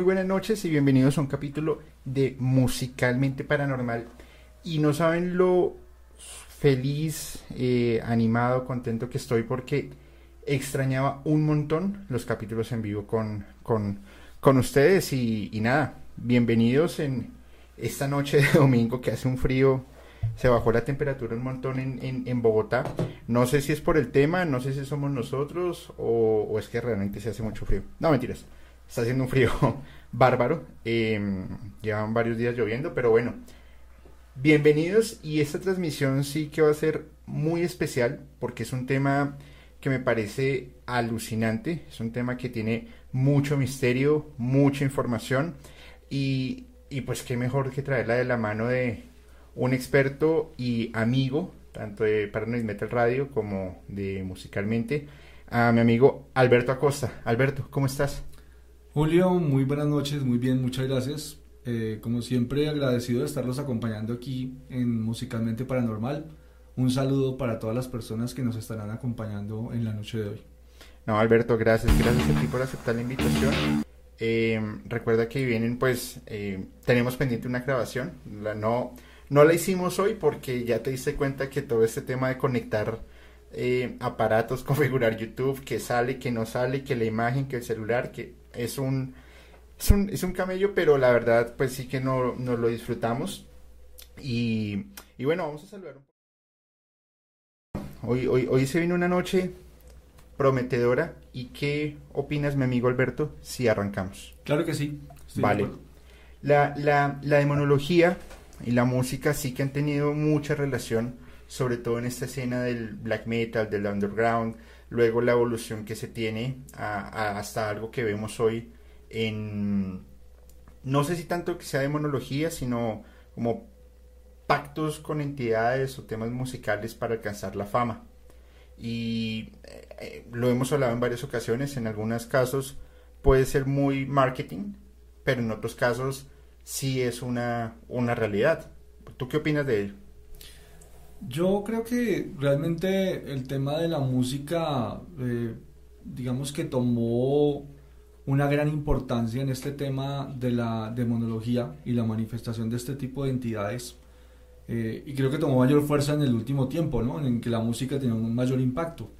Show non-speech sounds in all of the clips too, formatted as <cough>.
Muy buenas noches y bienvenidos a un capítulo de Musicalmente Paranormal. Y no saben lo feliz, eh, animado, contento que estoy porque extrañaba un montón los capítulos en vivo con, con, con ustedes. Y, y nada, bienvenidos en esta noche de domingo que hace un frío se bajó la temperatura un montón en, en, Bogotá. No sé si es por el tema, no sé si somos nosotros o, es que realmente se hace mucho frío. No, mentiras. Está haciendo un frío <laughs> bárbaro. Em, llevan varios días lloviendo, pero bueno. Bienvenidos y esta transmisión sí que va a ser muy especial porque es un tema que me parece alucinante. Es un tema que tiene mucho misterio, mucha información y, y pues qué mejor que traerla de la mano de un experto y amigo, tanto de Paranoid Metal Radio como de Musicalmente, a mi amigo Alberto Acosta. Alberto, ¿cómo estás? Julio, muy buenas noches, muy bien, muchas gracias. Eh, como siempre, agradecido de estarlos acompañando aquí en Musicalmente Paranormal. Un saludo para todas las personas que nos estarán acompañando en la noche de hoy. No, Alberto, gracias, gracias a ti por aceptar la invitación. Eh, recuerda que vienen, pues, eh, tenemos pendiente una grabación. La no, no la hicimos hoy porque ya te diste cuenta que todo este tema de conectar eh, aparatos, <laughs> configurar YouTube, que sale, que no sale, que la imagen, que el celular, que es un, es un, camello, pero la verdad pues sí que no, nos lo disfrutamos. Y, y, bueno, vamos a saludar un poco. Hoy, hoy, hoy se viene una noche prometedora. ¿Y qué opinas, mi amigo Alberto, si arrancamos? Claro que sí. vale. La, la, la demonología y la música sí que han tenido mucha relación, sobre todo en esta escena del black metal, del underground, luego la evolución que se tiene hasta algo que vemos hoy en, no sé si tanto que sea demonología, sino como pactos con entidades o temas musicales para alcanzar la fama. Y eh, eh, lo hemos hablado en varias ocasiones, en algunos casos puede ser muy marketing, pero en otros casos sí es una, una realidad. ¿Tú qué opinas de ello? Yo creo que realmente el tema de la música, eh, digamos que tomó una gran importancia en este tema de la demonología y la manifestación de este tipo de entidades. Eh, y creo que tomó mayor fuerza en el último tiempo, ¿no? En que la música tenía un mayor impacto.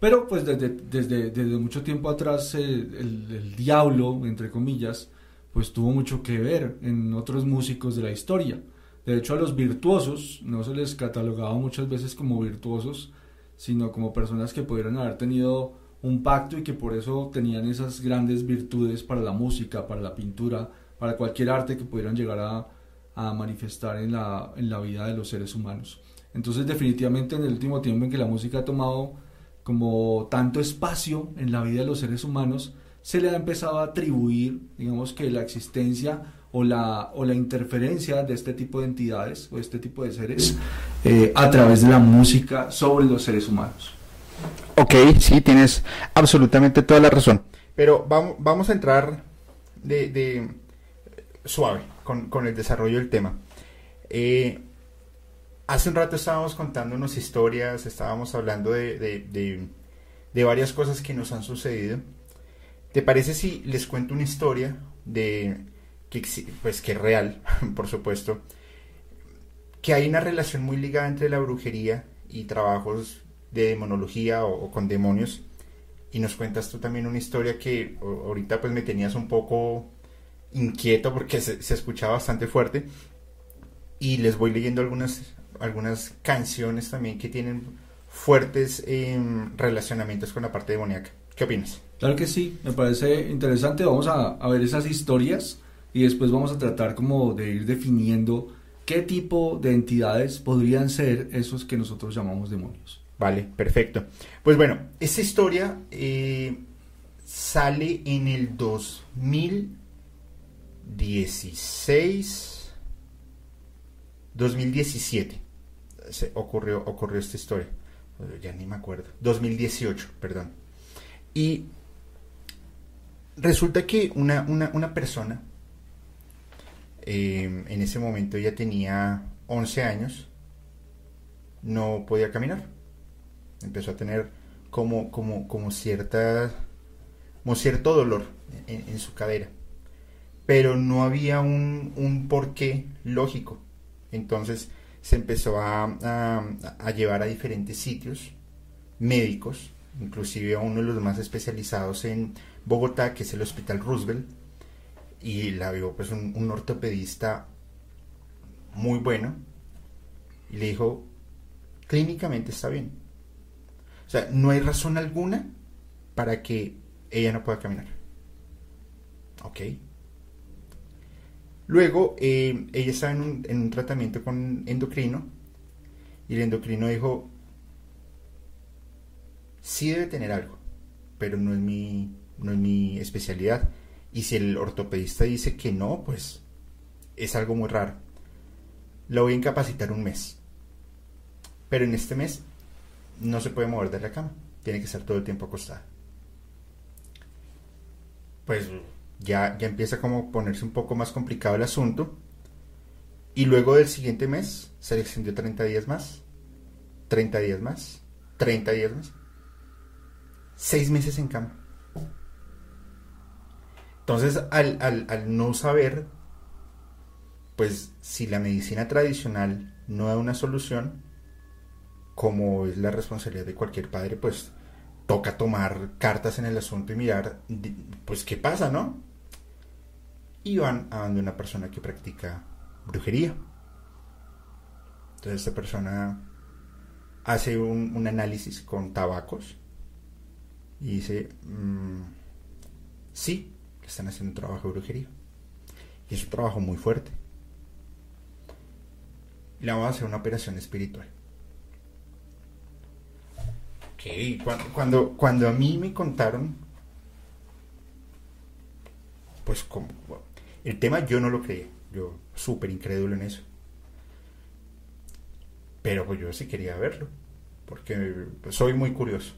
Pero pues desde, desde, desde mucho tiempo atrás el, el diablo, entre comillas, pues tuvo mucho que ver en otros músicos de la historia. De hecho, a los virtuosos no se les catalogaba muchas veces como virtuosos, sino como personas que pudieron haber tenido un pacto y que por eso tenían esas grandes virtudes para la música, para la pintura, para cualquier arte que pudieran llegar a, a manifestar en la, en la vida de los seres humanos. Entonces definitivamente en el último tiempo en que la música ha tomado como tanto espacio en la vida de los seres humanos, se le ha empezado a atribuir, digamos que la existencia o la, o la interferencia de este tipo de entidades o este tipo de seres eh, a través de la música sobre los seres humanos. Ok, sí, tienes absolutamente toda la razón. Pero vamos, vamos a entrar de, suave con, con, el desarrollo del tema. Eh, hace un rato estábamos contándonos historias, estábamos hablando de, de, de varias cosas que nos han sucedido ¿Te parece si les cuento una historia de que pues que es real, <laughs> por supuesto, que hay una relación muy ligada entre la brujería y trabajos de demonología o, con demonios? Y nos cuentas tú también una historia que ahorita pues me tenías un poco inquieto porque se, escuchaba bastante fuerte. Y les voy leyendo algunas, algunas canciones también que tienen fuertes em, relacionamientos con la parte demoníaca. ¿Qué opinas? Claro que sí, me parece interesante. Vamos a, ver esas historias y después vamos a tratar como de ir definiendo qué tipo de entidades podrían ser esos que nosotros llamamos demonios. Vale, perfecto. Pues bueno, esta historia eh, sale en el 2016, 2017. Se ocurrió, ocurrió esta historia. Ya ni me acuerdo. 2018, perdón. Y resulta que una, persona, eh, en ese momento ya tenía 11 años, no podía caminar. Empezó a tener como, como, como cierta como cierto dolor en, su cadera. pero no había un, un porqué lógico. Entonces se empezó a, a, llevar a diferentes sitios médicos, inclusive a uno de los más especializados en Bogotá, que es el Hospital Roosevelt, y la vio pues un, ortopedista muy bueno, y le dijo, clínicamente está bien. O sea, no hay razón alguna para que ella no pueda caminar. Ok. Luego, eh, ella estaba en un, en un tratamiento con endocrino y el endocrino dijo, sí debe tener algo, pero no es mi, no es mi especialidad. Y si el ortopedista dice que no, pues es algo muy raro. La voy a incapacitar un mes. Pero en este mes no se puede mover de la cama. Tiene que estar todo el tiempo acostada. Pues ya, ya empieza como a ponerse un poco más complicado el asunto. Y luego del siguiente mes se le extendió 30 días más. 30 días más. 30 días más. 6 meses en cama. Entonces, al, al no saber, pues si la medicina tradicional no da una solución, como es la responsabilidad de cualquier padre, pues toca tomar cartas en el asunto y mirar, pues qué pasa, ¿no? Y van a una persona que practica brujería. Entonces esta persona hace un, análisis con tabacos y dice, mm, sí, están haciendo un trabajo de brujería. Y es un trabajo muy fuerte. Y le vamos a hacer una operación espiritual. Cuando, cuando, a mí me contaron, pues como, el tema yo no lo creía, yo súper incrédulo en eso. Pero pues yo sí quería verlo, porque soy muy curioso.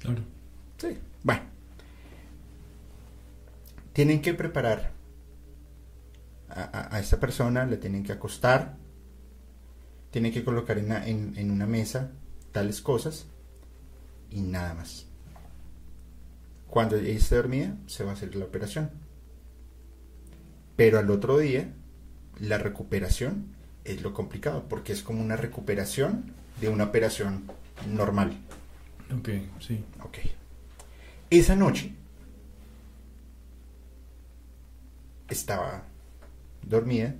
Claro. Sí, bueno. Tienen que preparar a, esta persona, la tienen que acostar, tienen que colocar en, en una mesa tales cosas y nada más. Cuando ella esté dormida, se va a hacer la operación. Pero al otro día, la recuperación es lo complicado, porque es como una recuperación de una operación normal. Ok, sí. Ok. Esa noche estaba dormida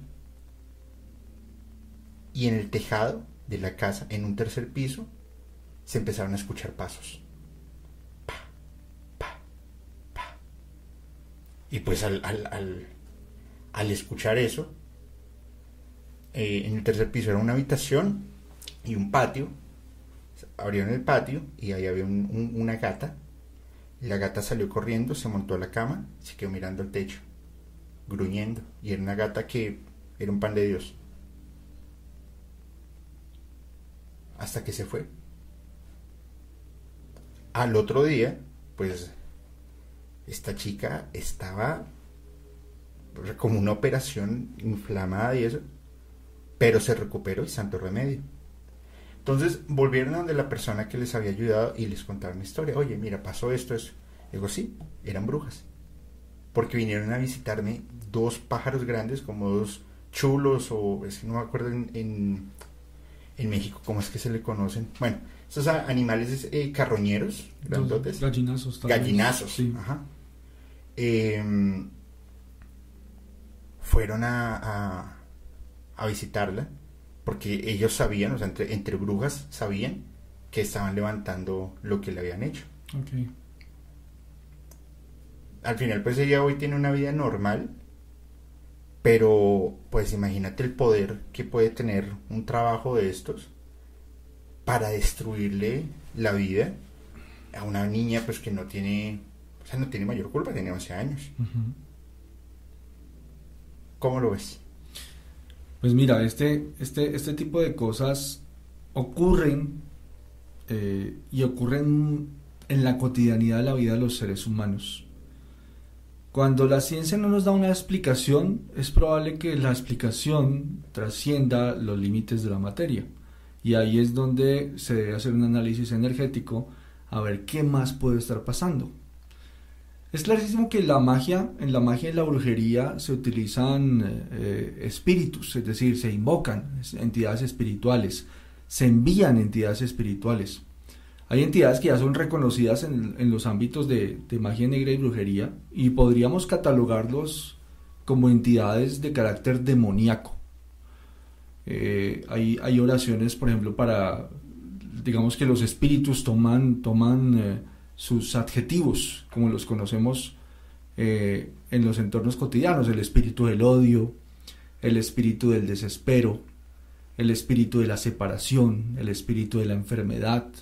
y en el tejado de la casa, en un tercer piso, se empezaron a escuchar pasos. Pa, pa, pa. Y pues al, al, escuchar eso, eh, en el tercer piso era una habitación y un patio. Abrieron el patio y ahí había una gata. La gata salió corriendo, se montó a la cama, se quedó mirando el techo, gruñendo. Y era una gata que era un pan de Dios. Hasta que se fue. Al otro día, pues esta chica estaba como una operación inflamada y eso, pero se recuperó y santo remedio. Entonces volvieron a donde la persona que les había ayudado y les contaron la historia. Oye, mira, pasó esto, eso. Digo, sí, eran brujas. Porque vinieron a visitarme dos pájaros grandes, como dos chulos, o es que no me acuerdo en, en, en México cómo es que se le conocen. Bueno, esos animales eh, carroñeros, grandotes. Gallinazos Gallinazos, sí. Ajá. Em, fueron a, a, visitarla porque ellos sabían, o sea, entre, entre brujas sabían que estaban levantando lo que le habían hecho. Okay. Al final, pues ella hoy tiene una vida normal, pero pues imagínate el poder que puede tener un trabajo de estos para destruirle la vida a una niña pues que no tiene, o sea, no tiene mayor culpa, tiene 11 años. ¿Cómo lo ves? Pues mira, este, este, este tipo de cosas ocurren eh, y ocurren en la cotidianidad de la vida de los seres humanos. Cuando la ciencia no nos da una explicación, es probable que la explicación trascienda los límites de la materia. Y ahí es donde se debe hacer un análisis energético a ver qué más puede estar pasando. Es clarísimo que la magia, en la magia y la brujería se utilizan eh, espíritus, es decir, se invocan entidades espirituales, se envían entidades espirituales. Hay entidades que ya son reconocidas en, los ámbitos de, magia negra y brujería y podríamos catalogarlos como entidades de carácter demoníaco. Eh, hay, oraciones, por ejemplo, para, digamos que los espíritus toman, toman eh, sus adjetivos, como los conocemos eh, en los entornos cotidianos, el espíritu del odio, el espíritu del desespero, el espíritu de la separación, el espíritu de la enfermedad.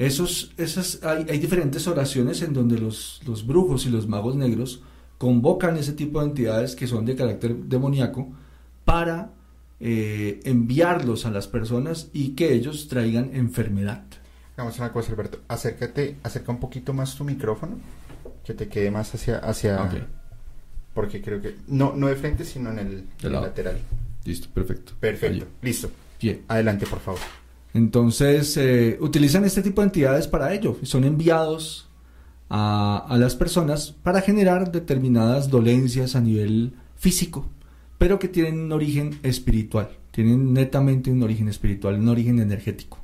Esos, esas, hay, diferentes oraciones en donde los, los, brujos y los magos negros convocan ese tipo de entidades que son de carácter demoníaco para eh, enviarlos a las personas y que ellos traigan enfermedad. Hagamos una cosa, Alberto. Acércate, acerca un poquito más tu micrófono, que te quede más hacia, hacia, porque creo que no, no de frente, sino en el, lateral. Listo, perfecto. Perfecto, listo. Bien. Adelante, por favor. Entonces, eh, utilizan este tipo de entidades para ello. Son enviados a, las personas para generar determinadas dolencias a nivel físico, pero que tienen un origen espiritual. Tienen netamente un origen espiritual, un origen energético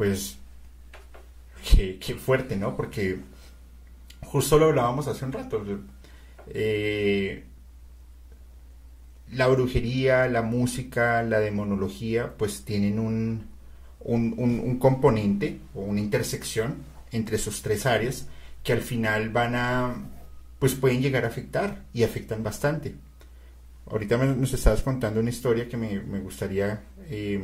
pues, qué, fuerte, ¿no? Porque justo lo hablábamos hace un rato. Eh, la brujería, la música, la demonología, pues tienen un, un, componente o una intersección entre sus tres áreas que al final van a, pues pueden llegar a afectar y afectan bastante. Ahorita nos estabas contando una historia que me, gustaría eh,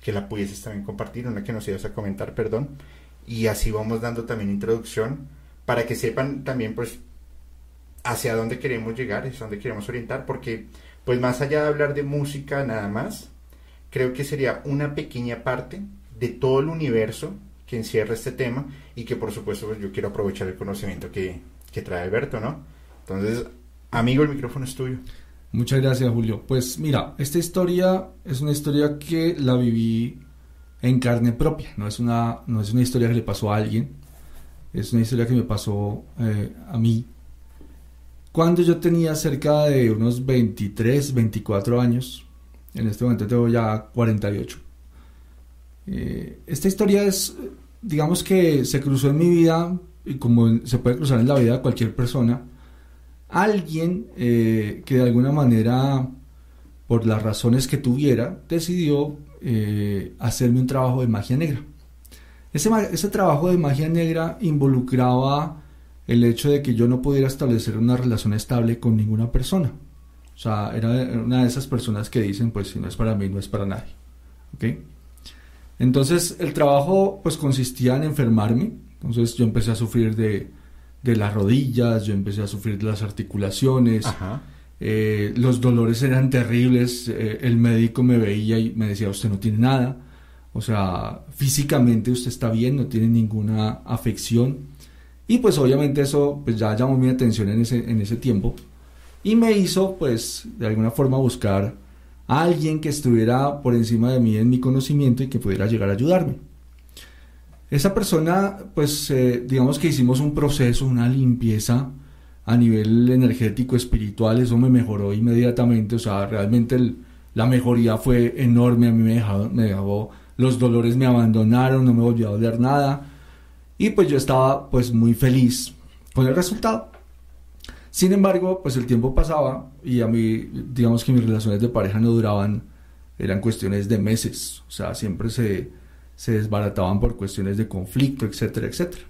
que la pudieses también compartir, una que nos ibas a comentar, perdón. Y así vamos dando también introducción para que sepan también pues hacia dónde queremos llegar, hacia dónde queremos orientar, porque pues más allá de hablar de música nada más, creo que sería una pequeña parte de todo el universo que encierra este tema y que por supuesto pues, yo quiero aprovechar el conocimiento que, que trae Alberto, ¿no? Entonces, amigo, el micrófono es tuyo. Muchas gracias, Julio. Pues mira, esta historia es una historia que la viví en carne propia, no es una, no es una historia que le pasó a alguien, es una historia que me pasó eh, a mí. Cuando yo tenía cerca de unos 23, 24 años, en este momento tengo ya 48. Eh, esta historia es, digamos que se cruzó en mi vida, y como se puede cruzar en la vida de cualquier persona, alguien eh, que de alguna manera, por las razones que tuviera, decidió eh, hacerme un trabajo de magia negra. Ese, ese, trabajo de magia negra involucraba el hecho de que yo no pudiera establecer una relación estable con ninguna persona. O sea, era una de esas personas que dicen, pues si no es para mí, no es para nadie. Entonces el trabajo pues consistía en enfermarme. Entonces yo empecé a sufrir de de las rodillas, yo empecé a sufrir de las articulaciones, eh, los dolores eran terribles, eh, el médico me veía y me decía, usted no tiene nada, o sea, físicamente usted está bien, no tiene ninguna afección, y pues obviamente eso pues ya llamó mi atención en ese, en ese tiempo, y me hizo pues de alguna forma buscar a alguien que estuviera por encima de mí en mi conocimiento y que pudiera llegar a ayudarme. Esa persona, pues eh, digamos que hicimos un proceso, una limpieza a nivel energético, espiritual, eso me mejoró inmediatamente, o sea, realmente la mejoría fue enorme, a mí me dejó, me dejó, los dolores me abandonaron, no me volvió a doler nada, y pues yo estaba pues muy feliz con el resultado. Sin embargo, pues el tiempo pasaba y a mí, digamos que mis relaciones de pareja no duraban, eran cuestiones de meses, o sea, siempre se se desbarataban por cuestiones de conflicto, etcétera, etcétera.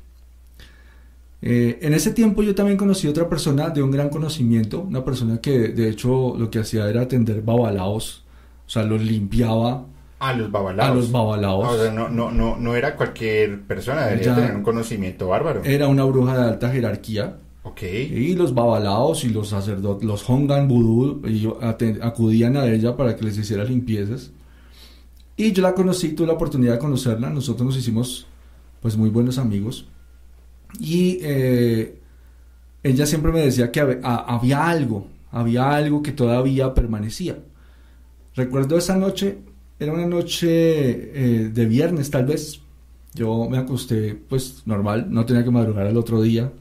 Eh, en ese tiempo yo también conocí a otra persona de un gran conocimiento, una persona que de hecho lo que hacía era atender babalaos, o sea, los limpiaba. A los babalaos. A los babalaos. No, no, no, no, era cualquier persona, debería tener un conocimiento bárbaro. Era una bruja de alta jerarquía. Ok. Y los babalaos y los sacerdotes, los hongan vudú, acudían a ella para que les hiciera limpiezas. Y yo la conocí, tuve la oportunidad de conocerla, nosotros nos hicimos pues muy buenos amigos. Y eh, ella siempre me decía que había, algo, había algo que todavía permanecía. Recuerdo esa noche, era una noche eh, de viernes tal vez. Yo me acosté pues normal, no tenía que madrugar al otro día.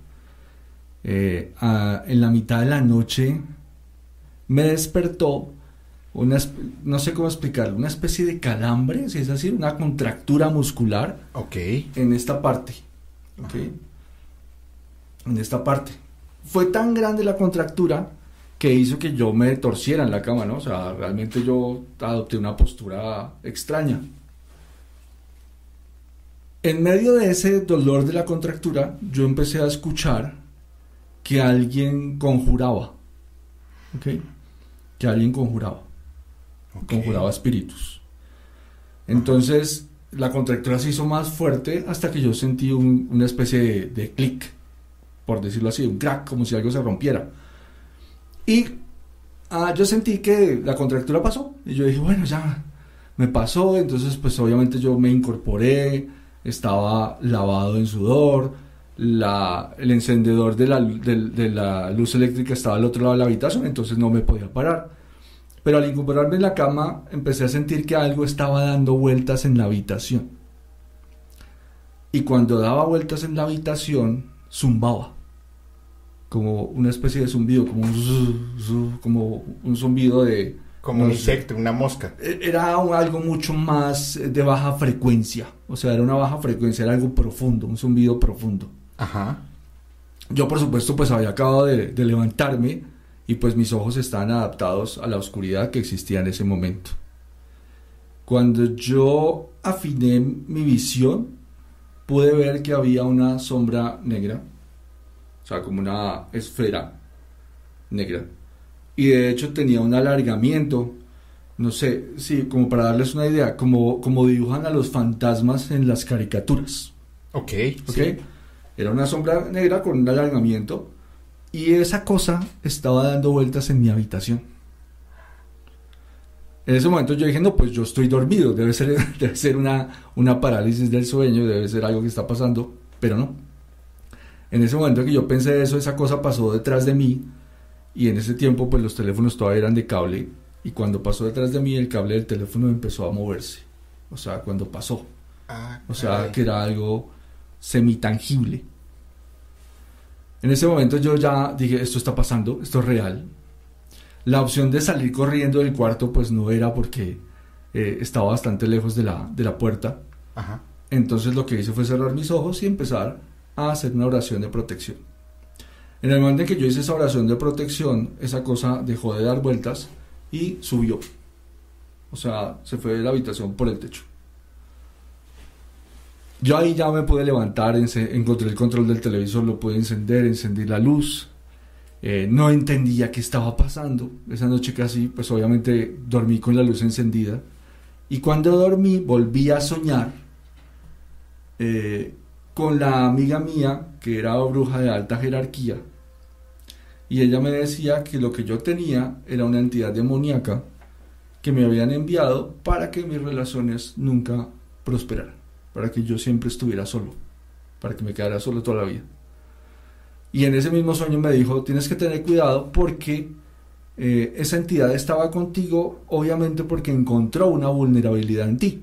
eh, en la mitad de la noche me despertó una, no sé cómo explicarlo, una especie de calambre, si es decir, una contractura muscular okay. en esta parte. Okay. En esta parte. Fue tan grande la contractura que hizo que yo me torciera en la cama, ¿no? O sea, realmente yo adopté una postura extraña. En medio de ese dolor de la contractura, yo empecé a escuchar que alguien conjuraba. ¿Ok? Que alguien conjuraba. Conjuraba espíritus. Entonces, la contractura se hizo más fuerte hasta que yo sentí una especie de, de clic, por decirlo así, un crack, como si algo se rompiera. Y ah, yo sentí que la contractura pasó. Y yo dije, bueno, ya me pasó. Entonces, pues obviamente yo me incorporé, estaba lavado en sudor, la, el encendedor de la, de la luz eléctrica estaba al otro lado de la habitación, entonces no me podía parar. Pero al incorporarme en la cama, empecé a sentir que algo estaba dando vueltas en la habitación. Y cuando daba vueltas en la habitación, zumbaba como una especie de zumbido, como un, como un zumbido de... Como un insecto, una mosca. E, era algo mucho más de baja frecuencia, o sea, era una baja frecuencia, era algo profundo, un zumbido profundo. Ajá. Yo, por supuesto, pues había acabado de, de levantarme y pues mis ojos estaban adaptados a la oscuridad que existía en ese momento. Cuando yo afiné mi visión, pude ver que había una sombra negra o sea, como una esfera negra. Y de hecho tenía un alargamiento, no sé, sí, como para darles una idea, como, como dibujan a los fantasmas en las caricaturas. Ok. Ok. Era una sombra negra con un alargamiento y esa cosa estaba dando vueltas en mi habitación. En ese momento yo dije, no, pues yo estoy dormido, debe ser, <laughs> debe ser una, una parálisis del sueño, debe ser algo que está pasando, pero no. En ese momento que yo pensé eso, esa cosa pasó detrás de mí y en ese tiempo pues los teléfonos todavía eran de cable y cuando pasó detrás de mí el cable del teléfono empezó a moverse. O sea, cuando pasó. Ah, o sea, que era algo semitangible. En ese momento yo ya dije, esto está pasando, esto es real. La opción de salir corriendo del cuarto pues no era porque eh, estaba bastante lejos de la, de la puerta. Ajá. Entonces lo que hice fue cerrar mis ojos y empezar a hacer una oración de protección. En el momento en que yo hice esa oración de protección, esa cosa dejó de dar vueltas y subió. O sea, se fue de la habitación por el techo. Yo ahí ya me pude levantar, encontré el control del televisor, lo pude encender, encendí la luz. Eh, no entendía qué estaba pasando. Esa noche casi, pues obviamente dormí con la luz encendida. Y cuando dormí volví a soñar eh, con la amiga mía, que era bruja de alta jerarquía, y ella me decía que lo que yo tenía era una entidad demoníaca que me habían enviado para que mis relaciones nunca prosperaran, para que yo siempre estuviera solo, para que me quedara solo toda la vida. Y en ese mismo sueño me dijo, tienes que tener cuidado porque eh, esa entidad estaba contigo, obviamente porque encontró una vulnerabilidad en ti.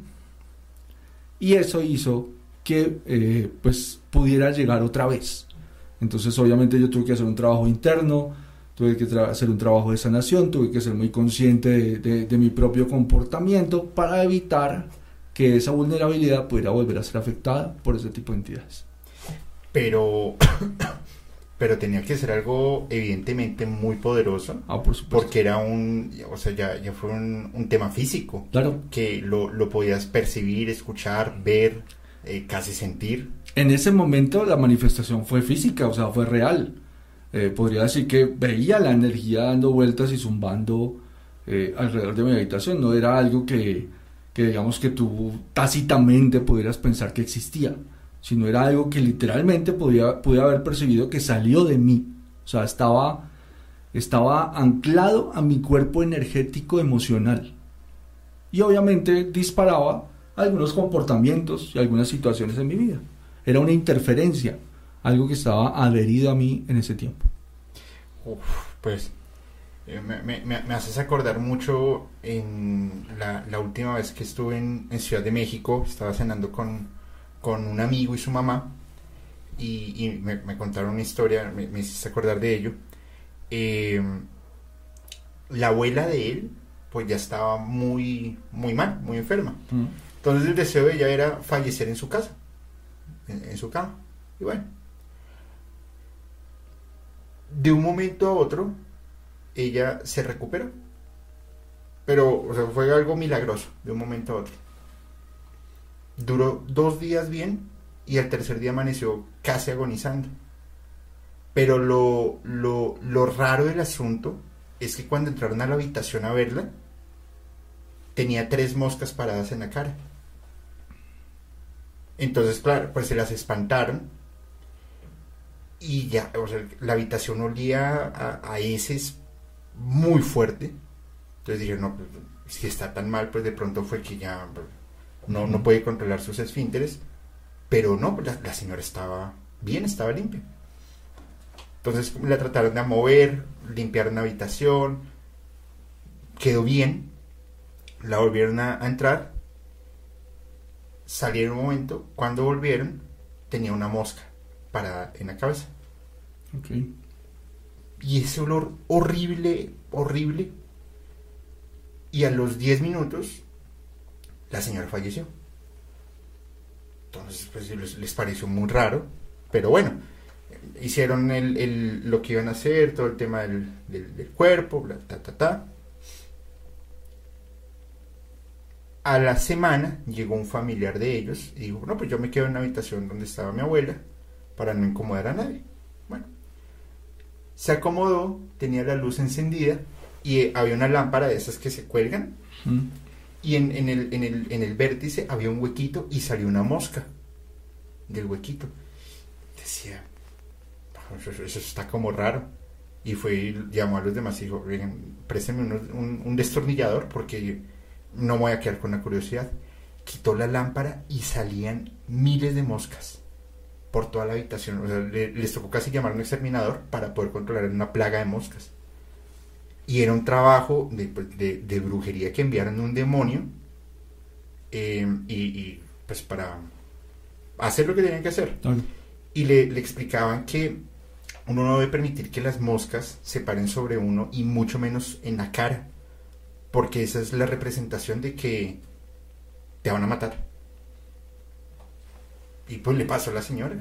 Y eso hizo que eh, pues pudiera llegar otra vez. Entonces obviamente yo tuve que hacer un trabajo interno, tuve que hacer un trabajo de sanación, tuve que ser muy consciente de, mi propio comportamiento para evitar que esa vulnerabilidad pudiera volver a ser afectada por ese tipo de entidades. Pero, <coughs> pero tenía que ser algo evidentemente muy poderoso. Ah, por supuesto. Porque era un, o sea, ya, ya fue un, un tema físico. Claro. Que lo, lo podías percibir, escuchar, ver. Eh, casi sentir. En ese momento la manifestación fue física, o sea, fue real. Eh, podría decir que veía la energía dando vueltas y zumbando eh, alrededor de mi habitación. No era algo que, que, digamos, que tú tácitamente pudieras pensar que existía, sino era algo que literalmente podía, pude haber percibido que salió de mí. O sea, estaba, estaba anclado a mi cuerpo energético emocional. Y obviamente disparaba algunos comportamientos y algunas situaciones en mi vida. Era una interferencia, algo que estaba adherido a mí en ese tiempo. pues eh, me, haces acordar mucho en la, última vez que estuve en, Ciudad de México, estaba cenando con, con un amigo y su mamá. y, me, contaron una historia, me, hiciste acordar de ello. Em, la abuela de él, pues ya estaba muy, muy mal, muy enferma. Mm. Entonces el deseo de ella era fallecer en su casa, en, su cama. Y bueno, de un momento a otro, ella se recuperó. Pero fue algo milagroso, de un momento a otro. Duró dos días bien y el tercer día amaneció casi agonizando. Pero lo, lo, lo raro del asunto es que cuando entraron a la habitación a verla, tenía tres moscas paradas en la cara. Entonces, claro, pues se las espantaron. Y ya, o sea, la habitación olía a, a heces muy fuerte. Entonces dije, no, pues, si está tan mal, pues de pronto fue que ya no, no puede controlar sus esfínteres. Pero no, la, la señora estaba bien, estaba limpia. Entonces la trataron de mover, limpiaron la habitación, quedó bien, la volvieron a, entrar, salieron un momento, cuando volvieron tenía una mosca para en la cabeza. Y ese olor horrible, horrible. Y a los 10 minutos la señora falleció. Entonces, pues les, pareció muy raro, pero bueno, hicieron el, lo que iban a hacer, todo el tema del, cuerpo, bla, ta, ta, ta. A la semana llegó un familiar de ellos y dijo, no, pues yo me quedo en la habitación donde estaba mi abuela para no incomodar a nadie. Bueno, se acomodó, tenía la luz encendida y había una lámpara de esas que se cuelgan y en, el, en, el, en el vértice había un huequito y salió una mosca del huequito. Decía, eso, está como raro. Y fue llamó a los demás y dijo, présteme un, un, destornillador porque no voy a quedar con la curiosidad. Quitó la lámpara y salían miles de moscas por toda la habitación. O sea, les tocó casi llamar a un exterminador para poder controlar una plaga de moscas. Y era un trabajo de, pues, brujería que enviaron un demonio eh, y, pues para hacer lo que tenían que hacer. Y le, explicaban que uno no debe permitir que las moscas se paren sobre uno y mucho menos en la cara, porque esa es la representación de que te van a matar. Y pues le pasó a la señora.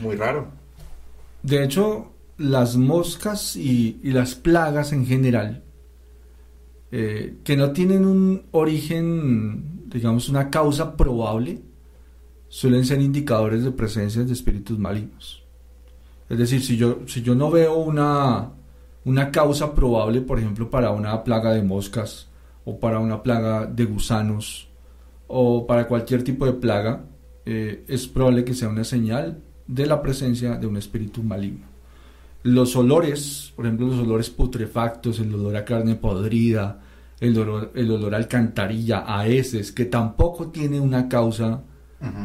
Muy raro. De hecho, las moscas y, las plagas en general, eh, que no tienen un origen, digamos, una causa probable, suelen ser indicadores de presencia de espíritus malignos. Es decir, si yo, si yo no veo una, una causa probable, por ejemplo, para una plaga de moscas o para una plaga de gusanos o para cualquier tipo de plaga, eh, es probable que sea una señal de la presencia de un espíritu maligno. Los olores, por ejemplo, los olores putrefactos, el olor a carne podrida, el olor, el olor a alcantarilla, a heces, que tampoco tiene una causa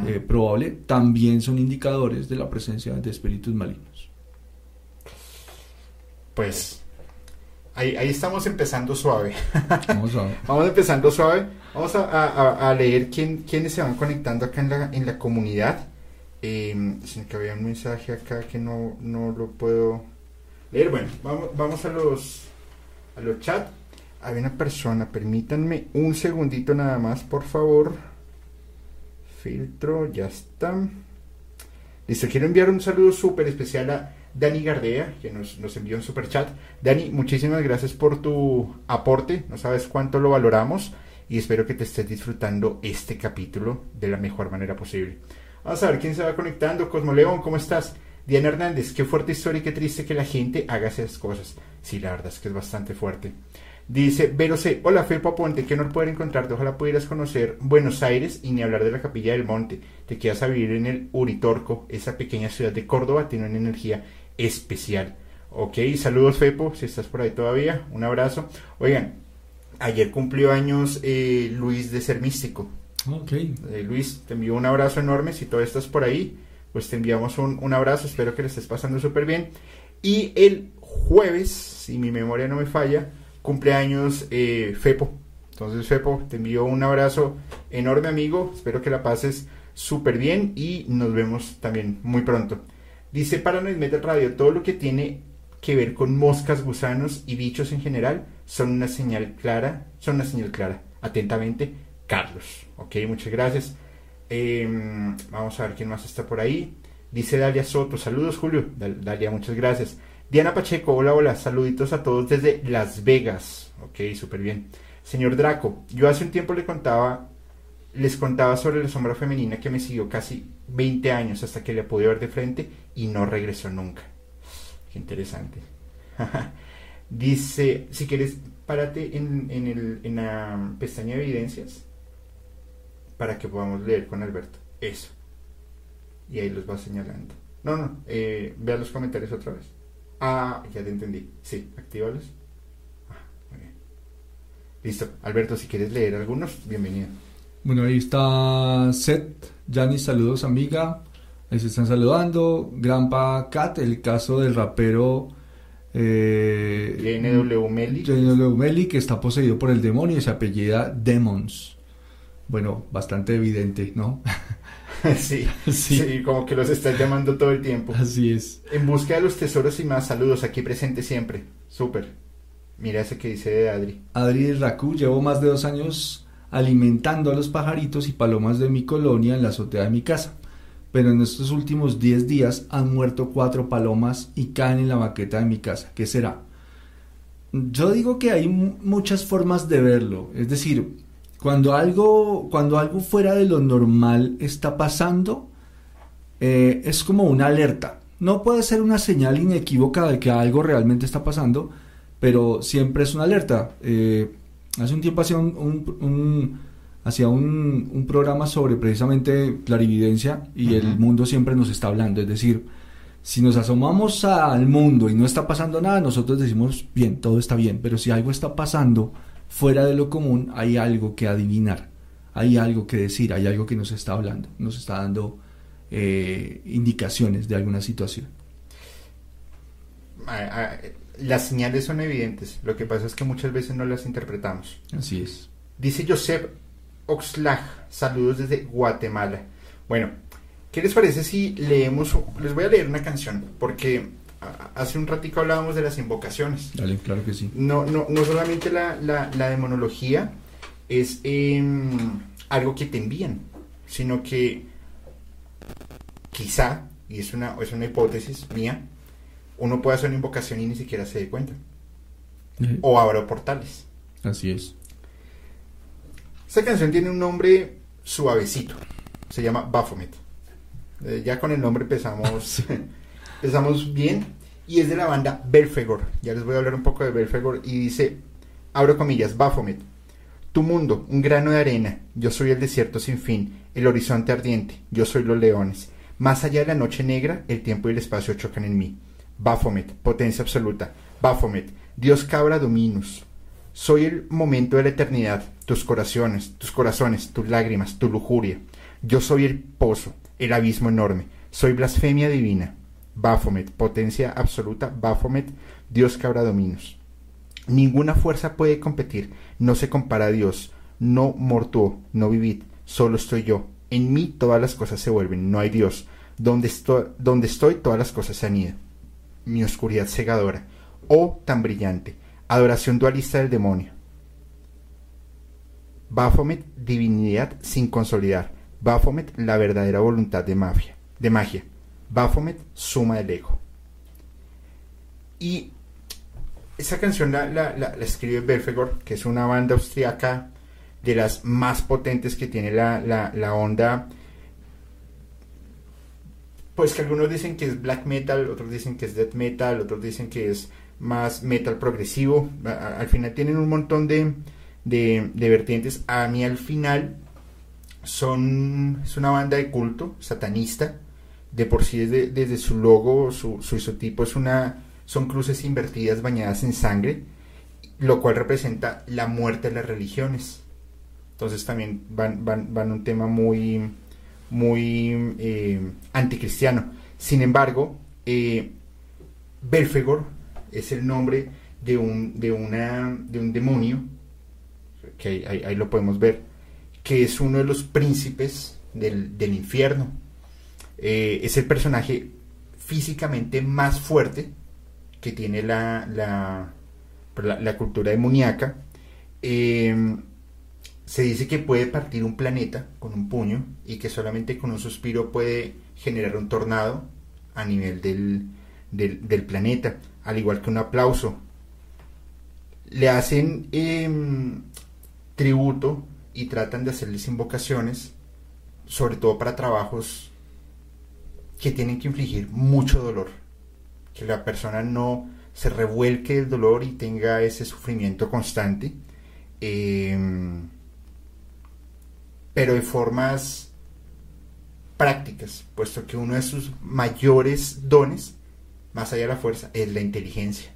eh, probable, también son indicadores de la presencia de espíritus malignos. Pues ahí, estamos empezando suave. <laughs> Vamos, empezando suave. Vamos a, leer quién, quiénes se van conectando acá en la, en la comunidad. Eh, que había un mensaje acá que no, no lo puedo leer. Bueno, vamos, vamos a los a los chats. Hay una persona, permítanme un segundito nada más, por favor. Filtro, ya está. Listo, quiero enviar un saludo súper especial a Dani Gardea, que nos, nos envió un super chat. Dani, muchísimas gracias por tu aporte. No sabes cuánto lo valoramos y espero que te estés disfrutando este capítulo de la mejor manera posible. Vamos a ver quién se va conectando. Cosmoleón, ¿cómo estás? Diana Hernández, qué fuerte historia y qué triste que la gente haga esas cosas. Sí, la verdad es que es bastante fuerte. Dice Vero C. Hola, Felpo Aponte, que no poder encontrarte. Ojalá pudieras conocer Buenos Aires y ni hablar de la Capilla del Monte. Te quedas a vivir en el Uritorco, esa pequeña ciudad de Córdoba, tiene una energía especial. Ok, saludos, Fepo, si estás por ahí todavía. Un abrazo. Oigan, ayer cumplió años eh, Luis de Ser Místico. Ok. Eh, Luis, te envío un abrazo enorme. Si todavía estás por ahí, pues te enviamos un, abrazo. Espero que le estés pasando súper bien. Y el jueves, si mi memoria no me falla, cumpleaños eh, Fepo. Entonces, Fepo, te envío un abrazo enorme, amigo. Espero que la pases súper bien y nos vemos también muy pronto. Dice Paranoid Metal Radio, todo lo que tiene que ver con moscas, gusanos y bichos en general son una señal clara, son una señal clara. Atentamente, Carlos. Ok, muchas gracias. Em, vamos a ver quién más está por ahí. Dice Dalia Soto, saludos Julio. Dalia, muchas gracias. Diana Pacheco, hola, hola, saluditos a todos desde Las Vegas. Ok, súper bien. Señor Draco, yo hace un tiempo le contaba, les contaba sobre la sombra femenina que me siguió casi 20 años hasta que le pude ver de frente y no regresó nunca. Qué interesante. <laughs> Dice, si quieres, párate en, en, el, en la pestaña de evidencias para que podamos leer con Alberto. Eso. Y ahí los va señalando. No, no, eh, vea los comentarios otra vez. Ah, ya te entendí. Sí, actívalos. Ah, muy bien. Listo. Alberto, si quieres leer algunos, bienvenido. Bueno, ahí está Seth. Jani, saludos amiga. Ahí se están saludando. Grampa Cat, el caso del rapero eh, JNW Melly. JNW Melly, que está poseído por el demonio y se apellida Demons. Bueno, bastante evidente, ¿no? <laughs> sí, sí, como que los estás llamando todo el tiempo. Así es. En busca de los tesoros y más saludos, aquí presente siempre. Súper. Mira ese que dice de Adri. Adri Raku, llevo más de dos años alimentando a los pajaritos y palomas de mi colonia en la azotea de mi casa. Pero en estos últimos 10 días han muerto cuatro palomas y caen en la maqueta de mi casa. ¿Qué será? Yo digo que hay muchas formas de verlo. Es decir, cuando algo, cuando algo fuera de lo normal está pasando, eh, es como una alerta. No puede ser una señal inequívoca de que algo realmente está pasando, pero siempre es una alerta. Eh, hace un tiempo hacía un, hacía un, programa sobre precisamente clarividencia y el mundo siempre nos está hablando. Es decir, si nos asomamos al mundo y no está pasando nada, nosotros decimos, bien, todo está bien, pero si algo está pasando, fuera de lo común hay algo que adivinar, hay algo que decir, hay algo que nos está hablando, nos está dando eh, indicaciones de alguna situación. Las señales son evidentes, lo que pasa es que muchas veces no las interpretamos. Así es. Dice Joseph Oxlag, saludos desde Guatemala. Bueno, ¿qué les parece si leemos, les voy a leer una canción, porque hace un ratico hablábamos de las invocaciones. Dale, claro que sí. No, no, no solamente la, la, demonología es em, algo que te envían, sino que quizá, y es una, es una hipótesis mía, uno puede hacer una invocación y ni siquiera se dé cuenta. O abra portales. Así es. Esta canción tiene un nombre suavecito. Se llama Baphomet. Eh, ya con el nombre empezamos, <laughs> empezamos bien y es de la banda Belfegor. Ya les voy a hablar un poco de Belfegor y dice, abro comillas, Baphomet. Tu mundo, un grano de arena, yo soy el desierto sin fin, el horizonte ardiente, yo soy los leones. Más allá de la noche negra, el tiempo y el espacio chocan en mí. Baphomet, potencia absoluta. Baphomet, Dios cabra dominus. Soy el momento de la eternidad, tus corazones, tus corazones, tus lágrimas, tu lujuria. Yo soy el pozo, el abismo enorme. Soy blasfemia divina. Baphomet, potencia absoluta, Baphomet, Dios cabra dominos. Ninguna fuerza puede competir, no se compara a Dios, no mortuo, no vivid, solo estoy yo. En mí todas las cosas se vuelven, no hay Dios. Donde estoy, donde estoy todas las cosas se han ido. Mi oscuridad cegadora, oh tan brillante, adoración dualista del demonio. Baphomet, divinidad sin consolidar. Baphomet, la verdadera voluntad de magia. De magia. Baphomet, suma del ego. Y esa canción la, la, escribe Belfegor, que es una banda austriaca de las más potentes que tiene la, la, onda. Pues que algunos dicen que es black metal, otros dicen que es death metal, otros dicen que es más metal progresivo. Al final tienen un montón de, de, vertientes. A mí al final son, es una banda de culto satanista de por sí desde, desde su logo, su, su isotipo es una, son cruces invertidas bañadas en sangre, lo cual representa la muerte de las religiones. Entonces también van, van, van un tema muy, muy eh, anticristiano. Sin embargo, eh, Belfegor es el nombre de un, de una, de un demonio, que ahí, lo podemos ver, que es uno de los príncipes del, del infierno. Eh, es el personaje físicamente más fuerte que tiene la, la, la, cultura demoníaca. Em, se dice que puede partir un planeta con un puño y que solamente con un suspiro puede generar un tornado a nivel del, del, planeta, al igual que un aplauso. Le hacen em, tributo y tratan de hacerles invocaciones, sobre todo para trabajos que tienen que infligir mucho dolor. Que la persona no se revuelque el dolor y tenga ese sufrimiento constante. Em, pero de formas prácticas, puesto que uno de sus mayores dones, más allá de la fuerza, es la inteligencia.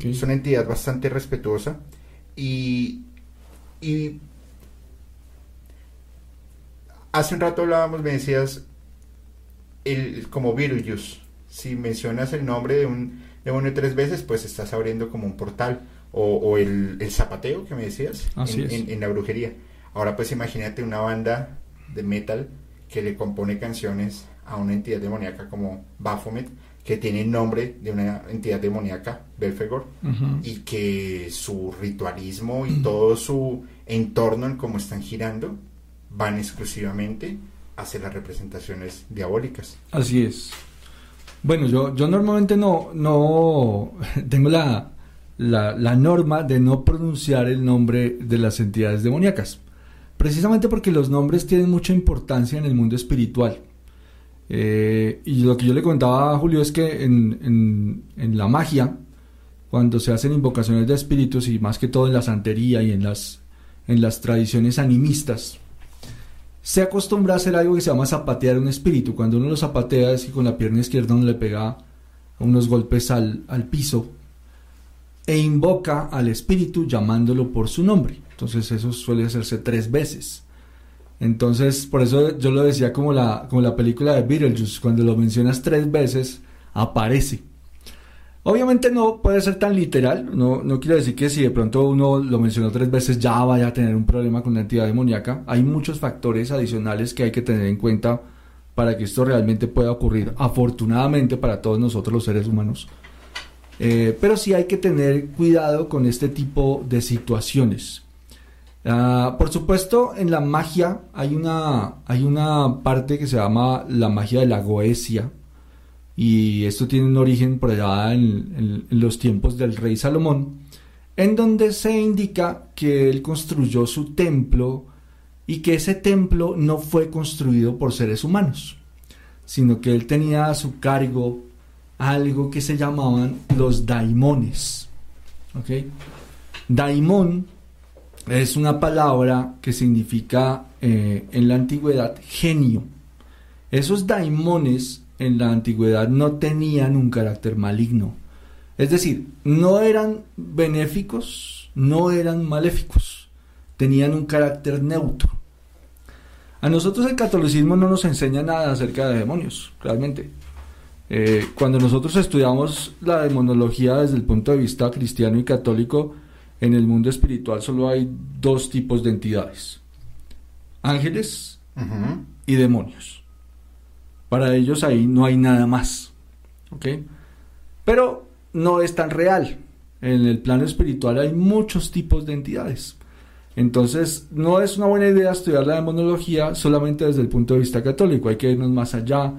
Es una entidad bastante respetuosa y, y hace un rato hablábamos, me decías, el, como Virus. Si mencionas el nombre de un demonio tres veces, pues estás abriendo como un portal. O, el, zapateo que me decías en, la brujería. Ahora pues imagínate una banda de metal que le compone canciones a una entidad demoníaca como Baphomet, que tiene el nombre de una entidad demoníaca, Belfegor, y que su ritualismo y todo su entorno en cómo están girando van exclusivamente hacia las representaciones diabólicas. Así es. Bueno, yo, yo normalmente no, no <laughs> tengo la, la, norma de no pronunciar el nombre de las entidades demoníacas, precisamente porque los nombres tienen mucha importancia en el mundo espiritual. Eh, y lo que yo le comentaba a Julio es que en, en, en, la magia, cuando se hacen invocaciones de espíritus y más que todo en la santería y en las, en las tradiciones animistas, se acostumbra a hacer algo que se llama zapatear un espíritu. Cuando uno lo zapatea es que con la pierna izquierda uno le pega unos golpes al, al piso e invoca al espíritu llamándolo por su nombre. Entonces eso suele hacerse tres veces. Entonces, por eso yo lo decía como la, como la película de Beetlejuice, cuando lo mencionas tres veces, aparece. Obviamente no puede ser tan literal, no, no quiere decir que si de pronto uno lo mencionó tres veces ya vaya a tener un problema con la entidad demoníaca. Hay muchos factores adicionales que hay que tener en cuenta para que esto realmente pueda ocurrir, afortunadamente para todos nosotros los seres humanos. Eh, pero sí hay que tener cuidado con este tipo de situaciones. Ah, por supuesto, en la magia hay una, hay una parte que se llama la magia de la goesia, y esto tiene un origen por allá en, los tiempos del rey Salomón, en donde se indica que él construyó su templo y que ese templo no fue construido por seres humanos, sino que él tenía a su cargo algo que se llamaban los daimones. Daimón es una palabra que significa eh, en la antigüedad genio. Esos daimones en la antigüedad no tenían un carácter maligno. Es decir, no eran benéficos, no eran maléficos, tenían un carácter neutro. A nosotros el catolicismo no nos enseña nada acerca de demonios, realmente. Eh, cuando nosotros estudiamos la demonología desde el punto de vista cristiano y católico, en el mundo espiritual solo hay dos tipos de entidades, ángeles y demonios. Para ellos ahí no hay nada más. Pero no es tan real. En el plano espiritual hay muchos tipos de entidades. Entonces, no es una buena idea estudiar la demonología solamente desde el punto de vista católico. Hay que irnos más allá.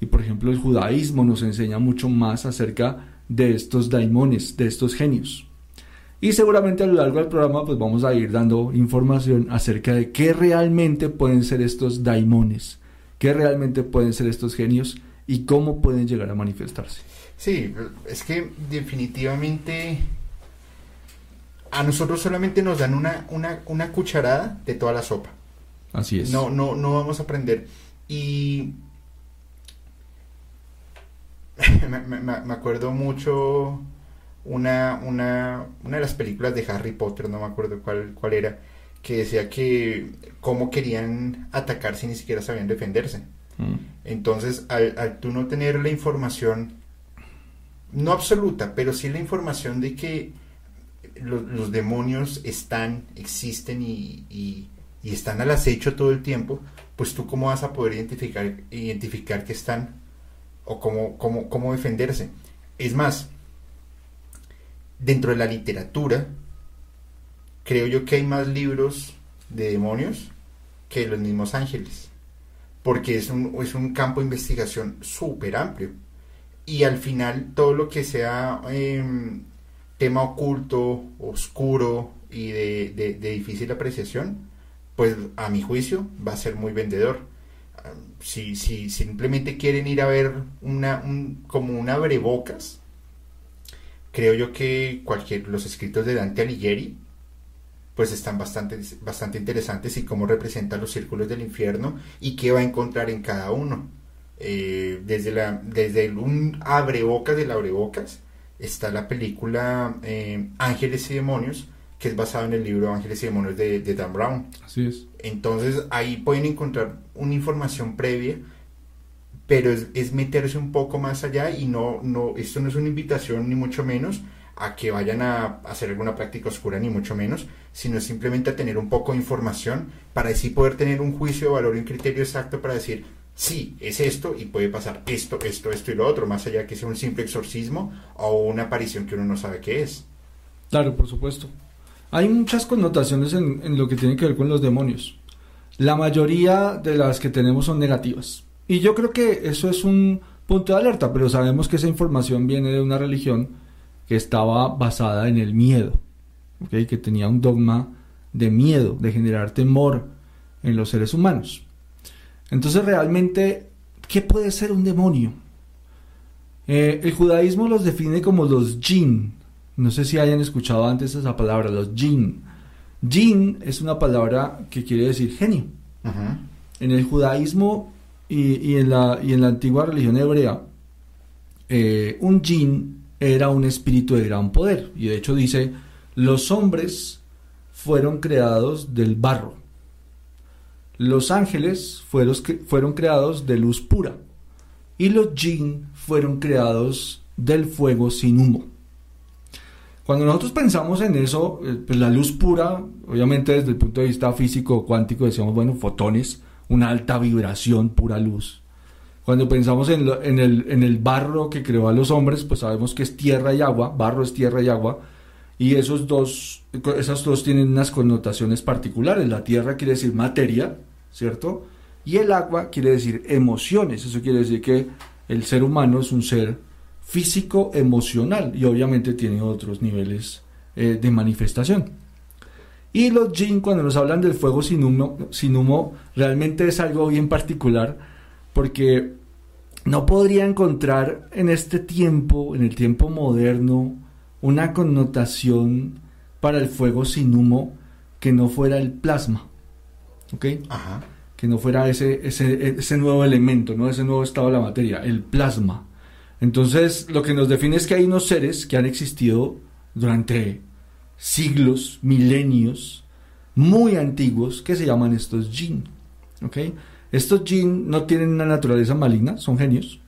Y por ejemplo, el judaísmo nos enseña mucho más acerca de estos daimones, de estos genios. Y seguramente a lo largo del programa pues vamos a ir dando información acerca de qué realmente pueden ser estos daimones qué realmente pueden ser estos genios y cómo pueden llegar a manifestarse. Sí, es que definitivamente a nosotros solamente nos dan una, una, cucharada de toda la sopa. Así es. No, no, no vamos a aprender. Y <laughs> me, acuerdo mucho una, una, una de las películas de Harry Potter, no me acuerdo cuál, cuál era, que decía que cómo querían atacar si ni siquiera sabían defenderse. Mm. Entonces, al, tú no tener la información, no absoluta, pero sí la información de que los, demonios están, existen y, y, están al acecho todo el tiempo, pues tú cómo vas a poder identificar, identificar que están o cómo, cómo, cómo defenderse. Es más, dentro de la literatura, creo yo que hay más libros de demonios que los mismos ángeles, porque es un, es un campo de investigación súper amplio. Y al final todo lo que sea em, tema oculto, oscuro y de, difícil apreciación, pues a mi juicio va a ser muy vendedor. Si, si simplemente quieren ir a ver una, como una abrebocas, creo yo que cualquier, los escritos de Dante Alighieri, pues están bastante, bastante interesantes y cómo representan los círculos del infierno y qué va a encontrar en cada uno. Eh, desde, la, desde un abrebocas del abrebocas está la película eh, Ángeles y Demonios, que es basado en el libro Ángeles y Demonios de, Dan Brown. Así es. Entonces ahí pueden encontrar una información previa, pero es, es, meterse un poco más allá y no, no, esto no es una invitación ni mucho menos a que vayan a hacer alguna práctica oscura, ni mucho menos, sino simplemente a tener un poco de información para así poder tener un juicio de valor y un criterio exacto para decir, sí, es esto y puede pasar esto, esto, esto y lo otro, más allá que sea un simple exorcismo o una aparición que uno no sabe qué es. Claro, por supuesto. Hay muchas connotaciones en, en lo que tiene que ver con los demonios. La mayoría de las que tenemos son negativas. Y yo creo que eso es un punto de alerta, pero sabemos que esa información viene de una religión que estaba basada en el miedo, ¿okay? que tenía un dogma de miedo, de generar temor en los seres humanos. Entonces realmente, ¿qué puede ser un demonio? Eh, el judaísmo los define como los jinn. No sé si hayan escuchado antes esa palabra, los jinn. Jinn es una palabra que quiere decir genio. En el judaísmo y, en la, y, en la, antigua religión hebrea, eh, un jinn era un espíritu de gran poder. Y de hecho dice, los hombres fueron creados del barro. Los ángeles fueron, creados de luz pura. Y los jinn fueron creados del fuego sin humo. Cuando nosotros pensamos en eso, eh, pues la luz pura, obviamente desde el punto de vista físico cuántico decíamos, bueno, fotones, una alta vibración, pura luz. Cuando pensamos en, el, en el barro que creó a los hombres, pues sabemos que es tierra y agua, barro es tierra y agua, y esos dos, esas dos tienen unas connotaciones particulares. La tierra quiere decir materia, ¿cierto? Y el agua quiere decir emociones. Eso quiere decir que el ser humano es un ser físico, emocional, y obviamente tiene otros niveles eh, de manifestación. Y los jinn, cuando nos hablan del fuego sin humo, sin humo, realmente es algo bien particular porque no podría encontrar en este tiempo, en el tiempo moderno, una connotación para el fuego sin humo que no fuera el plasma. ¿Ok? Ajá. Que no fuera ese, ese, ese nuevo elemento, ¿no? Ese nuevo estado de la materia, el plasma. Entonces, lo que nos define es que hay unos seres que han existido durante siglos, milenios, muy antiguos, que se llaman estos jinn. ¿Ok? Estos jinn no tienen una naturaleza maligna, son genios.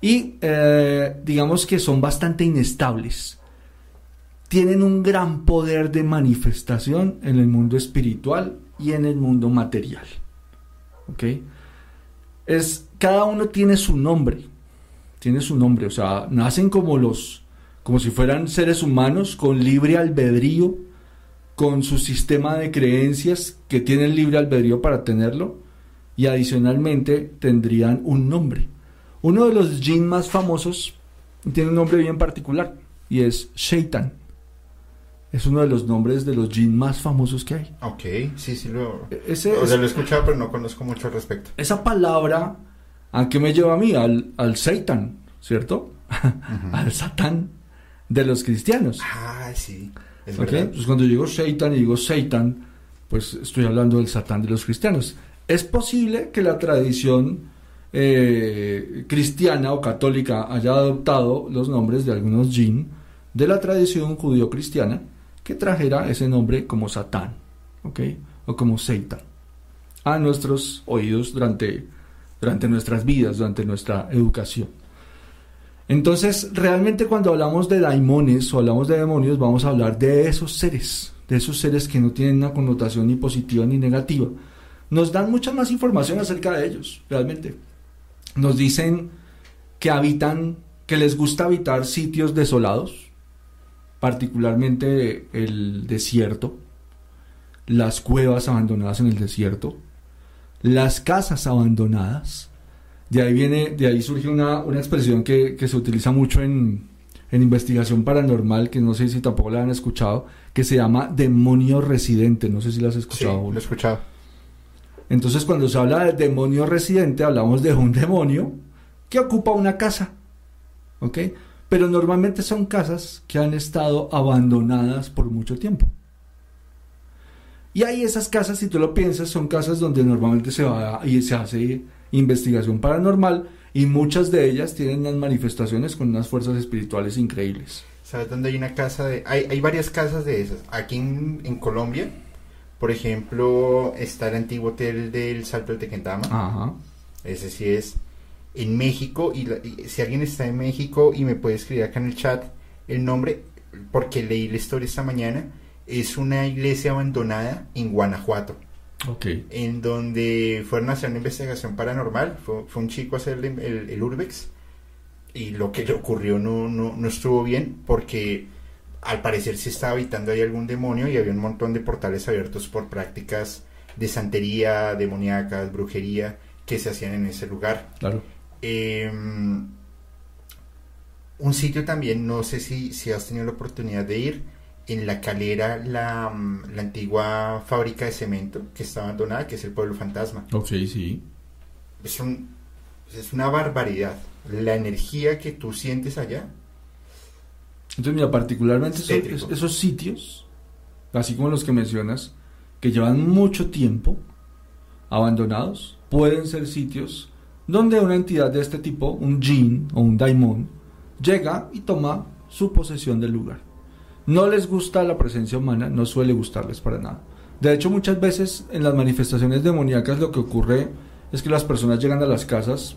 Y eh, digamos que son bastante inestables. Tienen un gran poder de manifestación en el mundo espiritual y en el mundo material. ¿Ok? Es, cada uno tiene su nombre. Tiene su nombre. O sea, nacen como los. Como si fueran seres humanos con libre albedrío, con su sistema de creencias que tienen libre albedrío para tenerlo y adicionalmente tendrían un nombre. Uno de los jinn más famosos tiene un nombre bien particular y es Shaitan. Es uno de los nombres de los jinn más famosos que hay. Ok, sí, sí lo, Ese, o sea, lo he escuchado, pero no conozco mucho al respecto. Esa palabra, ¿a qué me lleva a mí? Al, al Satan, ¿cierto? <laughs> al Satán de los cristianos. Ah, sí. Es okay? Pues cuando digo Shaitan y digo Satan, pues estoy hablando del Satán de los cristianos. Es posible que la tradición eh, cristiana o católica haya adoptado los nombres de algunos jinn de la tradición judío-cristiana que trajera ese nombre como Satán, ¿ok? O como Satan a nuestros oídos durante, durante nuestras vidas, durante nuestra educación. Entonces, realmente cuando hablamos de daimones o hablamos de demonios, vamos a hablar de esos seres, de esos seres que no tienen una connotación ni positiva ni negativa, nos dan mucha más información acerca de ellos, realmente. Nos dicen que habitan, que les gusta habitar sitios desolados, particularmente el desierto, las cuevas abandonadas en el desierto, las casas abandonadas. De ahí viene, de ahí surge una, una expresión que, que, se utiliza mucho en, en, investigación paranormal, que no sé si tampoco la han escuchado, que se llama demonio residente. No sé si la has escuchado. Sí, lo he escuchado. Entonces, cuando se habla de demonio residente, hablamos de un demonio que ocupa una casa. ¿Ok? pero normalmente son casas que han estado abandonadas por mucho tiempo. Y ahí esas casas, si tú lo piensas, son casas donde normalmente se va y se hace investigación paranormal y muchas de ellas tienen unas manifestaciones con unas fuerzas espirituales increíbles. ¿Sabes dónde hay una casa de...? Hay, hay varias casas de esas. Aquí en, en, Colombia, por ejemplo, está el antiguo hotel del Salto del Tequendama. Ajá. Ese sí es en México y, y, si alguien está en México y me puede escribir acá en el chat el nombre porque leí la historia esta mañana es una iglesia abandonada en Guanajuato okay. en donde fueron a hacer una investigación paranormal fue, fue un chico a hacer el, el, el, urbex y lo que le ocurrió no, no, no estuvo bien porque al parecer se estaba habitando ahí algún demonio y había un montón de portales abiertos por prácticas de santería, demoníacas, brujería que se hacían en ese lugar. Claro. Eh, un sitio también, no sé si, si has tenido la oportunidad de ir, en La Calera, la, la, antigua fábrica de cemento que está abandonada, que es el Pueblo Fantasma. Ok, sí. Es, un, es una barbaridad. La energía que tú sientes allá. Entonces, mira, particularmente esos, esos sitios, así como los que mencionas, que llevan mucho tiempo abandonados, pueden ser sitios donde una entidad de este tipo, un jin o un daimon, llega y toma su posesión del lugar. No les gusta la presencia humana, no suele gustarles para nada. De hecho, muchas veces en las manifestaciones demoníacas lo que ocurre es que las personas llegan a las casas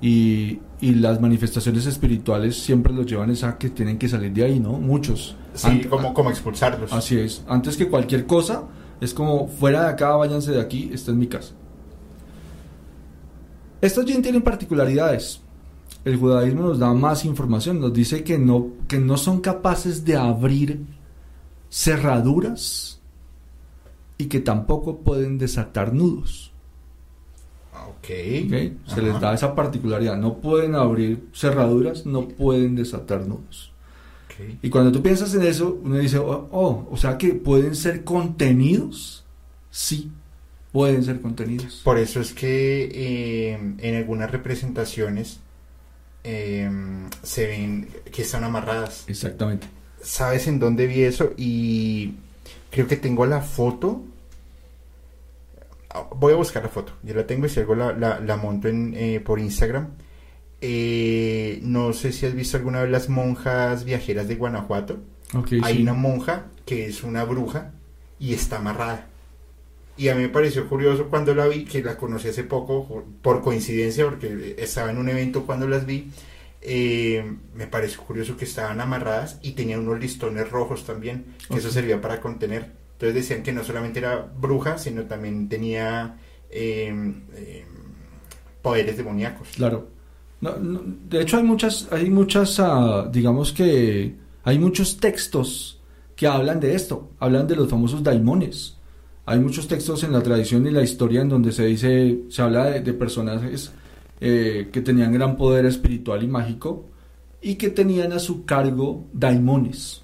y, y las manifestaciones espirituales siempre los llevan a que tienen que salir de ahí, ¿no? Muchos. Sí, Ant como, como expulsarlos. Así es. Antes que cualquier cosa, es como fuera de acá, váyanse de aquí, esta es mi casa. Estos jinn tienen particularidades. El judaísmo nos da más información, nos dice que no, que no son capaces de abrir cerraduras y que tampoco pueden desatar nudos. Okay. okay. Se les da esa particularidad. No pueden abrir cerraduras, no pueden desatar nudos. Okay. Y cuando tú piensas en eso, uno dice, oh, oh, o sea que pueden ser contenidos. Sí, pueden ser contenidos. Por eso es que eh, en algunas representaciones eh, se ven que están amarradas. Exactamente. ¿Sabes en dónde vi eso? Y creo que tengo la foto. Voy a buscar la foto. Yo la tengo y si algo la, la, la monto en, eh, por Instagram. Eh, no sé si has visto alguna vez las monjas viajeras de Guanajuato. Okay, Hay sí. una monja que es una bruja y está amarrada. Y a mí me pareció curioso cuando la vi, que la conocí hace poco, por coincidencia, porque estaba en un evento cuando las vi. Eh, me pareció curioso que estaban amarradas y tenían unos listones rojos también, que Okay. eso servía para contener. Entonces decían que no solamente era bruja, sino también tenía eh, eh, poderes demoníacos. Claro. No, no, de hecho, hay muchas, hay muchas, ah, digamos que hay muchos textos que hablan de esto, hablan de los famosos daimones. Hay muchos textos en la tradición y la historia en donde se dice, se habla de, de personajes eh, que tenían gran poder espiritual y mágico y que tenían a su cargo daimones.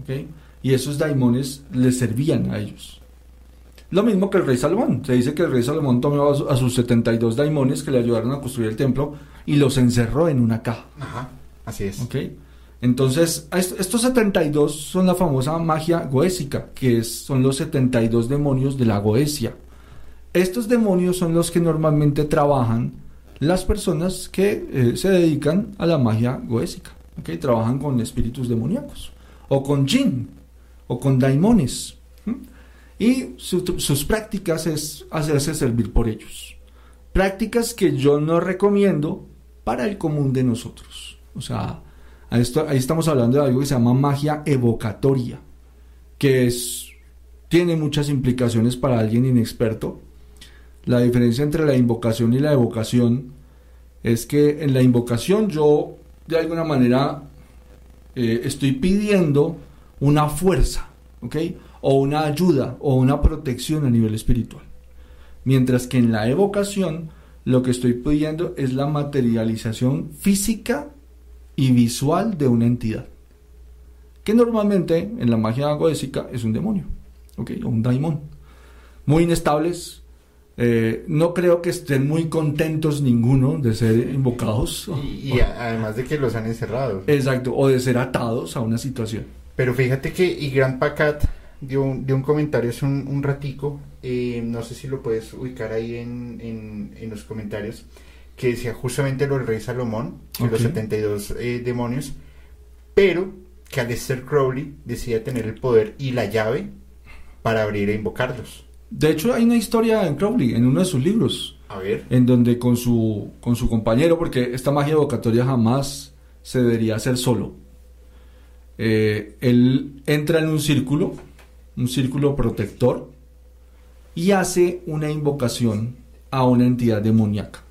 ¿ok? Y esos daimones les servían a ellos. Lo mismo que el rey Salomón. Se dice que el rey Salomón tomó a, su- a sus 72 daimones que le ayudaron a construir el templo y los encerró en una caja. Ajá, así es. ¿ok? Entonces, est- estos 72 son la famosa magia goésica, que son los 72 demonios de la Goesia. Estos demonios son los que normalmente trabajan las personas que eh, se dedican a la magia goésica, ¿ok? Trabajan con espíritus demoníacos, o con jinn, o con daimones. Y su- sus prácticas es hacerse servir por ellos. Prácticas que yo no recomiendo para el común de nosotros. O sea, ahí estamos hablando de algo que se llama magia evocatoria, que es, tiene muchas implicaciones para alguien inexperto la diferencia entre la invocación y la evocación es que en la invocación yo de alguna manera eh, estoy pidiendo una fuerza, ¿ok? O una ayuda o una protección a nivel espiritual. Mientras que en la evocación lo que estoy pidiendo es la materialización física y visual de una entidad. Que normalmente en la magia goésica es un demonio, ¿ok? O un daimon. Muy inestables, eh, no creo que estén muy contentos ninguno de ser invocados. Y, además de que los han encerrado. Exacto, o de ser atados a una situación. Pero fíjate que y Gran Pacat dio un, dio un comentario hace un, ratico, eh, no sé si lo puedes ubicar ahí en, en, los comentarios, que decía justamente lo del rey Salomón, los 72 eh, demonios, pero que Aleister Crowley decía tener el poder y la llave para abrir e invocarlos. De hecho, hay una historia en Crowley, en uno de sus libros. A ver. En donde con su, con su compañero, porque esta magia evocatoria jamás se debería hacer solo. Eh, él entra en un círculo, un círculo protector, y hace una invocación a una entidad demoníaca.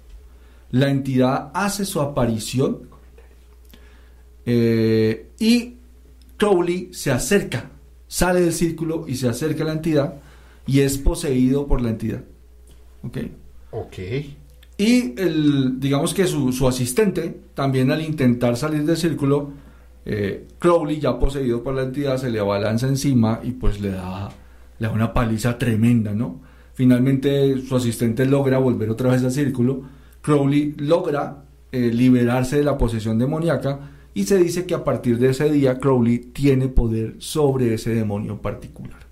La entidad hace su aparición eh, y Crowley se acerca, sale del círculo y se acerca a la entidad y es poseído por la entidad. ¿Ok? Ok. Y el, digamos que su, asistente, también al intentar salir del círculo, eh, Crowley, ya poseído por la entidad, se le abalanza encima y pues le da, le da una paliza tremenda, ¿no? Finalmente su asistente logra volver otra vez al círculo. Crowley logra eh, liberarse de la posesión demoníaca y se dice que a partir de ese día Crowley tiene poder sobre ese demonio particular.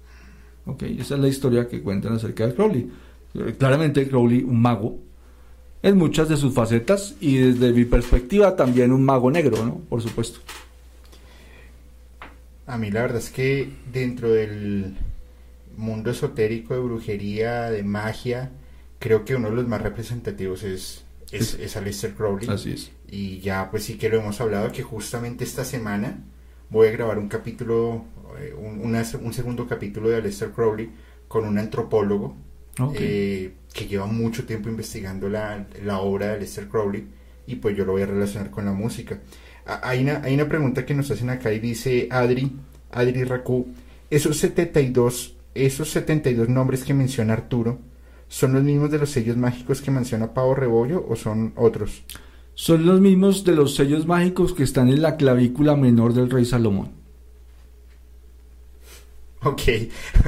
Okay, esa es la historia que cuentan acerca de Crowley. Eh, claramente Crowley, un mago, en muchas de sus facetas y desde mi perspectiva también un mago negro, ¿no? Por supuesto. A mí la verdad es que dentro del mundo esotérico de brujería, de magia, creo que uno de los más representativos es, es, es Aleister Crowley. Así es. Y ya pues sí que lo hemos hablado, que justamente esta semana voy a grabar un capítulo eh, un, segundo capítulo de Aleister Crowley con un antropólogo eh, que lleva mucho tiempo investigando la, obra de Aleister Crowley y pues yo lo voy a relacionar con la música. Hay una, hay una pregunta que nos hacen acá y dice Adri, Adri Raku, esos 72, esos 72 nombres que menciona Arturo, ¿son los mismos de los sellos mágicos que menciona Pavo Rebollo o son otros? Son los mismos de los sellos mágicos que están en la clavícula menor del rey Salomón. Ok,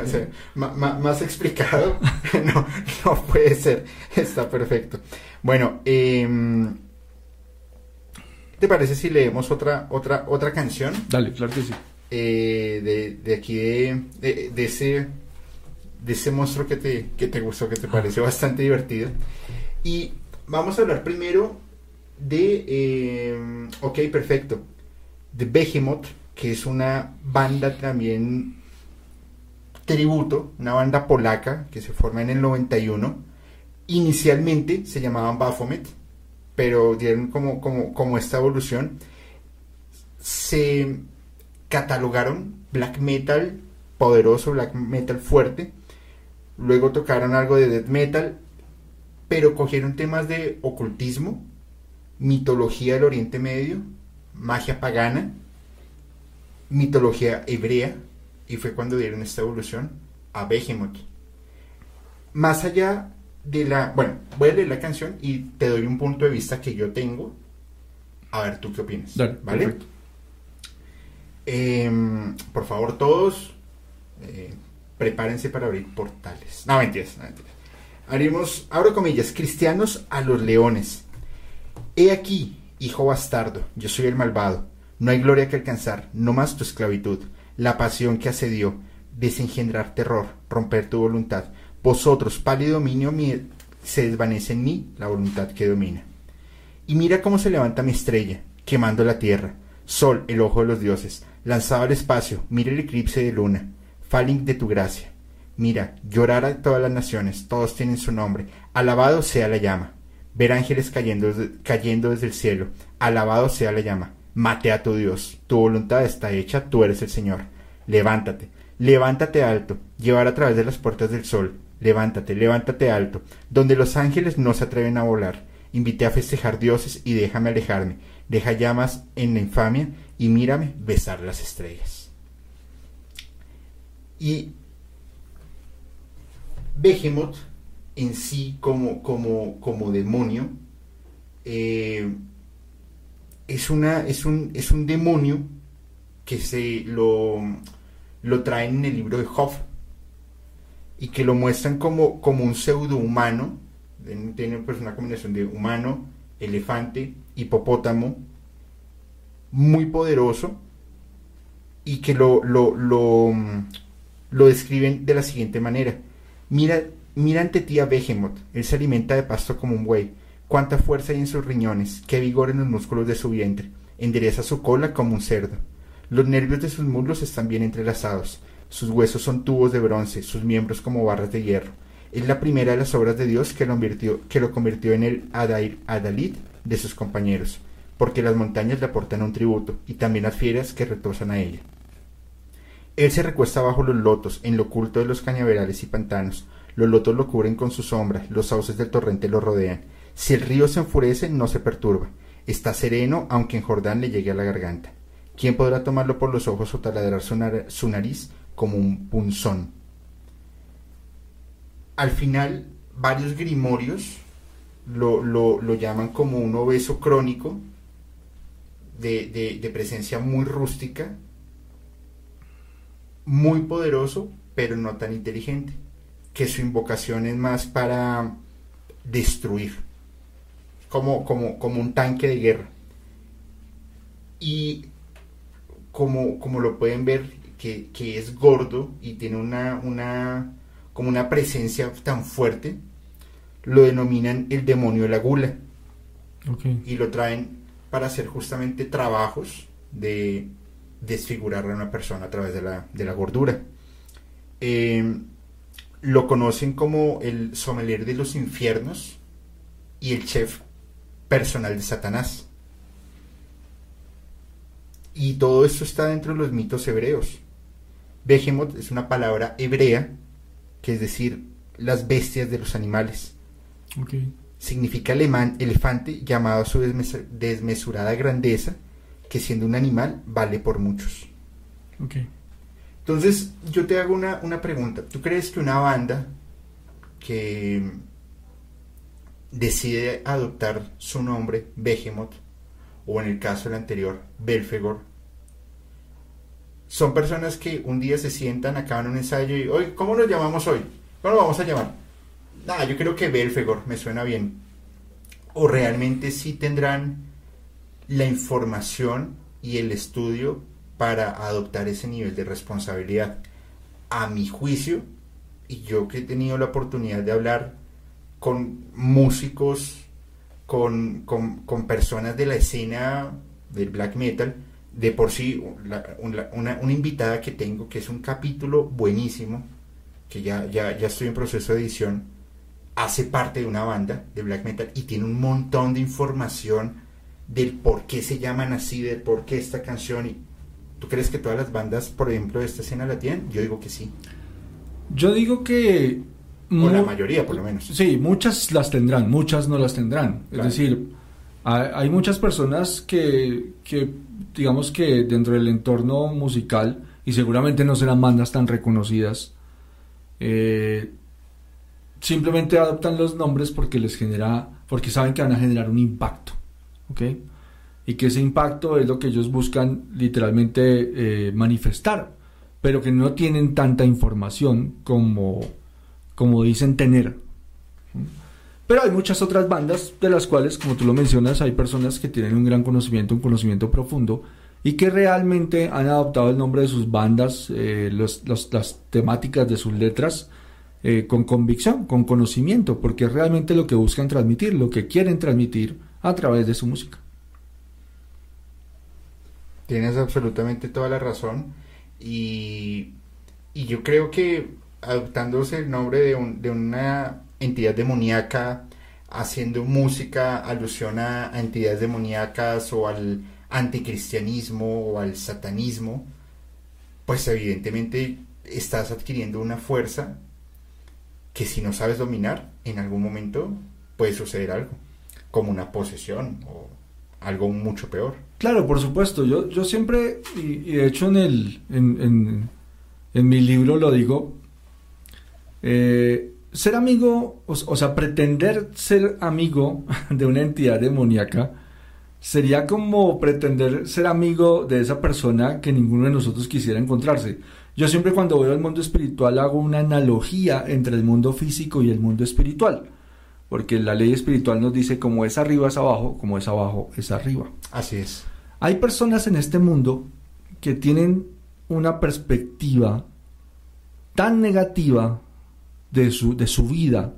<laughs> más explicado <laughs> no, no puede ser, está perfecto. Bueno, em, ¿te parece si leemos otra, otra, otra canción? Dale, claro que sí. Eh, de, aquí, de, de, ese, de ese monstruo que te, que te gustó, que te pareció bastante divertido. Y vamos a hablar primero de, em, ok, perfecto, de Behemoth, que es una banda también tributo, una banda polaca que se forma en el 91. Inicialmente se llamaban Baphomet, pero dieron como, como, como esta evolución. Se catalogaron black metal poderoso, black metal fuerte. Luego tocaron algo de death metal, pero cogieron temas de ocultismo, mitología del Oriente Medio, magia pagana, mitología hebrea, y fue cuando dieron esta evolución a Behemoth. Más allá de la... Bueno, voy a leer la canción y te doy un punto de vista que yo tengo. A ver, ¿tú qué opinas? ¿Vale? Em, por favor, todos, eh, prepárense para abrir portales. No, mentiras, no, mentiras. Haremos, abro comillas, cristianos a los leones. He aquí, hijo bastardo, yo soy el malvado. No hay gloria que alcanzar, no más tu esclavitud la pasión que asedió, desengendrar terror, romper tu voluntad. Vosotros, pálido dominio, se desvanece en mí la voluntad que domina. Y mira cómo se levanta mi estrella, quemando la tierra. Sol, el ojo de los dioses, lanzado al espacio, mira el eclipse de luna, Falling de tu gracia. Mira, llorar a todas las naciones, todos tienen su nombre. Alabado sea la llama. Ver ángeles cayendo, cayendo desde el cielo. Alabado sea la llama. Mate a tu Dios. Tu voluntad está hecha, tú eres el Señor. Levántate, levántate alto, llevar a través de las puertas del sol. Levántate, levántate alto, donde los ángeles no se atreven a volar. Invité a festejar dioses y déjame alejarme. Deja llamas en la infamia y mírame besar las estrellas. Y Behemoth en sí como, como, como demonio eh, es, una, es, un, es un demonio que se lo, lo traen en el libro de Job y que lo muestran como, como un pseudo humano, tiene pues una combinación de humano, elefante, hipopótamo, muy poderoso y que lo, lo, lo, lo describen de la siguiente manera. Mira, mira ante ti a Behemoth, él se alimenta de pasto como un buey, cuánta fuerza hay en sus riñones, qué vigor en los músculos de su vientre, endereza su cola como un cerdo. Los nervios de sus muslos están bien entrelazados, sus huesos son tubos de bronce, sus miembros como barras de hierro. Es la primera de las obras de Dios que lo, que lo convirtió en el Adair, Adalid de sus compañeros, porque las montañas le aportan un tributo, y también las fieras que retosan a ella. Él se recuesta bajo los lotos, en lo oculto de los cañaverales y pantanos. Los lotos lo cubren con su sombra, los sauces del torrente lo rodean. Si el río se enfurece, no se perturba. Está sereno, aunque en Jordán le llegue a la garganta. ¿Quién podrá tomarlo por los ojos o taladrar su, nariz como un punzón? Al final, varios grimorios lo, llaman como un obeso crónico de presencia muy rústica, muy poderoso, pero no tan inteligente, que su invocación es más para destruir, como, como, como un tanque de guerra. Y como, como lo pueden ver, que, es gordo y tiene una, una, como una presencia tan fuerte, lo denominan el demonio de la gula. Y lo traen para hacer justamente trabajos de desfigurar a una persona a través de la, de la gordura. Eh, lo conocen como el sommelier de los infiernos y el chef personal de Satanás. Y todo esto está dentro de los mitos hebreos. Behemoth es una palabra hebrea, que es decir, las bestias de los animales. Significa alemán elefante llamado a su desmesurada grandeza que siendo un animal vale por muchos. Entonces, yo te hago una, una pregunta. ¿Tú crees que una banda que decide adoptar su nombre, Behemoth, o en el caso del anterior, Belfegor, son personas que un día se sientan, acaban un ensayo y, hoy, ¿cómo nos llamamos hoy? ¿Cómo lo vamos a llamar? Nada, yo creo que Belfegor me suena bien. O realmente sí tendrán la información y el estudio para adoptar ese nivel de responsabilidad. A mi juicio, y yo que he tenido la oportunidad de hablar con músicos, con, con, personas de la escena del black metal, de por sí, una, una, invitada que tengo, que es un capítulo buenísimo, que ya, ya, ya estoy en proceso de edición, hace parte de una banda de black metal y tiene un montón de información del por qué se llaman así, del por qué esta canción. Y, ¿Tú crees que todas las bandas, por ejemplo, de esta escena la tienen? Yo digo que sí. Yo digo que... O la mayoría, por lo menos. Sí, muchas las tendrán, muchas no las tendrán. Es decir, hay, muchas personas que, que, digamos que dentro del entorno musical, y seguramente no serán bandas tan reconocidas, eh, simplemente adoptan los nombres porque les genera, porque saben que van a generar un impacto. ¿Ok? Y que ese impacto es lo que ellos buscan literalmente eh, manifestar, pero que no tienen tanta información como, como dicen tener. Pero hay muchas otras bandas de las cuales, como tú lo mencionas, hay personas que tienen un gran conocimiento, un conocimiento profundo, y que realmente han adoptado el nombre de sus bandas, eh, las temáticas de sus letras, eh, con convicción, con conocimiento, porque es realmente lo que buscan transmitir, lo que quieren transmitir a través de su música. Tienes absolutamente toda la razón y, yo creo que adoptándose el nombre de, una entidad demoníaca, haciendo música, alusión a, entidades demoníacas o al anticristianismo o al satanismo, pues evidentemente estás adquiriendo una fuerza que si no sabes dominar, en algún momento puede suceder algo, como una posesión o algo mucho peor. Claro, por supuesto. Yo, yo siempre, y, de hecho en, el, en, en, mi libro lo digo, eh, ser amigo, o, o, sea, pretender ser amigo <laughs> de una entidad demoníaca sería como pretender ser amigo de esa persona que ninguno de nosotros quisiera encontrarse. Yo siempre cuando voy al mundo espiritual hago una analogía entre el mundo físico y el mundo espiritual, porque la ley espiritual nos dice como es arriba es abajo, como es abajo es arriba. Así es. Hay personas en este mundo que tienen una perspectiva tan negativa de su, de su vida,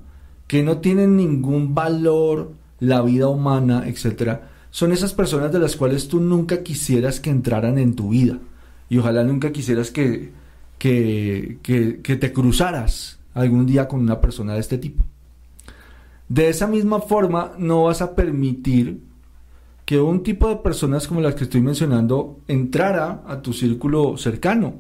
que no tienen ningún valor, la vida humana, etcétera, son esas personas de las cuales tú nunca quisieras que entraran en tu vida. Y ojalá nunca quisieras que, que, que, te cruzaras algún día con una persona de este tipo. De esa misma forma, no vas a permitir que un tipo de personas como las que estoy mencionando entrara a tu círculo cercano.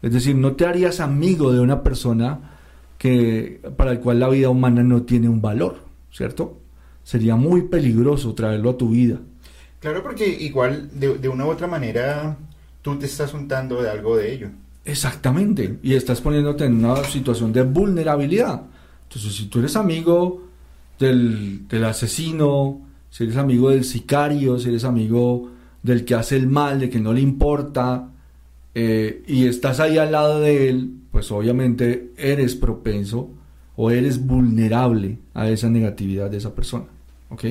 Es decir, no te harías amigo de una persona que, para el cual la vida humana no tiene un valor, ¿cierto? Sería muy peligroso traerlo a tu vida. Claro, porque igual de, una u otra manera tú te estás untando de algo de ello. Exactamente, y estás poniéndote en una situación de vulnerabilidad. Entonces, si tú eres amigo del, asesino, si eres amigo del sicario, si eres amigo del que hace el mal, de que no le importa, eh, y estás ahí al lado de él, pues obviamente eres propenso o eres vulnerable a esa negatividad de esa persona. ¿ok?,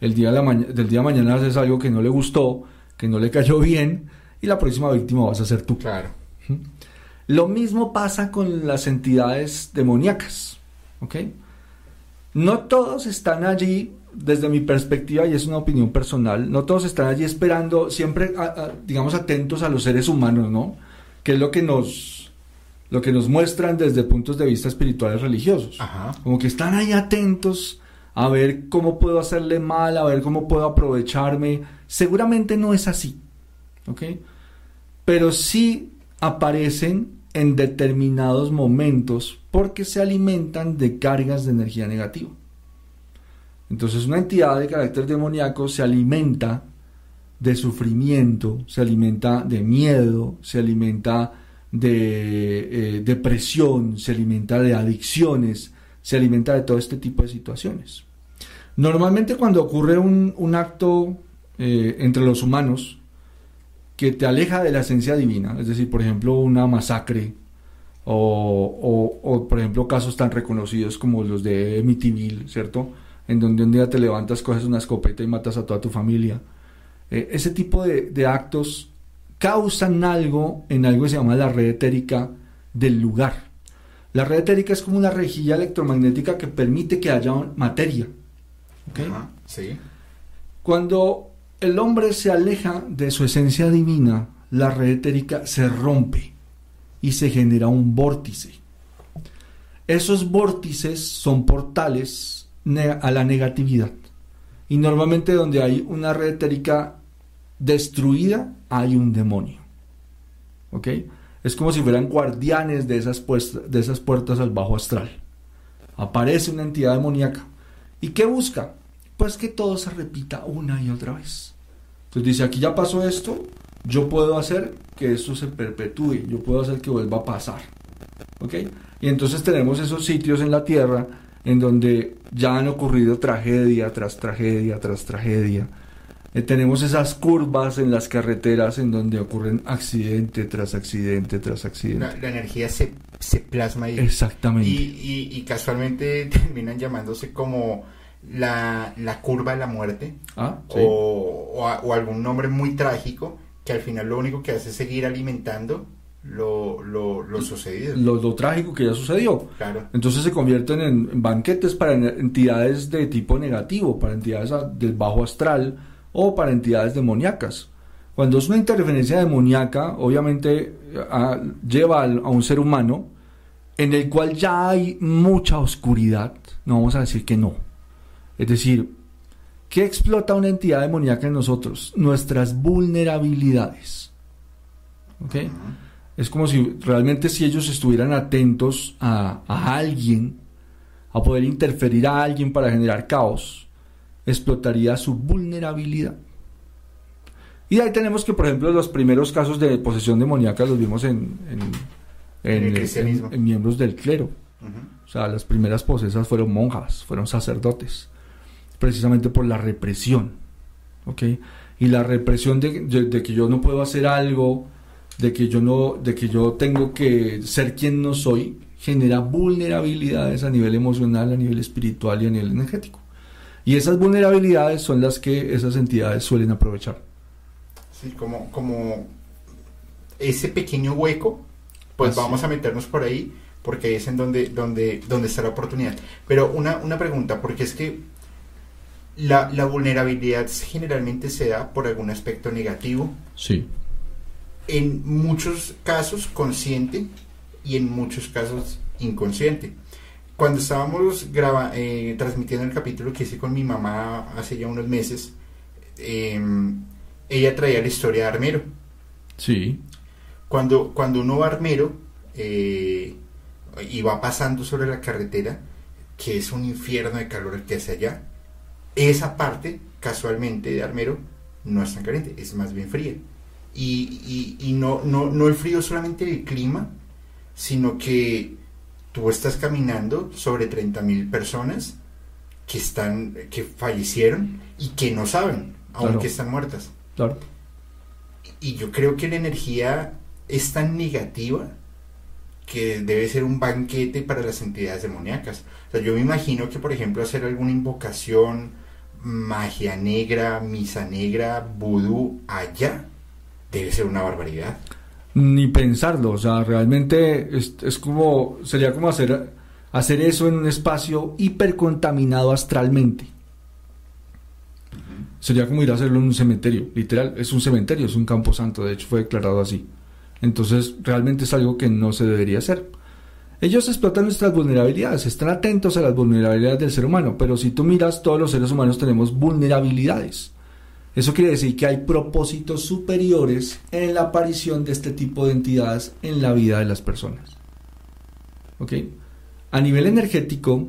el día del día de mañana haces algo que no le gustó, que no le cayó bien, y la próxima víctima vas a ser tú. Claro. Lo mismo pasa con las entidades demoníacas. ¿ok? No todos están allí, desde mi perspectiva, y es una opinión personal, no todos están allí esperando, siempre, digamos, atentos a los seres humanos, ¿no? Que es lo que nos, lo que nos muestran desde puntos de vista espirituales religiosos. Como que están ahí atentos a ver cómo puedo hacerle mal, a ver cómo puedo aprovecharme. Seguramente no es así, ¿ok? Pero sí aparecen en determinados momentos porque se alimentan de cargas de energía negativa. Entonces una entidad de carácter demoníaco se alimenta de sufrimiento, se alimenta de miedo, se alimenta de eh, depresión, se alimenta de adicciones, se alimenta de todo este tipo de situaciones. Normalmente cuando ocurre un, acto eh, entre los humanos que te aleja de la esencia divina, es decir, por ejemplo, una masacre, o, por ejemplo casos tan reconocidos como los de Emityville, ¿cierto? En donde un día te levantas, coges una escopeta y matas a toda tu familia. Eh, ese tipo de, de actos causan algo en algo que se llama la red etérica del lugar. La red etérica es como una rejilla electromagnética que permite que haya materia. sí. Cuando el hombre se aleja de su esencia divina, la red etérica se rompe y se genera un vórtice. Esos vórtices son portales a la negatividad. Y normalmente donde hay una red etérica destruida, hay un demonio. ¿Ok? Es como si fueran guardianes de esas, de esas puertas al bajo astral. Aparece una entidad demoníaca. ¿Y qué busca? Pues que todo se repita una y otra vez. Entonces dice, aquí ya pasó esto, yo puedo hacer que esto se perpetúe, yo puedo hacer que vuelva a pasar. ¿Ok? Y entonces tenemos esos sitios en la Tierra en donde ya han ocurrido tragedia tras tragedia tras tragedia eh, tenemos esas curvas en las carreteras en donde ocurren accidente tras accidente tras accidente. La, energía se, se, plasma ahí. Exactamente. Y, y, casualmente <laughs> terminan llamándose como la, la curva de la muerte. Ah, o, o, algún nombre muy trágico que al final lo único que hace es seguir alimentando lo, lo, lo sucedido. Lo, lo, trágico que ya sucedió. Claro. Entonces se convierten en, banquetes para entidades de tipo negativo, para entidades del bajo astral o para entidades demoníacas. Cuando es una interferencia demoníaca, obviamente lleva a, un ser humano en el cual ya hay mucha oscuridad, no vamos a decir que no. Es decir, ¿qué explota una entidad demoníaca en nosotros? Nuestras vulnerabilidades. ¿Ok? Es como si realmente si ellos estuvieran atentos a, a alguien a poder interferir a alguien para generar caos, explotaría su vulnerabilidad. Y ahí tenemos que, por ejemplo, los primeros casos de posesión demoníaca los vimos en, en, miembros del clero. O sea, las primeras posesas fueron monjas, fueron sacerdotes, precisamente por la represión. ¿Ok? Y la represión de, de, que yo no puedo hacer algo, de que yo no, de que yo tengo que ser quien no soy, genera vulnerabilidades a nivel emocional, a nivel espiritual y a nivel energético. Y esas vulnerabilidades son las que esas entidades suelen aprovechar. Sí, como, como ese pequeño hueco, pues vamos a meternos por ahí, porque es en donde, donde, donde está la oportunidad. Pero una, una pregunta, porque es que la, la, vulnerabilidad generalmente se da por algún aspecto negativo. Sí. En muchos casos consciente y en muchos casos inconsciente. Cuando estábamos graba, eh, transmitiendo el capítulo que hice con mi mamá hace ya unos meses, em, ella traía la historia de Armero. Sí. Cuando, cuando uno va a Armero eh, y va pasando sobre la carretera, que es un infierno de calor el que hace allá, esa parte, casualmente, de Armero, no es tan caliente, es más bien fría. Y, y, y no, no, no el frío solamente del clima, sino que tú estás caminando sobre 30.000 personas que están que fallecieron y que no saben, aunque están muertas. Claro. Y yo creo que la energía es tan negativa que debe ser un banquete para las entidades demoníacas. O sea, yo me imagino que, por ejemplo, hacer alguna invocación, magia negra, misa negra, vudú allá, debe ser una barbaridad ni pensarlo, o sea, realmente es, es, como, sería como hacer, hacer eso en un espacio hipercontaminado astralmente. Sería como ir a hacerlo en un cementerio, literal, es un cementerio, es un campo santo, de hecho fue declarado así. Entonces, realmente es algo que no se debería hacer. Ellos explotan nuestras vulnerabilidades, están atentos a las vulnerabilidades del ser humano, pero si tú miras, todos los seres humanos tenemos vulnerabilidades. Eso quiere decir que hay propósitos superiores en la aparición de este tipo de entidades en la vida de las personas. ¿Ok? A nivel energético,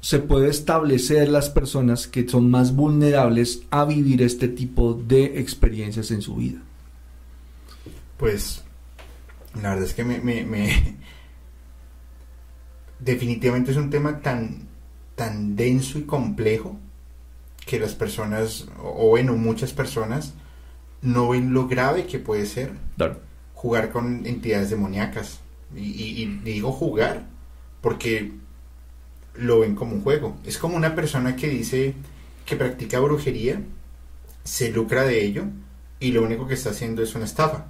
se puede establecer las personas que son más vulnerables a vivir este tipo de experiencias en su vida. Pues, la verdad es que me, me... definitivamente es un tema tan, tan denso y complejo que las personas, o bueno, muchas personas, no ven lo grave que puede ser jugar con entidades demoníacas. Y, digo jugar porque lo ven como un juego. Es como una persona que dice que practica brujería, se lucra de ello y lo único que está haciendo es una estafa.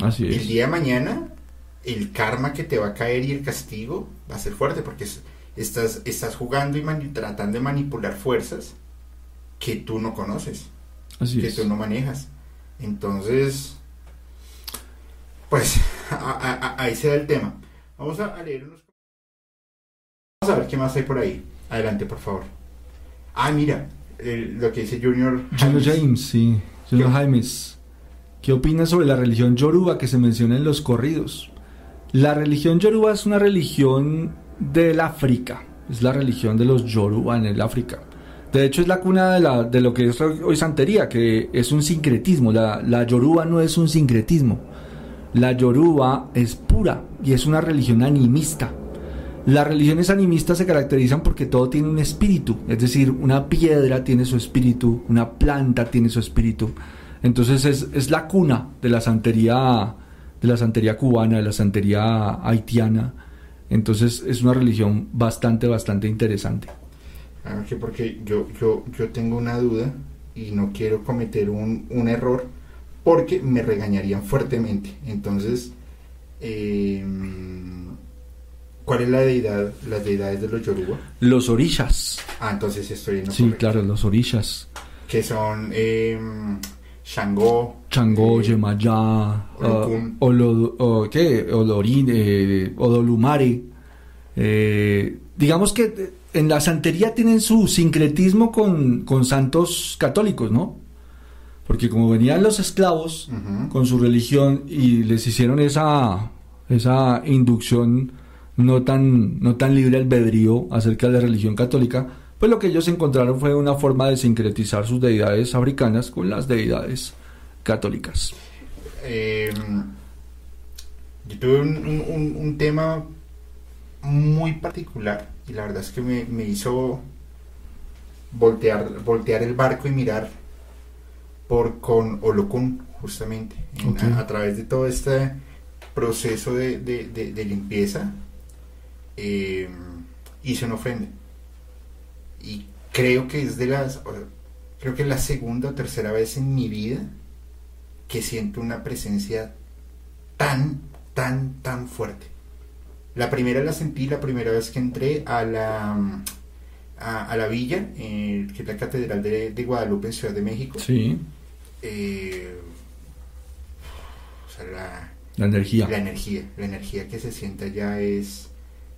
Así es. El día de mañana, el karma que te va a caer y el castigo va a ser fuerte porque estás, estás jugando y tratando de manipular fuerzas que tú no conoces, que tú no manejas. Entonces, pues ahí se da el tema. Vamos a, leer unos... Vamos a ver qué más hay por ahí. Adelante, por favor. Ah, mira, lo que dice Junior Junior James, sí. Junior James. ¿Qué opinas sobre la religión yoruba que se menciona en los corridos? La religión yoruba es una religión del África. Es la religión de los yoruba en el África. De hecho, es la cuna de, lo que es hoy santería, que es un sincretismo. La, la yoruba no es un sincretismo. La yoruba es pura y es una religión animista. Las religiones animistas se caracterizan porque todo tiene un espíritu, es decir, una piedra tiene su espíritu, una planta tiene su espíritu. Entonces es, es la cuna de la santería, de la santería cubana, de la santería haitiana. Entonces es una religión bastante, bastante interesante. Ah, porque yo, yo, yo tengo una duda y no quiero cometer un, un error porque me regañarían fuertemente. Entonces, em, ¿cuál es la deidad, las deidades de los Yoruba? Los orishas. Ah, entonces estoy en Sí, claro, los orishas. Que son eh, Shango. Shango, eh, Yemaya, uh, ¿qué? Olorín, eh, Odolumare. Eh, digamos que en la santería tienen su sincretismo con, santos católicos, ¿no? Porque como venían los esclavos con su religión y les hicieron esa, esa inducción no tan, no tan libre albedrío acerca de la religión católica, pues lo que ellos encontraron fue una forma de sincretizar sus deidades africanas con las deidades católicas. Eh, yo tuve un, un, tema muy particular y la verdad es que me, me hizo voltear, voltear el barco y mirar por con Olokun, justamente, a, través de todo este proceso de, de, limpieza, eh, hice una ofrenda. Y creo que es de las, creo que es la segunda o tercera vez en mi vida que siento una presencia tan, tan, tan fuerte. La primera la sentí la primera vez que entré a la, a, la villa, eh, que es la Catedral de, Guadalupe en Ciudad de México. Sí. Eh, o sea, la, energía. La energía, la energía que se siente allá es,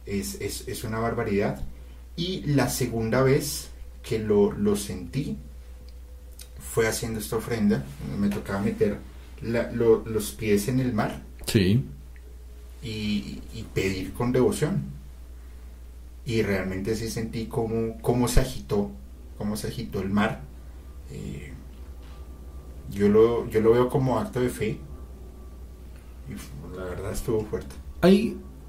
es, es, es una barbaridad. Y la segunda vez que lo, lo, sentí fue haciendo esta ofrenda. Me tocaba meter los pies en el mar. Sí. Y, y, pedir con devoción. Y realmente sí sentí cómo, cómo se agitó, cómo se agitó el mar. Eh, yo lo, yo lo veo como acto de fe. Y la verdad estuvo fuerte.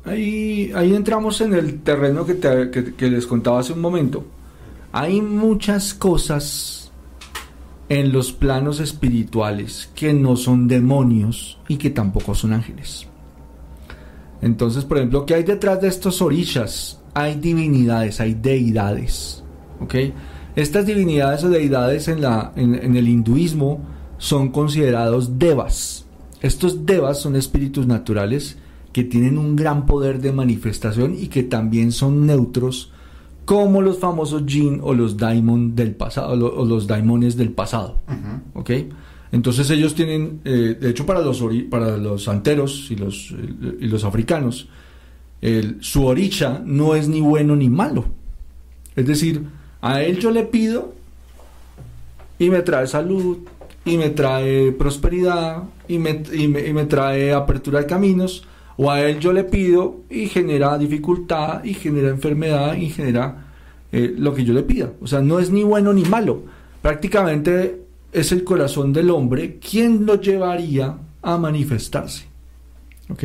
Ahí, ahí entramos en el terreno que, que, les contaba hace un momento. Hay muchas cosas en los planos espirituales que no son demonios y que tampoco son ángeles. Entonces, por ejemplo, ¿qué hay detrás de estos orillas? Hay divinidades, hay deidades. ¿Ok? Estas divinidades o deidades en, la, en el hinduismo son considerados devas. Estos devas son espíritus naturales que tienen un gran poder de manifestación y que también son neutros como los famosos jin o los daimon del pasado o los daimones del pasado. ¿Ok? Entonces ellos tienen, eh, de hecho para los, para los anteros y los, y los africanos, el, su oricha no es ni bueno ni malo. Es decir, a él yo le pido y me trae salud, y me trae prosperidad y me, y me, trae apertura de caminos, o a él yo le pido y genera dificultad y genera enfermedad y genera eh, lo que yo le pida. O sea, no es ni bueno ni malo. Prácticamente es el corazón del hombre quien lo llevaría a manifestarse. ¿Ok?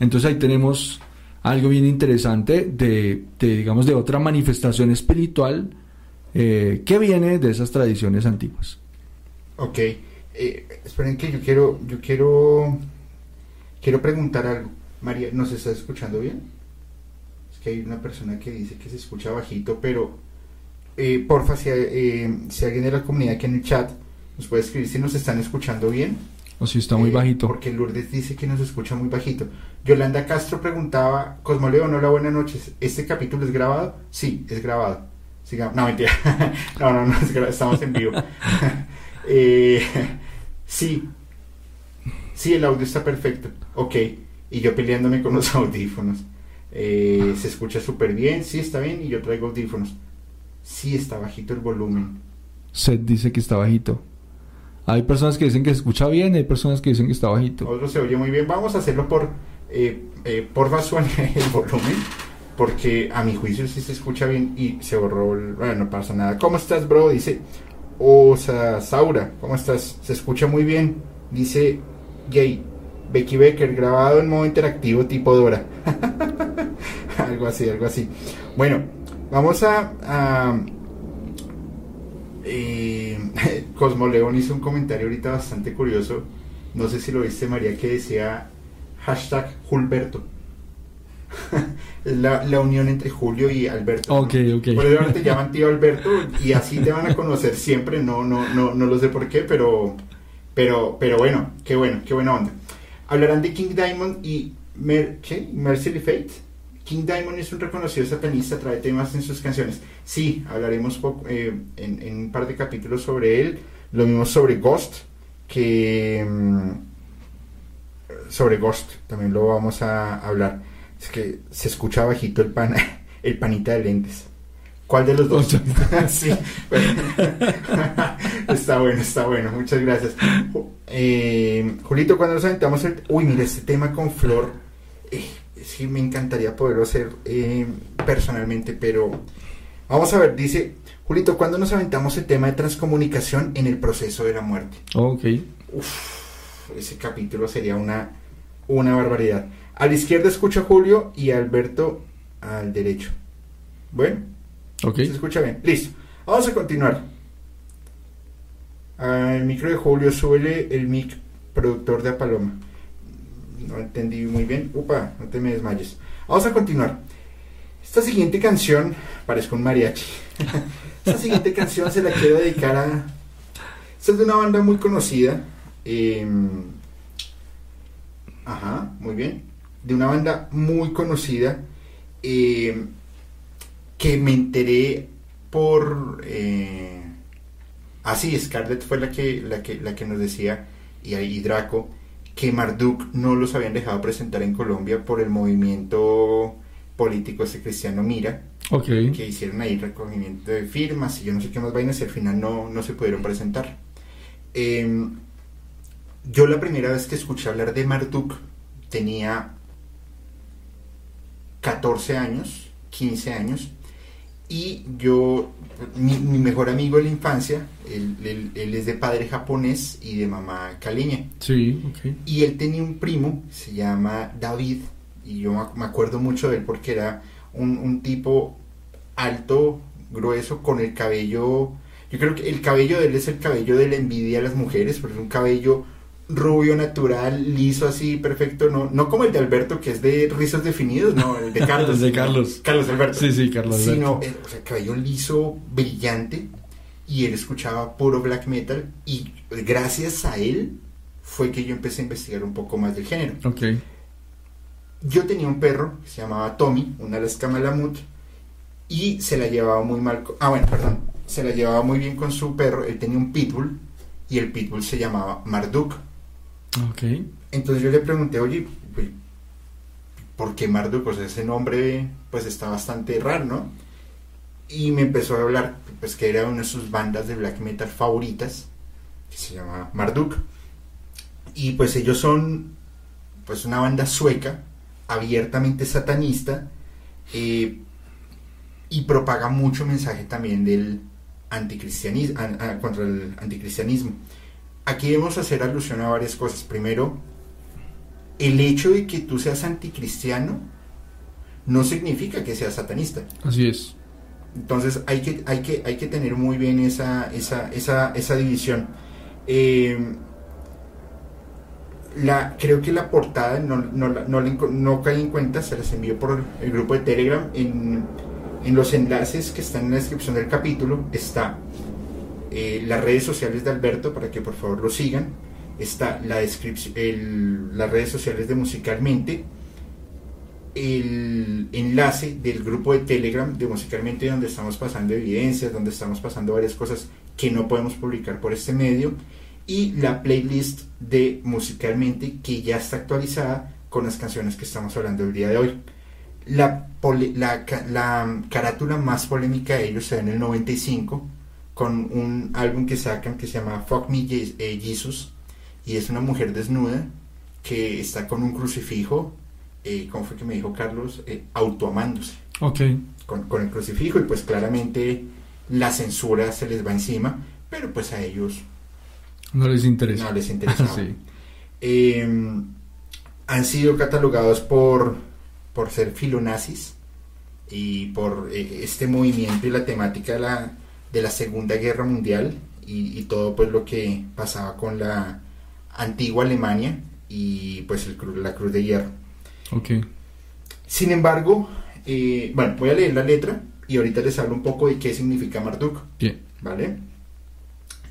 Entonces ahí tenemos algo bien interesante de, digamos, de otra manifestación espiritual eh, que viene de esas tradiciones antiguas. Ok, eh, esperen que yo quiero, yo quiero, quiero preguntar algo. María, ¿nos está escuchando bien? Es que hay una persona que dice que se escucha bajito, pero eh, porfa, si, eh, si alguien de la comunidad aquí en el chat nos puede escribir si nos están escuchando bien. O si está muy eh, bajito. Porque Lourdes dice que nos escucha muy bajito. Yolanda Castro preguntaba, Cosmoleón, hola, buenas noches. ¿Este capítulo es grabado? Sí, es grabado. Sigamos. No, mentira. <laughs> no, no, no, estamos en vivo. <laughs> Eh, <laughs> sí, sí, el audio está perfecto. Ok, y yo peleándome con los <laughs> audífonos. Eh, se escucha súper bien, sí está bien, y yo traigo audífonos. Sí está bajito el volumen. Seth dice que está bajito. Hay personas que dicen que se escucha bien, hay personas que dicen que está bajito. Otro se oye muy bien. Vamos a hacerlo por, eh, eh <laughs> el volumen, porque a mi juicio sí se escucha bien y se borró. bueno, no pasa nada. ¿Cómo estás, bro? Dice o sea, Saura, ¿cómo estás? Se escucha muy bien. Dice Jay, Becky Becker, grabado en modo interactivo tipo Dora. <laughs> algo así, algo así. Bueno, vamos a... a eh, <laughs> Cosmo León hizo un comentario ahorita bastante curioso. No sé si lo viste, María, que decía hashtag Julberto. <laughs> la, la, unión entre Julio y Alberto. Ok, ok. Por eso ahora te llaman tío Alberto y así te van a conocer siempre. No, no, no, no lo sé por qué, pero, pero, pero bueno, qué bueno, qué buena onda. Hablarán de King Diamond y Mer Mercy Fate. King Diamond es un reconocido satanista, trae temas en sus canciones. Sí, hablaremos eh, en, en, un par de capítulos sobre él. Lo mismo sobre Ghost, que... Mm, sobre Ghost también lo vamos a hablar. Es que se escucha bajito el pan, <laughs> el panita de lentes. ¿Cuál de los dos? <laughs> sí. <laughs> está bueno, está bueno. Muchas gracias. Eh, Julito, cuando nos aventamos el... Uy, mira, este tema con Flor. Eh, sí me encantaría poderlo hacer eh, personalmente, pero vamos a ver, dice Julito, ¿cuándo nos aventamos el tema de transcomunicación en el proceso de la muerte? Ok. Uf, ese capítulo sería una, una barbaridad. A la izquierda escucha Julio y Alberto al derecho. Bueno, Ok. se escucha bien. Listo. Vamos a continuar. Al micro de Julio, súbele el mic productor de Paloma. No entendí muy bien. Upa, no te me desmayes. Vamos a continuar. Esta siguiente canción, parezco un mariachi. <laughs> Esta siguiente canción se la quiero dedicar a. Esta es de una banda muy conocida. eh, ajá, muy bien. De una banda muy conocida. eh, que me enteré por. Eh, ah, sí, Scarlett fue la que, la que, la que nos decía, y ahí Draco, que Marduk no los habían dejado presentar en Colombia por el movimiento político ese cristiano Mira, Ok. que hicieron ahí recogimiento de firmas y yo no sé qué más vainas y al final no, no se pudieron presentar. Eh, yo la primera vez que escuché hablar de Marduk tenía 14 años, 15 años, y yo, mi, mi mejor amigo de la infancia, él, él- él es de padre japonés y de mamá caleña. Sí, ok. Y él tenía un primo, se llama David, y yo me- acuerdo mucho de él porque era un, un tipo alto, grueso, con el cabello, yo creo que el cabello de él es el cabello de la envidia a las mujeres, porque es un cabello rubio, natural, liso así, perfecto, no, no como el de Alberto, que es de rizos definidos, no, el de <laughs> Carlos. El de Carlos. Carlos Alberto. Sí, sí, Carlos. Sino, Alberto. eh, o sea, cabello liso, brillante, y él escuchaba puro black metal, y gracias a él fue que yo empecé a investigar un poco más del género. Ok. Yo tenía un perro que se llamaba Tommy, una Alaska Malamut, y se la llevaba muy mal. Ah, bueno, perdón. Se la llevaba muy bien con su perro. Él tenía un pitbull, y el pitbull se llamaba Marduk. Ok. Entonces yo le pregunté, oye, pues, ¿por qué Marduk? Sea, ese nombre pues está bastante raro, ¿no? Y me empezó a hablar, pues que era una de sus bandas de black metal favoritas, que se llama Marduk. Y pues ellos son pues una banda sueca, abiertamente satanista, eh, y propaga mucho mensaje también del anticristianismo, contra el anticristianismo. Aquí debemos hacer alusión a varias cosas. Primero, el hecho de que tú seas anticristiano no significa que seas satanista. Así es. Entonces hay que, hay que, hay que tener muy bien esa, esa, esa, esa división. Eh, la, creo que la portada no, no, no, no caí en cuenta, se las envió por el grupo de Telegram. En, en los enlaces que están en la descripción del capítulo está eh, las redes sociales de Alberto para que por favor lo sigan. Está la las redes sociales de Musicalmente el enlace del grupo de Telegram de Musicalmente donde estamos pasando evidencias, donde estamos pasando varias cosas que no podemos publicar por este medio y la playlist de Musicalmente que ya está actualizada con las canciones que estamos hablando el día de hoy. La, la, la carátula más polémica de ellos se da en el 95 con un álbum que sacan que se llama Fuck Me eh, Jesus y es una mujer desnuda que está con un crucifijo eh, ¿cómo fue que me dijo Carlos? Eh, autoamándose Ok. con, con el crucifijo y pues claramente la censura se les va encima, pero pues a ellos No les interesa. no les interesa. <laughs> sí. Eh, han sido catalogados por, por ser filonazis y por eh, este movimiento y la temática de la, de la Segunda Guerra Mundial y, y todo pues lo que pasaba con la antigua Alemania y pues el la Cruz de Hierro. Sin embargo, eh, bueno, voy a leer la letra y ahorita les hablo un poco de qué significa Marduk, Bien. ¿vale?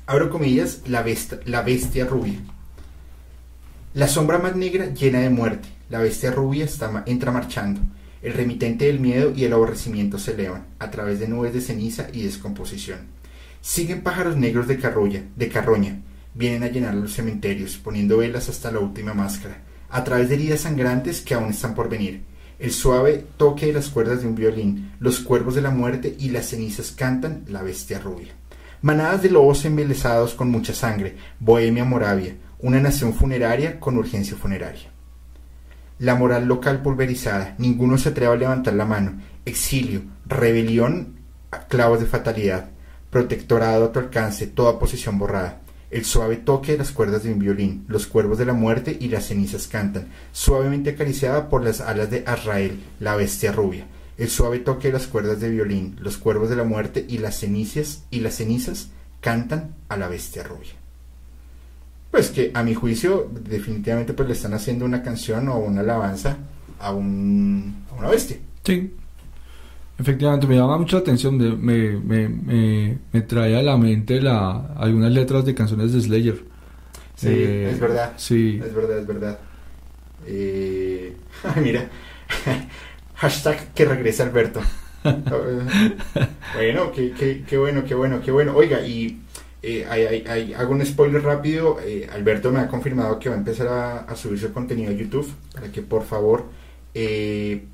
Abro comillas, la, best- la bestia rubia. La sombra más negra llena de muerte, la bestia rubia está entra marchando. El remitente del miedo y el aborrecimiento se elevan a través de nubes de ceniza y descomposición. Siguen pájaros negros de carroña, de carroña, vienen a llenar los cementerios, poniendo velas hasta la última máscara, a través de heridas sangrantes que aún están por venir. El suave toque de las cuerdas de un violín, los cuervos de la muerte y las cenizas cantan la bestia rubia. Manadas de lobos embelesados con mucha sangre, Bohemia Moravia, una nación funeraria con urgencia funeraria. La moral local pulverizada, ninguno se atreve a levantar la mano. Exilio, rebelión, clavos de fatalidad. Protectorado a tu alcance, toda posición borrada. El suave toque de las cuerdas de un violín, los cuervos de la muerte y las cenizas cantan, suavemente acariciada por las alas de Azrael, la bestia rubia. El suave toque de las cuerdas de violín, los cuervos de la muerte y las cenizas y las cenizas cantan a la bestia rubia. Pues que a mi juicio definitivamente pues le están haciendo una canción o una alabanza a, un, a una bestia. Sí, efectivamente me llama mucho la atención, me, me, me, me trae a la mente la, algunas letras de canciones de Slayer. Sí, Eh, es verdad. Sí, Es verdad, es verdad. Eh, <laughs> mira, <laughs> hashtag que regrese Alberto. <laughs> bueno, qué, qué, qué bueno, qué bueno, qué bueno. Oiga, y eh, hay- hay- hay- hago un spoiler rápido. eh, Alberto me ha confirmado que va a empezar a, a subir su contenido a YouTube. Para que por favor, eh,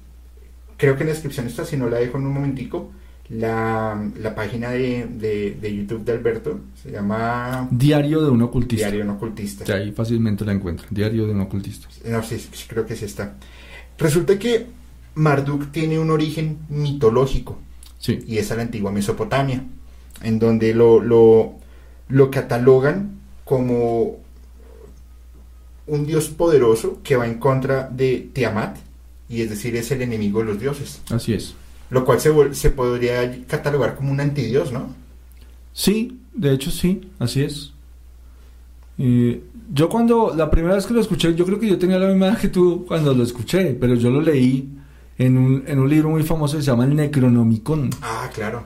creo que en la descripción está, si no la dejo en un momentico, la, la página de, de- de YouTube de Alberto. Se llama Diario de un ocultista. Diario No Ocultista. Que ahí fácilmente la encuentran. Diario de un ocultista. No, sí, sí, creo que sí está. Resulta que Marduk tiene un origen mitológico Sí, y es a la antigua Mesopotamia, en donde lo, lo, lo catalogan como un dios poderoso que va en contra de Tiamat, y es decir, es el enemigo de los dioses, así es. lo cual se, se podría catalogar como un antidios, ¿no? Sí, de hecho sí, así es. Y yo cuando, la primera vez que lo escuché, yo creo que yo tenía la misma edad que tú cuando lo escuché, pero yo lo leí en un, en un libro muy famoso que se llama el Necronomicon. Ah, claro.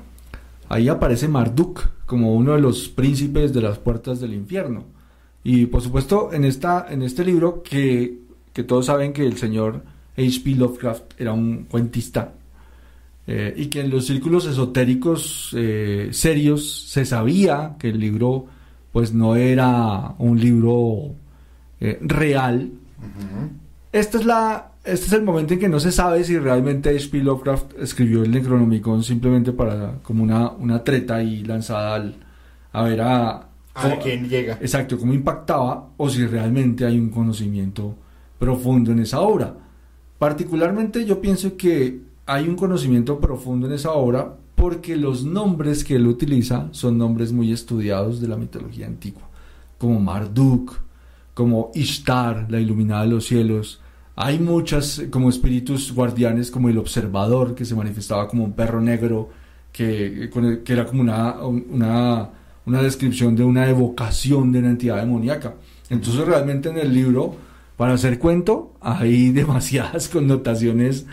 Ahí aparece Marduk como uno de los príncipes de las puertas del infierno. Y por supuesto, en, esta, en este libro, que, que todos saben que el señor H.P. Lovecraft era un cuentista, eh, y que en los círculos esotéricos eh, serios se sabía que el libro pues no era un libro eh, real. Esta es la, este es el momento en que no se sabe si realmente H.P. Lovecraft escribió el Necronomicon simplemente para como una, una treta y lanzada al, a ver a, A cómo- quién llega. exacto cómo impactaba o si realmente hay un conocimiento profundo en esa obra. Particularmente yo pienso que hay un conocimiento profundo en esa obra porque los nombres que él utiliza son nombres muy estudiados de la mitología antigua, como Marduk, como Ishtar, la iluminada de los cielos. Hay muchas eh, como espíritus guardianes, como el observador, que se manifestaba como un perro negro, que, el- que era como una, una, una descripción de una evocación de una entidad demoníaca. Entonces realmente en el libro, para hacer cuento, hay <laughs> demasiadas connotaciones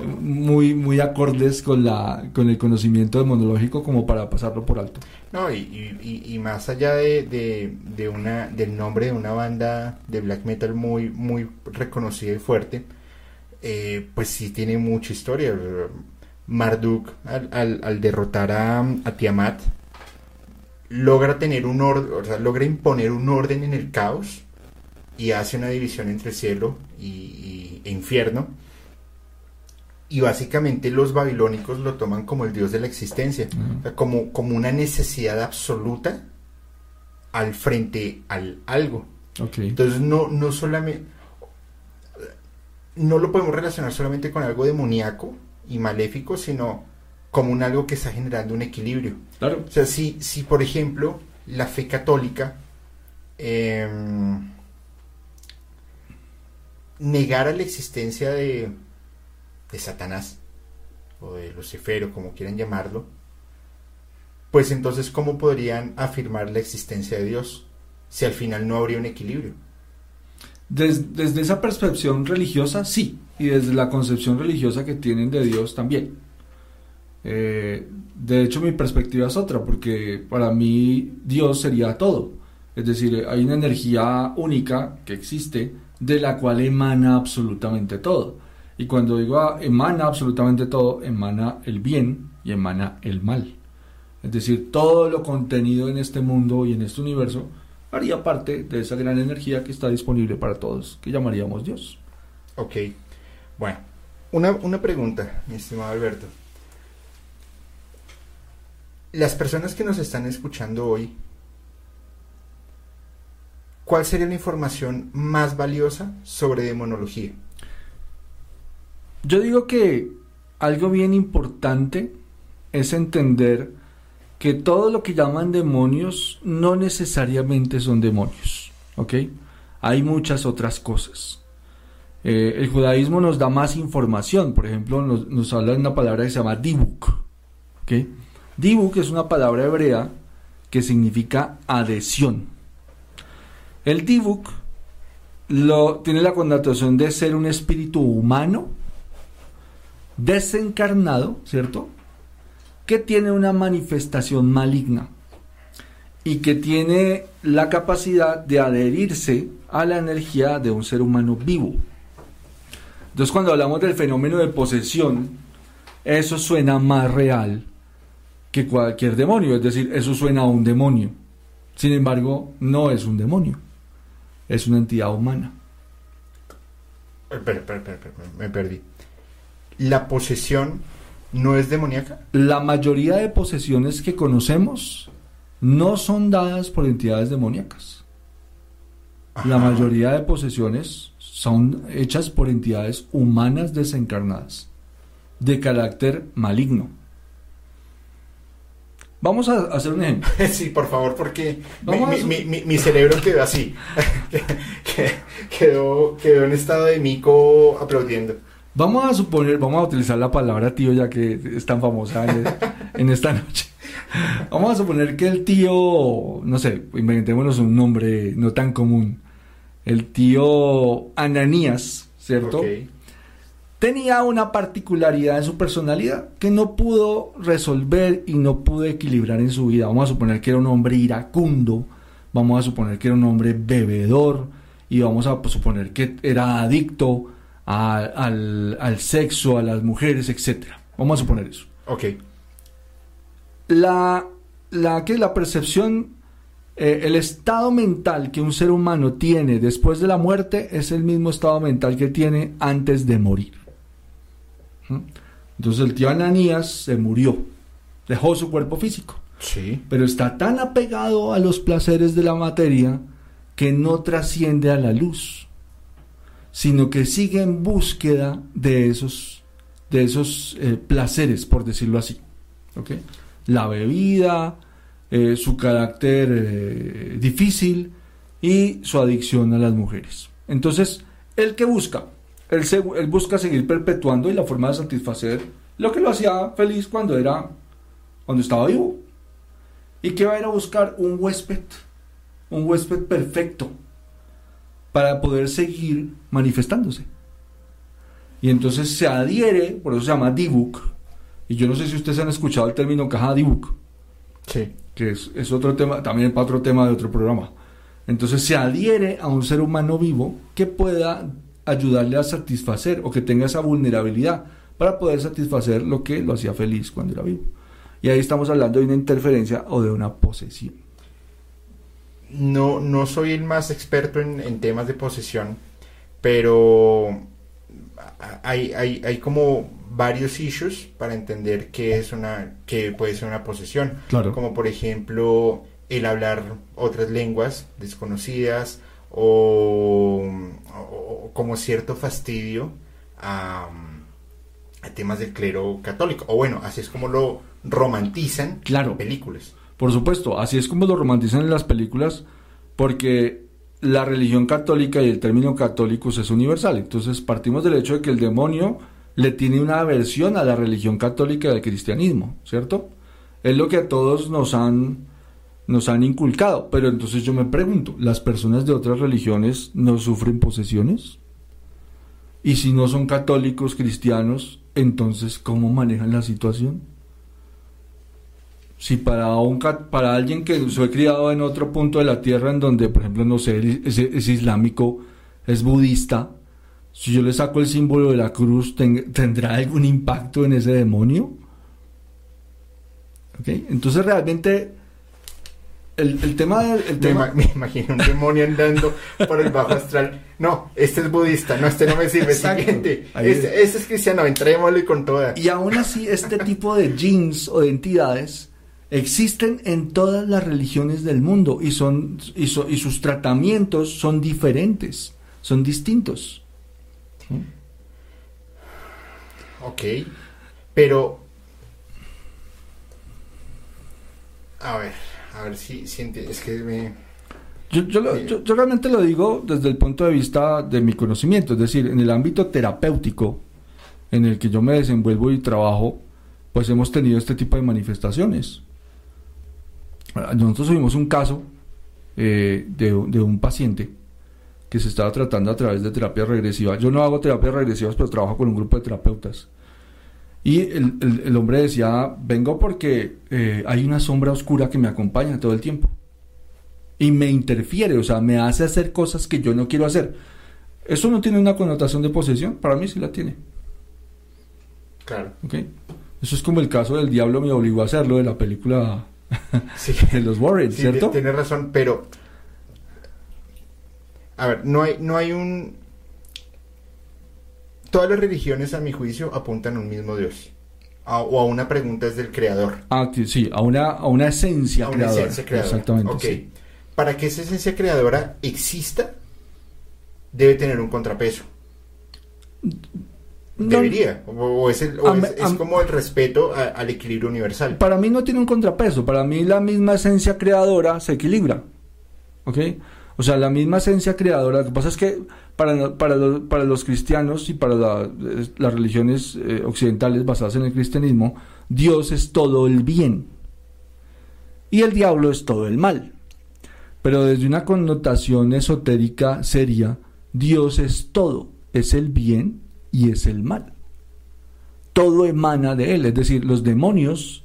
muy, muy acordes con, la, con el conocimiento demonológico como para pasarlo por alto. No, y, y- más allá de, de- una, del nombre de una banda de black metal muy, muy reconocida y fuerte, eh, pues sí tiene mucha historia. Marduk, al, derrotar a, a Tiamat, logra tener un orden, o sea, logra imponer un orden en el caos y hace una división entre cielo y, y- e infierno. Y básicamente los babilónicos lo toman como el dios de la existencia. O sea, como, como una necesidad absoluta al frente al algo. Ok. Entonces no, no solamente no lo podemos relacionar solamente con algo demoníaco y maléfico, sino como un algo que está generando un equilibrio. Claro. O sea, si, si por ejemplo la fe católica em, negara la existencia de, de Satanás o de Lucifer o como quieran llamarlo, pues entonces ¿cómo podrían afirmar la existencia de Dios si al final no habría un equilibrio? Des- desde esa percepción religiosa, sí, y desde la concepción religiosa que tienen de Dios también. Eh, de hecho, mi perspectiva es otra, porque para mí Dios sería todo. Es decir, hay una energía única que existe de la cual emana absolutamente todo. Y cuando digo ah, emana absolutamente todo, emana el bien y emana el mal. Es decir, todo lo contenido en este mundo y en este universo haría parte de esa gran energía que está disponible para todos, que llamaríamos Dios. Ok, bueno, una, una pregunta, mi estimado Alberto. Las personas que nos están escuchando hoy, ¿cuál sería la información más valiosa sobre demonología? Yo digo que algo bien importante es entender que todo lo que llaman demonios no necesariamente son demonios, ¿ok? Hay muchas otras cosas. Eh, el judaísmo nos da más información, por ejemplo, nos, habla de una palabra que se llama dibuk, ¿ok? Dibuk es una palabra hebrea que significa adhesión. El dibuk lo, tiene la connotación de ser un espíritu humano desencarnado, ¿cierto? Que tiene una manifestación maligna y que tiene la capacidad de adherirse a la energía de un ser humano vivo. Entonces cuando hablamos del fenómeno de posesión, eso suena más real que cualquier demonio, es decir, eso suena a un demonio. Sin embargo, no es un demonio, es una entidad humana. Espera, espera, espera, me perdí. ¿La posesión no es demoníaca? La mayoría de posesiones que conocemos no son dadas por entidades demoníacas. La mayoría de posesiones son hechas por entidades humanas desencarnadas, de carácter maligno. Vamos a hacer un ejemplo. <laughs> Sí, por favor, porque mi, cerebro quedó así. <laughs> quedó, quedó en estado de mico aplaudiendo. Vamos a suponer, vamos a utilizar la palabra tío ya que es tan famosa <laughs> en, esta noche. Vamos a suponer que el tío, no sé, inventémonos un nombre no tan común. El tío Ananías, ¿cierto? Tenía una particularidad en su personalidad que no pudo resolver y no pudo equilibrar en su vida. Vamos a suponer que era un hombre iracundo, vamos a suponer que era un hombre bebedor y vamos a suponer que era adicto al, sexo, a las mujeres, etc. Vamos a suponer eso. Ok. La, la, que la percepción, eh, el estado mental que un ser humano tiene después de la muerte es el mismo estado mental que tiene antes de morir. ¿Mm? Entonces el tío Ananías se murió, dejó su cuerpo físico. Sí. Pero está tan apegado a los placeres de la materia que no trasciende a la luz sino que sigue en búsqueda de esos, de esos eh, placeres, por decirlo así. La bebida, eh, su carácter eh, difícil y su adicción a las mujeres. Entonces, ¿el que busca? Él, él busca seguir perpetuando y la forma de satisfacer lo que lo hacía feliz cuando era, cuando estaba vivo. ¿Y qué va a ir a buscar? Un huésped, un huésped perfecto, para poder seguir manifestándose. Y entonces se adhiere, por eso se llama Dibuk, y yo no sé si ustedes han escuchado el término caja Dibuk, sí. que es, otro tema, también para otro tema de otro programa. Entonces se adhiere a un ser humano vivo que pueda ayudarle a satisfacer o que tenga esa vulnerabilidad para poder satisfacer lo que lo hacía feliz cuando era vivo. Y ahí estamos hablando de una interferencia o de una posesión no, no soy el más experto en, temas de posesión, pero hay, hay, hay, como varios issues para entender qué es una, que puede ser una posesión. Claro. Como por ejemplo el hablar otras lenguas desconocidas o, como cierto fastidio a, temas del clero católico. O bueno, así es como lo romantizan claro. películas. Por supuesto, así es como lo romantizan en las películas, porque la religión católica y el término católicos es universal. Entonces partimos del hecho de que el demonio le tiene una aversión a la religión católica del cristianismo, ¿cierto? Es lo que a todos nos han, nos han inculcado. Pero entonces yo me pregunto, ¿las personas de otras religiones no sufren posesiones? Y si no son católicos, cristianos, entonces ¿cómo manejan la situación? Si para un para alguien que ha criado en otro punto de la tierra en donde por ejemplo no sé es, islámico es budista si yo le saco el símbolo de la cruz tendrá algún impacto en ese demonio ¿Okay? entonces realmente el, tema del tema... Me, imagino un demonio andando por el bajo astral. No este es budista no este no me sirve siguiente. Este, este, es cristiano entrémosle con toda. Y aún así este tipo de jeans o de entidades existen en todas las religiones del mundo y, son, y, sus tratamientos son diferentes, son distintos. Ok, pero... A ver, a ver si, si es que me... Yo, yo, lo- yo- yo realmente lo digo desde el punto de vista de mi conocimiento, es decir, en el ámbito terapéutico en el que yo me desenvuelvo y trabajo, pues hemos tenido este tipo de manifestaciones. Nosotros tuvimos un caso eh, de, de un paciente que se estaba tratando a través de terapia regresiva. Yo no hago terapias regresivas, pero trabajo con un grupo de terapeutas. Y el, el- el hombre decía, vengo porque eh, hay una sombra oscura que me acompaña todo el tiempo y me interfiere, o sea, me hace hacer cosas que yo no quiero hacer. ¿Eso no tiene una connotación de posesión? Para mí sí la tiene. Claro. ¿ok? Eso es como el caso del diablo me obligó a hacerlo de la película <laughs> Sí, de <laughs> los Warren, sí, ¿cierto? Tienes razón, pero... A ver, no hay, no hay un... Todas las religiones, a mi juicio, apuntan a un mismo Dios. A- o a una pregunta desde el creador. Ah, sí, a una, a una esencia a una esencia creadora. Exactamente. Ok. sí. Para que esa esencia creadora exista, debe tener un contrapeso. No, Debería. O, o es, el- o Am- es- es am- como el respeto a- al equilibrio universal. Para mí no tiene un contrapeso, para mí la misma esencia creadora se equilibra. ¿Ok? O sea, la misma esencia creadora. Lo que pasa es que para, para, los, para los cristianos y para la- las religiones eh, occidentales basadas en el cristianismo, Dios es todo el bien y el diablo es todo el mal. Pero desde una connotación esotérica seria, Dios es todo, es el bien y es el mal todo emana de él. Es decir, los demonios,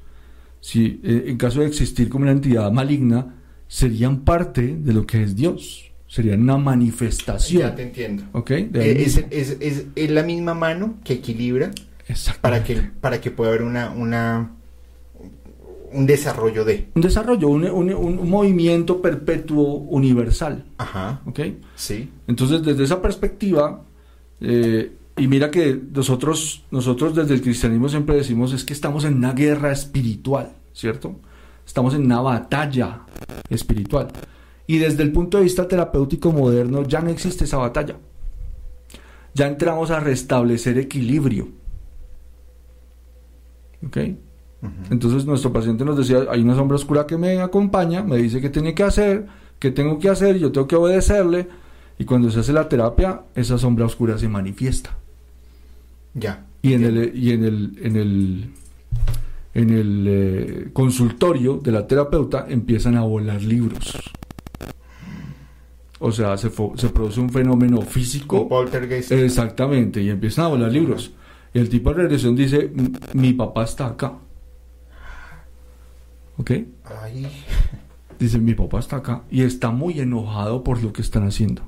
si eh, en caso de existir como una entidad maligna, serían parte de lo que es Dios. Serían una manifestación. Ya te entiendo. ¿Ok? De Eh, Es, es- es- es la misma mano que equilibra para que, para que pueda haber una, una, un desarrollo de. Un desarrollo, un, un- un movimiento perpetuo universal. Ajá, ¿Ok? sí. Entonces, desde esa perspectiva, eh, y mira que nosotros, nosotros desde el cristianismo siempre decimos es que estamos en una guerra espiritual, ¿cierto? Estamos en una batalla espiritual. Y desde el punto de vista terapéutico moderno ya no existe esa batalla. Ya entramos a restablecer equilibrio. ¿Ok? Entonces nuestro paciente nos decía, hay una sombra oscura que me acompaña, me dice qué tiene que hacer, qué tengo que hacer, yo tengo que obedecerle, y cuando se hace la terapia, esa sombra oscura se manifiesta. Ya. Y en el, y en el, en el, en el eh, consultorio de la terapeuta empiezan a volar libros. O sea, se, se produce un fenómeno físico. Un poltergeist. Exactamente, y empiezan a volar libros. Y el tipo de regresión dice, "M- mi papá está acá. ¿Ok? Ay, Dice, mi papá está acá y está muy enojado por lo que están haciendo.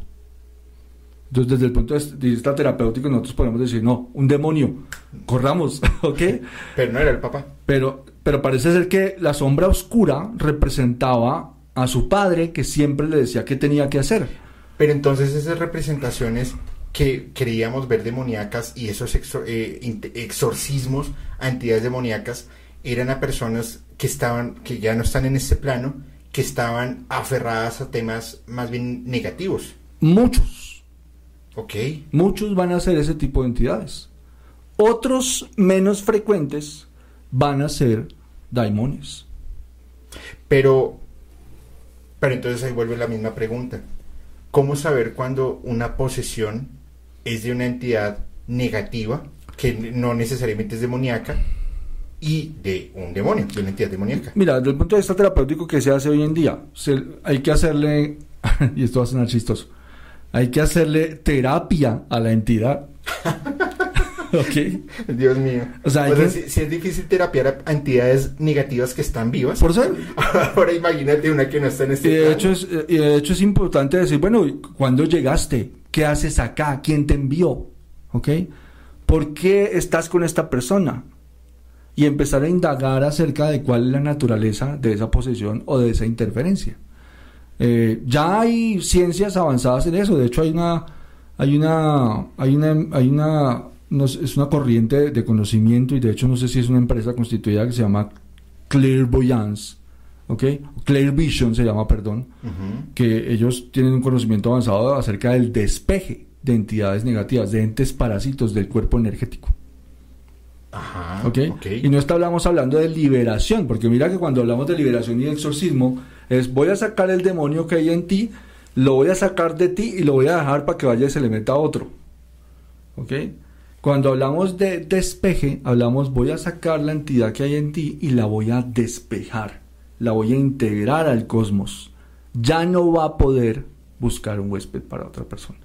Entonces, desde el punto de vista terapéutico, nosotros podemos decir, no, un demonio, corramos, <laughs> ¿ok? pero no era el papá. Pero, pero parece ser que la sombra oscura representaba a su padre que siempre le decía qué tenía que hacer. Pero entonces esas representaciones que creíamos ver demoníacas y esos exor- eh, exorcismos a entidades demoníacas eran a personas que estaban, que ya no están en este plano, que estaban aferradas a temas más bien negativos. Muchos, ¿Ok? muchos van a ser ese tipo de entidades. Otros menos frecuentes van a ser daimones. Pero, pero entonces ahí vuelve la misma pregunta. ¿Cómo saber cuando una posesión es de una entidad negativa, que no necesariamente es demoníaca, y de un demonio, de una entidad demoníaca? Mira, desde el punto de vista terapéutico que se hace hoy en día, se- hay que hacerle, <laughs> y esto va a sonar chistoso, hay que hacerle terapia a la entidad. <laughs> ¿Ok? Dios mío. O sea, O sea, que- si, si es difícil terapiar a entidades negativas que están vivas, Por ser, <laughs> ahora imagínate una que no está en y este de, plano. hecho es, eh, y de hecho es importante decir, bueno, ¿cuándo llegaste? ¿Qué haces acá? ¿Quién te envió? ¿Ok? ¿Por qué estás con esta persona? Y empezar a indagar acerca de cuál es la naturaleza de esa posesión o de esa interferencia. Eh, ya hay ciencias avanzadas en eso. De hecho, hay una, hay una, hay una, hay una, no sé, es una corriente de conocimiento y de hecho no sé si es una empresa constituida que se llama Clairvoyance, ¿ok? Clear Vision se llama, perdón, que ellos tienen un conocimiento avanzado acerca del despeje de entidades negativas, de entes parásitos del cuerpo energético. Ajá. ¿ok? Y no estamos hablando de liberación, porque mira que cuando hablamos de liberación y exorcismo, es voy a sacar el demonio que hay en ti, lo voy a sacar de ti y lo voy a dejar para que vaya y se le meta a otro. ¿Ok? Cuando hablamos de despeje, hablamos voy a sacar la entidad que hay en ti y la voy a despejar, la voy a integrar al cosmos. Ya no va a poder buscar un huésped para otra persona.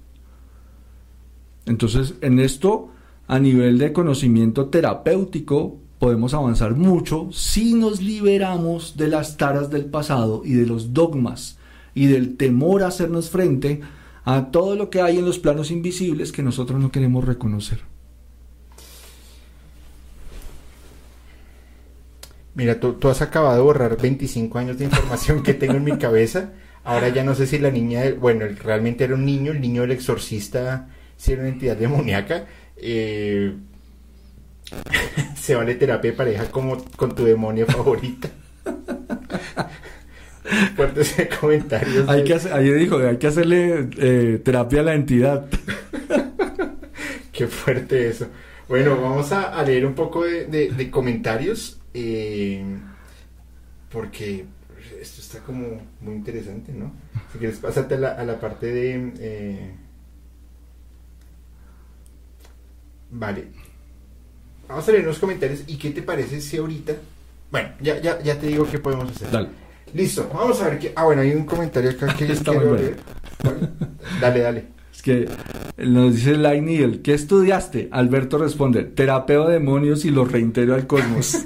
Entonces, en esto, a nivel de conocimiento terapéutico, podemos avanzar mucho si nos liberamos de las taras del pasado y de los dogmas y del temor a hacernos frente a todo lo que hay en los planos invisibles que nosotros no queremos reconocer. Mira, tú, has acabado de borrar 25 años de información que tengo en mi cabeza. Ahora ya no sé si la niña, bueno, realmente era un niño, el niño del exorcista, si era una entidad demoníaca. Eh, <laughs> se vale terapia de pareja como con tu demonio favorita. <laughs> Fuertes comentarios. Hay que hacer, dijo, hay que hacerle eh, terapia a la entidad. <laughs> Qué fuerte eso. Bueno, vamos a, leer un poco de, comentarios. Eh, porque esto está como muy interesante, ¿no? Si quieres, pásate a la, parte de... Eh, vale. Vamos a leer los comentarios. ¿Y qué te parece si ahorita... Bueno, ya, ya, ya te digo qué podemos hacer. Dale. Listo, vamos a ver qué. Ah, bueno, hay un comentario acá que <laughs> está muy bueno. Dale, dale. Es que nos dice el ¿qué estudiaste? Alberto responde, terapeo de demonios y los reintegro al cosmos. <laughs>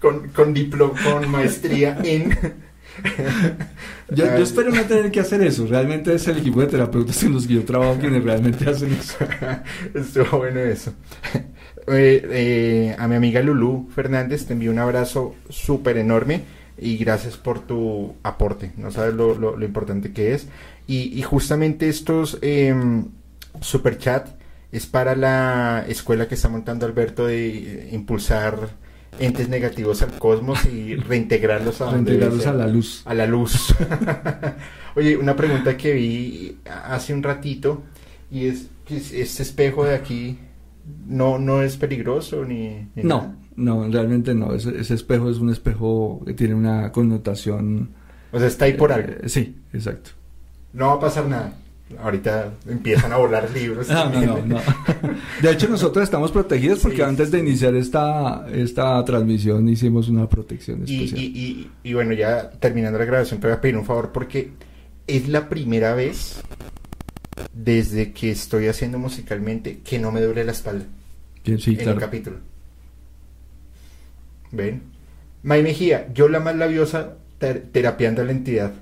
con, con diploma, con maestría en... <laughs> yo, yo, espero no tener que hacer eso. Realmente es el equipo de terapeutas en los que yo trabajo quienes realmente hacen eso. <laughs> Estuvo bueno eso. <laughs> Eh, eh, a mi amiga Lulu Fernández te envío un abrazo súper enorme y gracias por tu aporte. No sabes lo, lo, importante que es. Y, justamente estos eh, super chat es para la escuela que está montando Alberto de impulsar entes negativos al cosmos y <laughs> reintegrarlos a, reintegrarlos a la luz. A la luz. <laughs> Oye, una pregunta que vi hace un ratito y es que este espejo de aquí no, no es peligroso ni... no, no, realmente no. Ese, espejo es un espejo que tiene una connotación... O sea, está ahí por algo. Eh, sí, exacto. No va a pasar nada. Ahorita empiezan a volar libros. <laughs> no, no, no, <laughs> De hecho, nosotros estamos protegidos porque antes de iniciar esta, esta transmisión hicimos una protección especial. Y, y, bueno, ya terminando la grabación, te voy a pedir un favor porque es la primera vez desde que estoy haciendo musicalmente que no me duele la espalda. sí, en el capítulo. ¿Ven? May Mejía, yo la más labiosa terapiando a la entidad.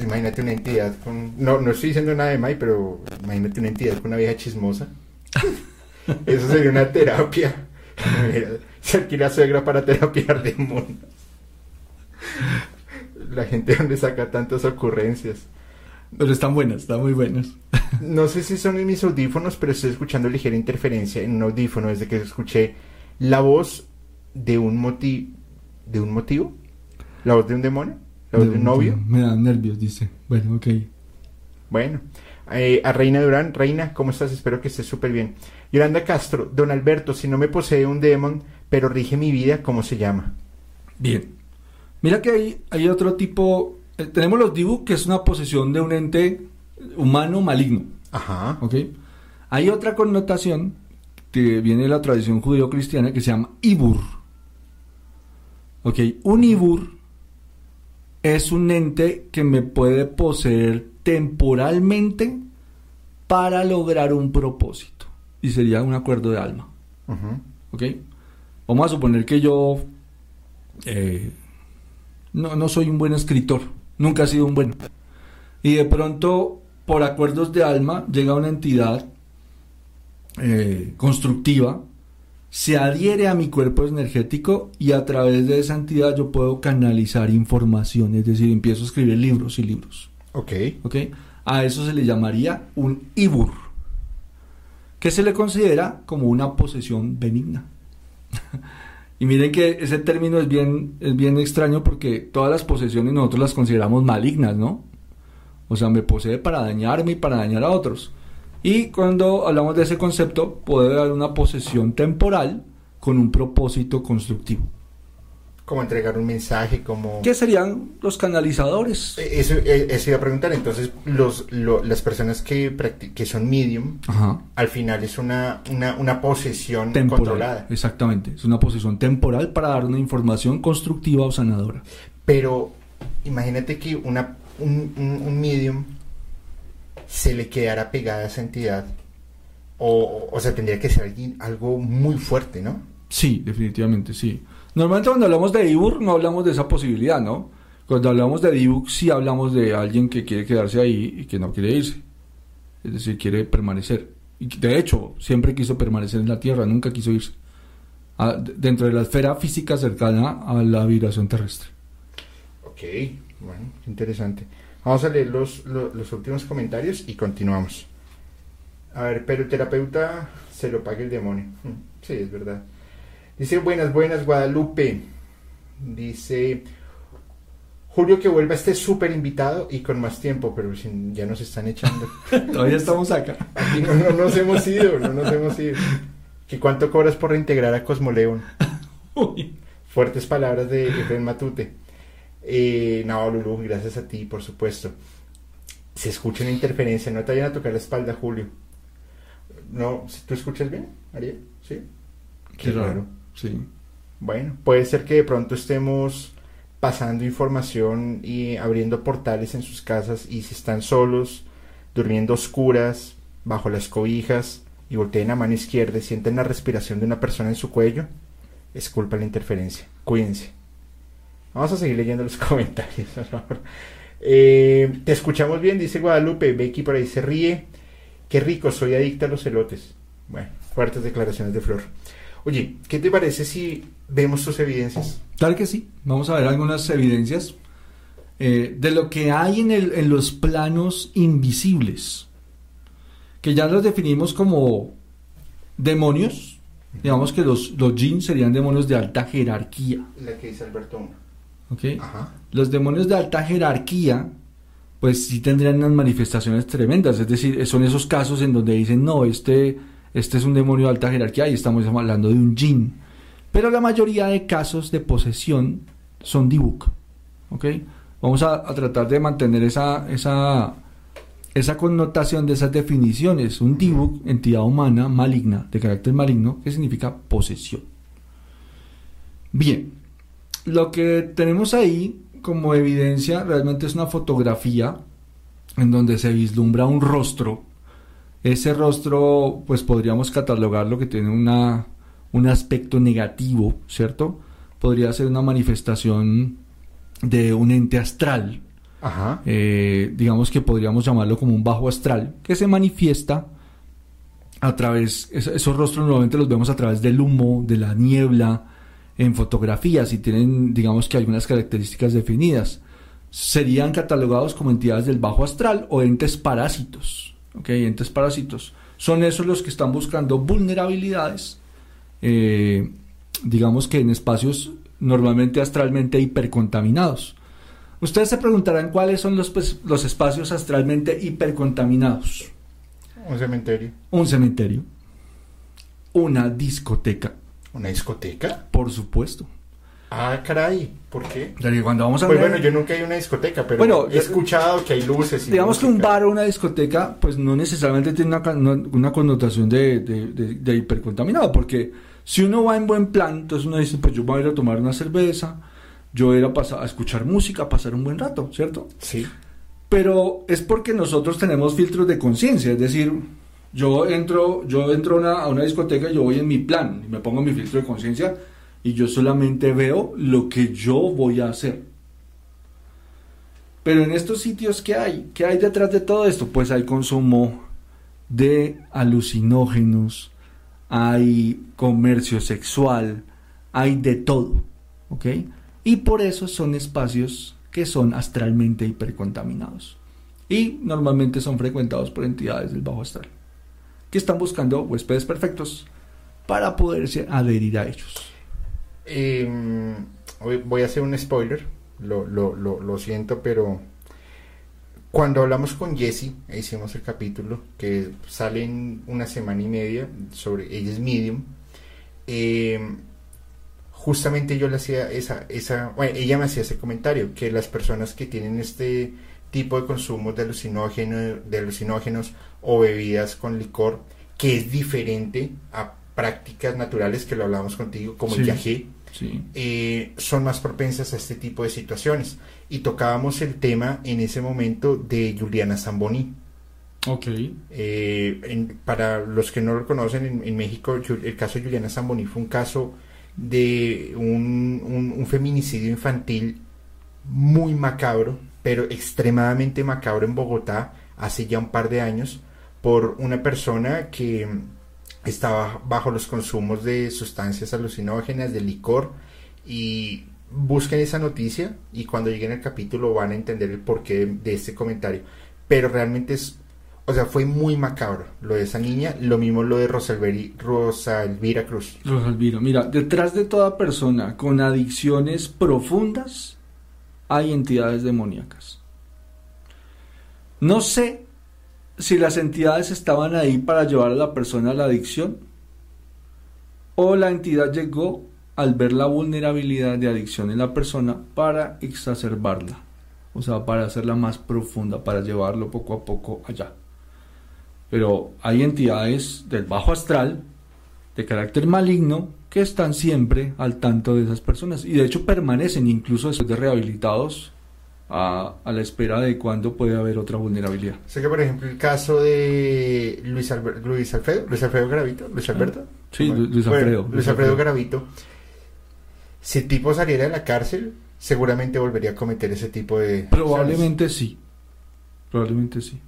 Imagínate una entidad con. No, no estoy diciendo nada de May, pero imagínate una entidad con una vieja chismosa. <laughs> Eso sería una terapia. <laughs> Se alquila suegra para terapiar demonios. La gente donde saca tantas ocurrencias. Pero están buenas, están muy buenas. <laughs> No sé si son en mis audífonos, pero estoy escuchando ligera interferencia en un audífono desde que escuché la voz de un motivo. ¿De un motivo? ¿La voz de un demonio? ¿La voz de, un novio? Me da nervios, dice. Bueno, ok. Bueno. Eh, a Reina Durán, Reina, ¿cómo estás? Espero que estés súper bien. Yolanda Castro, Don Alberto, si no me posee un demon, pero rige mi vida, ¿cómo se llama? Bien. Mira que hay, hay otro tipo eh, tenemos los Dibu, que es una posesión de un ente humano maligno. Ajá. ¿Ok? Hay otra connotación que viene de la tradición judío-cristiana que se llama Ibur. ¿Ok? Un Ibur es un ente que me puede poseer temporalmente para lograr un propósito. Y sería un acuerdo de alma. ¿Ok? Vamos a suponer que yo eh, no, no soy un buen escritor nunca ha sido un buen. Y de pronto, por acuerdos de alma, llega una entidad eh, constructiva, se adhiere a mi cuerpo energético y a través de esa entidad yo puedo canalizar información, es decir, empiezo a escribir libros y libros. Ok. Ok. A eso se le llamaría un ibur, que se le considera como una posesión benigna. <laughs> Y miren que ese término es bien, es bien extraño porque todas las posesiones nosotros las consideramos malignas, ¿no? O sea, me posee para dañarme y para dañar a otros. Y cuando hablamos de ese concepto, puede haber una posesión temporal con un propósito constructivo. Como entregar un mensaje, como... ¿Qué serían los canalizadores? Eh, Eso, eh, eso iba a preguntar, entonces los, lo- las personas que, que son medium, Ajá. al final es una, una, una posesión Temporal. controlada. Exactamente. Es una posesión temporal para dar una información constructiva o sanadora. Pero imagínate que una, un, un- un medium se le quedara pegada a esa entidad. O, o sea, tendría que ser alguien, algo muy fuerte, ¿no? Sí, definitivamente, sí. Normalmente cuando hablamos de Ibur no hablamos de esa posibilidad, ¿no? Cuando hablamos de Dibuk sí hablamos de alguien que quiere quedarse ahí y que no quiere irse. Es decir, quiere permanecer. Y de hecho, siempre quiso permanecer en la Tierra, nunca quiso irse. Ah, dentro de la esfera física cercana a la vibración terrestre. Ok, bueno, interesante. Vamos a leer los, lo- los, últimos comentarios y continuamos. A ver, pero el terapeuta se lo paga el demonio. Mm, Sí, es verdad. Dice, buenas, buenas, Guadalupe. Dice, Julio que vuelva este súper invitado y con más tiempo, pero sin- ya nos están echando. <laughs> Todavía estamos acá. Aquí no, no nos hemos ido, no nos hemos ido. ¿Que cuánto cobras por reintegrar a Cosmoleón? <laughs> Fuertes palabras de Efraín Matute. Eh, no, Lulu, gracias a ti, por supuesto. Se escucha una interferencia, no te vayan a tocar la espalda, Julio. No, ¿tú escuchas bien, Ariel? ¿Sí? Qué raro. Sí. Bueno, puede ser que de pronto estemos pasando información y abriendo portales en sus casas y si están solos, durmiendo oscuras, bajo las cobijas y volteen a mano izquierda y sienten la respiración de una persona en su cuello, es culpa de la interferencia. Cuídense. Vamos a seguir leyendo los <laughs> comentarios. por favor. Eh, te escuchamos bien, dice Guadalupe. Becky por ahí se ríe. Qué rico, soy adicta a los elotes. Bueno, fuertes declaraciones de Flor. Oye, ¿qué te parece si vemos tus evidencias? Claro que sí. Vamos a ver algunas evidencias eh, de lo que hay en, el- en los planos invisibles, que ya los definimos como demonios. Digamos que los, los jinn serían demonios de alta jerarquía. La que dice Alberto 1. ¿Ok? Ajá. Los demonios de alta jerarquía, pues sí tendrían unas manifestaciones tremendas. Es decir, son esos casos en donde dicen, no, este, este es un demonio de alta jerarquía y estamos hablando de un jinn. Pero la mayoría de casos de posesión son dibuk. ¿ok? Vamos a, a tratar de mantener esa, esa, esa connotación de esas definiciones. Un dibuk, entidad humana maligna, de carácter maligno, que significa posesión. Bien, lo que tenemos ahí como evidencia realmente es una fotografía en donde se vislumbra un rostro. Ese rostro, pues podríamos catalogarlo que tiene una, un aspecto negativo, ¿cierto? Podría ser una manifestación de un ente astral, Ajá. eh, digamos que podríamos llamarlo como un bajo astral, que se manifiesta a través, es- esos rostros normalmente los vemos a través del humo, de la niebla, en fotografías y tienen, digamos que algunas características definidas. Serían catalogados como entidades del bajo astral o entes parásitos. ¿ok? Entes parásitos. Son esos los que están buscando vulnerabilidades, eh, digamos que en espacios normalmente astralmente hipercontaminados. Ustedes se preguntarán cuáles son los, pues, los espacios astralmente hipercontaminados. Un cementerio. Un cementerio, una discoteca, ¿Una discoteca? por supuesto. Ah, caray. ¿Por qué? Cuando vamos a Pues hablar- bueno, yo nunca he ido a una discoteca, pero Bueno, he escuchado que hay luces. y digamos que un bar o una discoteca, pues no necesariamente tiene una, una connotación de, de- de- de hipercontaminado, porque si uno va en buen plan, entonces uno dice, pues yo voy a ir a tomar una cerveza, yo voy a ir a, pasar, a escuchar música, a pasar un buen rato, ¿cierto? Sí. Pero es porque nosotros tenemos filtros de conciencia, es decir, yo entro, yo entro a una, discoteca, yo voy en mi plan, me pongo mi filtro de conciencia y yo solamente veo lo que yo voy a hacer. Pero en estos sitios, ¿qué hay? ¿Qué hay detrás de todo esto? Pues hay consumo de alucinógenos, hay comercio sexual, hay de todo, ¿ok? Y por eso son espacios que son astralmente hipercontaminados. Y normalmente son frecuentados por entidades del bajo astral, que están buscando huéspedes perfectos para poderse adherir a ellos. Hoy voy a hacer un spoiler. Lo, lo, lo, siento, pero cuando hablamos con Jessie, hicimos el capítulo que sale en una semana y media sobre ella es medium. eh, justamente yo le hacía esa, esa, bueno, ella me hacía ese comentario, que las personas que tienen este tipo de consumos de de alucinógenos o bebidas con licor, que es diferente a prácticas naturales que lo hablamos contigo, como el Sí. yagé, Sí. eh, son más propensas a este tipo de situaciones. Y tocábamos el tema en ese momento de Juliana Zamboni. Ok. Eh, en- para los que no lo conocen, en, en México el caso de Juliana Zamboni fue un caso de un, un- un feminicidio infantil muy macabro, pero extremadamente macabro en Bogotá hace ya un par de años por una persona que estaba bajo los consumos de sustancias alucinógenas, de licor y busquen esa noticia y cuando lleguen al capítulo van a entender el porqué de, este comentario. Pero realmente es, o sea, fue muy macabro lo de esa niña, lo mismo lo de Rosa, Elveri- Rosa Elvira Cruz. Rosalviro, mira, detrás de toda persona con adicciones profundas hay entidades demoníacas. No sé si las entidades estaban ahí para llevar a la persona a la adicción o la entidad llegó al ver la vulnerabilidad de adicción en la persona para exacerbarla, o sea, para hacerla más profunda, para llevarlo poco a poco allá. Pero hay entidades del bajo astral de carácter maligno que están siempre al tanto de esas personas y de hecho permanecen incluso después de rehabilitados a, a la espera de cuándo puede haber otra vulnerabilidad. Sé que, por ejemplo, el caso de Luis, Alber- Luis Alfredo, Luis Alfredo Garavito, Luis Alberto. Sí, Bueno, Lu- Luis bueno, Alfredo. Luis Alfredo Garavito. Si el tipo saliera de la cárcel, seguramente volvería a cometer ese tipo de. Probablemente sí. Probablemente sí.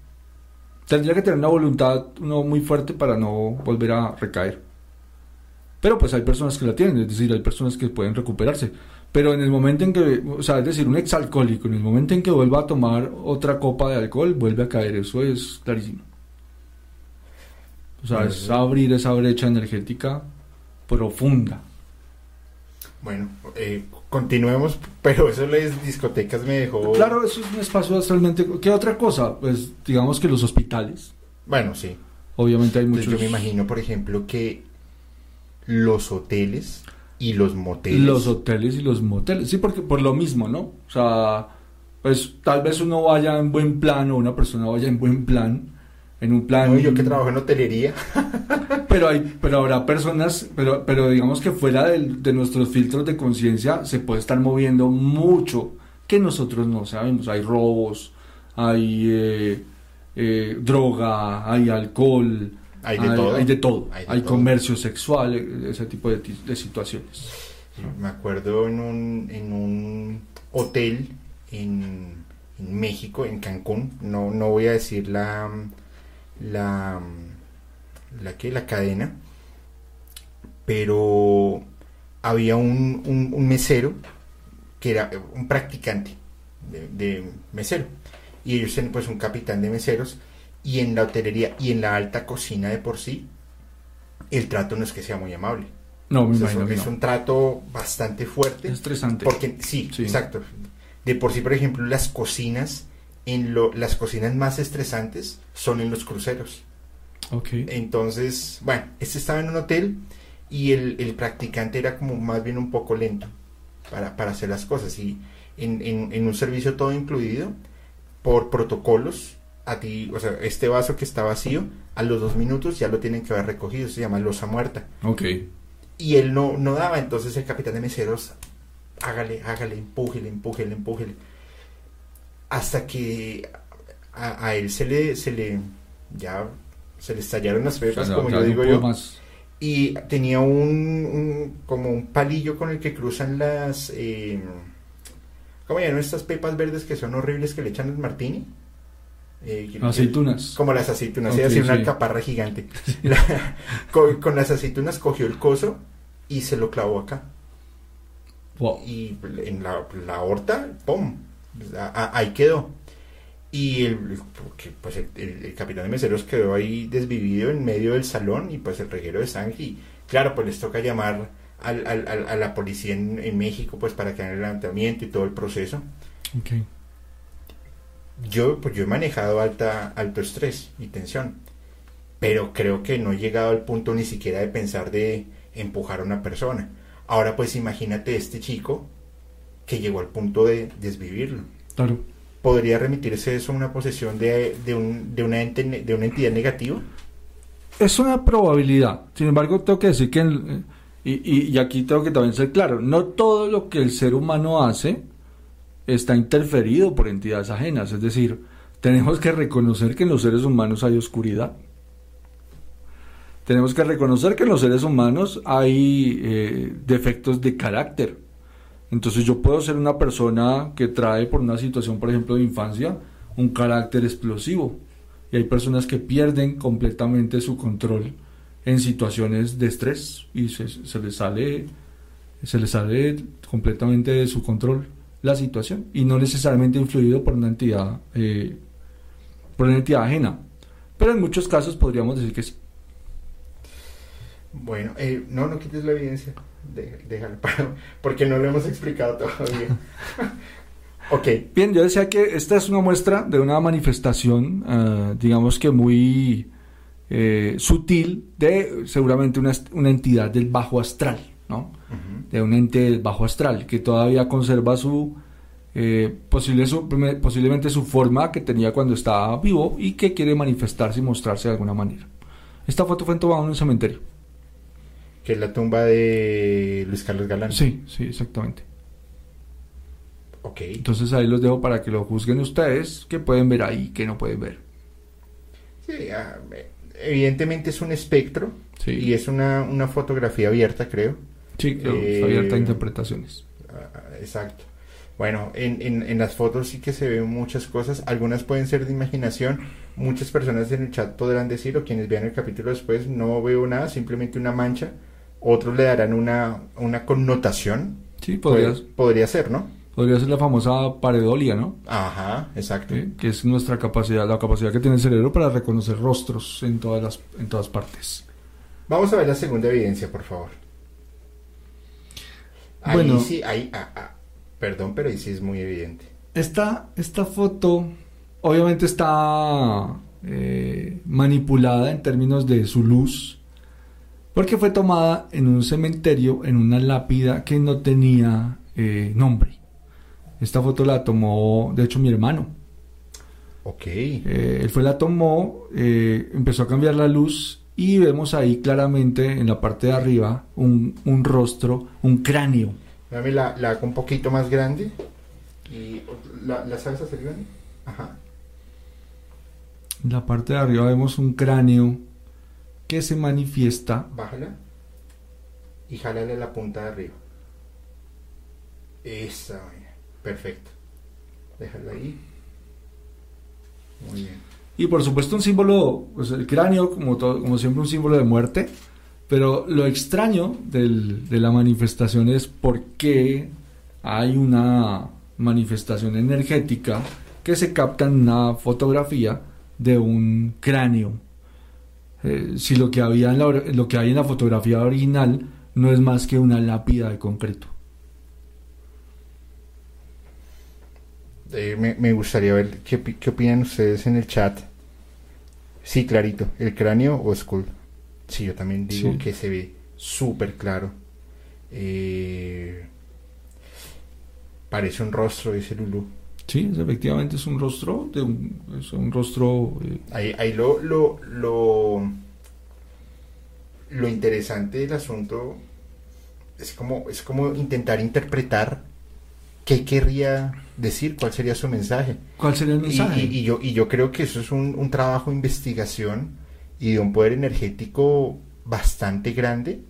Tendría que tener una voluntad no muy fuerte para no volver a recaer. Pero pues hay personas que la tienen, es decir, hay personas que pueden recuperarse. Pero en el momento en que, o sea, es decir, un exalcohólico, en el momento en que vuelva a tomar otra copa de alcohol, vuelve a caer. Eso es clarísimo. O sea, es abrir esa brecha energética profunda. Bueno, eh, continuemos, pero eso de las discotecas me dejó. Claro, eso es un espacio astralmente. ¿Qué otra cosa? Pues digamos que los hospitales. Bueno, sí. Obviamente hay Entonces, muchos. yo me imagino, por ejemplo, que los hoteles y los moteles. Los hoteles y los moteles. Sí, porque por lo mismo, ¿no? O sea, pues tal vez uno vaya en buen plan o una persona vaya en buen plan, en un plan. No, yo que trabajo en hotelería. <laughs> Pero hay, pero habrá personas, pero, pero digamos que fuera del- de, nuestros filtros de conciencia se puede estar moviendo mucho que nosotros no sabemos. Hay robos, hay eh, eh, droga, hay alcohol, Hay de todo. hay de todo. Hay Hay, de todo. comercio sexual, eh, ese tipo de, situaciones. Me acuerdo en un, en un hotel en, en México, en Cancún. No, no voy a decir la. La. La que, la cadena. Pero había un, un- un mesero que era un practicante de, de mesero. Y ellos tienen pues un capitán de meseros. Y en la hotelería y en la alta cocina de por sí, el trato no es que sea muy amable. No, me O sea, imagino es no. un trato bastante fuerte. Es estresante. Porque sí, Sí. exacto. De por sí, por ejemplo, las cocinas, en lo, las cocinas más estresantes son en los cruceros. Ok. Entonces, bueno, este estaba en un hotel y el, el practicante era como más bien un poco lento para, para hacer las cosas. Y en, en, en un servicio todo incluido, por protocolos, a ti, o sea, este vaso que está vacío, a los dos minutos ya lo tienen que haber recogido, se llama losa muerta. Ok. Y él no, no daba, entonces el capitán de meseros, hágale, hágale, empújele, empújele, empújele. Hasta que a, a él se le, se le, ya, se le estallaron las pepas, O sea, como yo digo yo. más. Y tenía un, un- como un palillo con el que cruzan las, eh, ¿cómo llaman estas pepas verdes que son horribles que le echan al martini? Eh, Aceitunas. como las aceitunas, Ok, iba a decir una sí. alcaparra gigante. <laughs> La- con, con las aceitunas cogió el coso y se lo clavó acá. Wow. Y en la, la aorta, ¡pum! A- a- ahí quedó. Y el, pues el, el- el capitán de meseros quedó ahí desvivido en medio del salón y pues el reguero de sangre. Y claro, pues les toca llamar al, al- al- a la policía en, en México pues para que hagan el levantamiento y todo el proceso. Ok. Yo, pues yo he manejado alta, alto estrés y tensión, pero creo que no he llegado al punto ni siquiera de pensar de empujar a una persona. Ahora pues imagínate este chico que llegó al punto de desvivirlo. Claro. ¿Podría remitirse eso a una posesión de, de, un, de, una, ente, de una entidad negativa? Es una probabilidad. Sin embargo, tengo que decir que, y, y, y aquí tengo que también ser claro, no todo lo que el ser humano hace está interferido por entidades ajenas. Es decir, tenemos que reconocer que en los seres humanos hay oscuridad. Tenemos que reconocer que en los seres humanos hay eh, defectos de carácter. Entonces yo puedo ser una persona que trae por una situación, por ejemplo, de infancia, un carácter explosivo. Y hay personas que pierden completamente su control en situaciones de estrés y se, se les sale se les sale completamente de su control la situación y no necesariamente influido por una entidad eh, por una entidad ajena. Pero en muchos casos podríamos decir que sí. Bueno eh, no no quites la evidencia. Déjalo <laughs> porque no lo hemos explicado todavía. <laughs> Ok. Bien yo decía que esta es una muestra de una manifestación uh, digamos que muy eh, sutil de seguramente una, una entidad del bajo astral ¿no? de un ente bajo astral que todavía conserva su, eh, posible, su, posiblemente su forma que tenía cuando estaba vivo y que quiere manifestarse y mostrarse de alguna manera. Esta foto fue tomada en un cementerio. Que es la tumba de Luis Carlos Galán. Sí, sí, exactamente. Ok. Entonces ahí los dejo para que lo juzguen ustedes, que pueden ver ahí, que no pueden ver. Sí, ah, evidentemente es un espectro Sí. y es una, una fotografía abierta, creo. Sí, claro, está abierta a interpretaciones. Ah, Exacto. Bueno, en, en, en, las fotos sí que se ven muchas cosas, algunas pueden ser de imaginación, muchas personas en el chat podrán decir, o quienes vean el capítulo después, no veo nada, simplemente una mancha, otros le darán una, una connotación. Sí, podría, Pod- podría ser, ¿no? podría ser la famosa paredolia, ¿no? Ajá, exacto. ¿Sí? Que es nuestra capacidad, la capacidad que tiene el cerebro para reconocer rostros en todas las, en todas partes. Vamos a ver la segunda evidencia, por favor. Ahí Bueno. sí, ahí, ah, ah, perdón, pero ahí sí es muy evidente. Esta, esta foto obviamente está eh, manipulada en términos de su luz, porque fue tomada en un cementerio, en una lápida que no tenía eh, nombre. Esta foto la tomó, de hecho, mi hermano. Ok. Eh, él fue la tomó, empezó a cambiar la luz y vemos ahí claramente en la parte de arriba un, un rostro, un cráneo. Dame la, la hago un poquito más grande. Y la, la sabes hacer grande. Ajá. En la parte de arriba vemos un cráneo que se manifiesta Bájala. Y jálale la punta de arriba. Esa, perfecto. Déjala ahí. Muy bien. Y por supuesto un símbolo, pues el cráneo como, todo, como siempre un símbolo de muerte, pero lo extraño de la manifestación es por qué hay una manifestación energética que se capta en una fotografía de un cráneo. Eh, si lo que, había lo que hay en la fotografía original no es más que una lápida de concreto. Eh, me, me gustaría ver qué, qué opinan ustedes en el chat. Sí, clarito. ¿El cráneo o Skull? Sí, yo también digo Sí. que se ve súper claro. Eh, parece un rostro, dice Lulu. Sí, efectivamente es un rostro, de un, es un rostro eh, Ahí, ahí lo, lo, lo, lo interesante del asunto es como, es como intentar interpretar qué querría decir, cuál sería su mensaje. ¿Cuál sería el mensaje? y- y yo, y yo creo que eso es un, un trabajo de investigación y de un poder energético bastante grande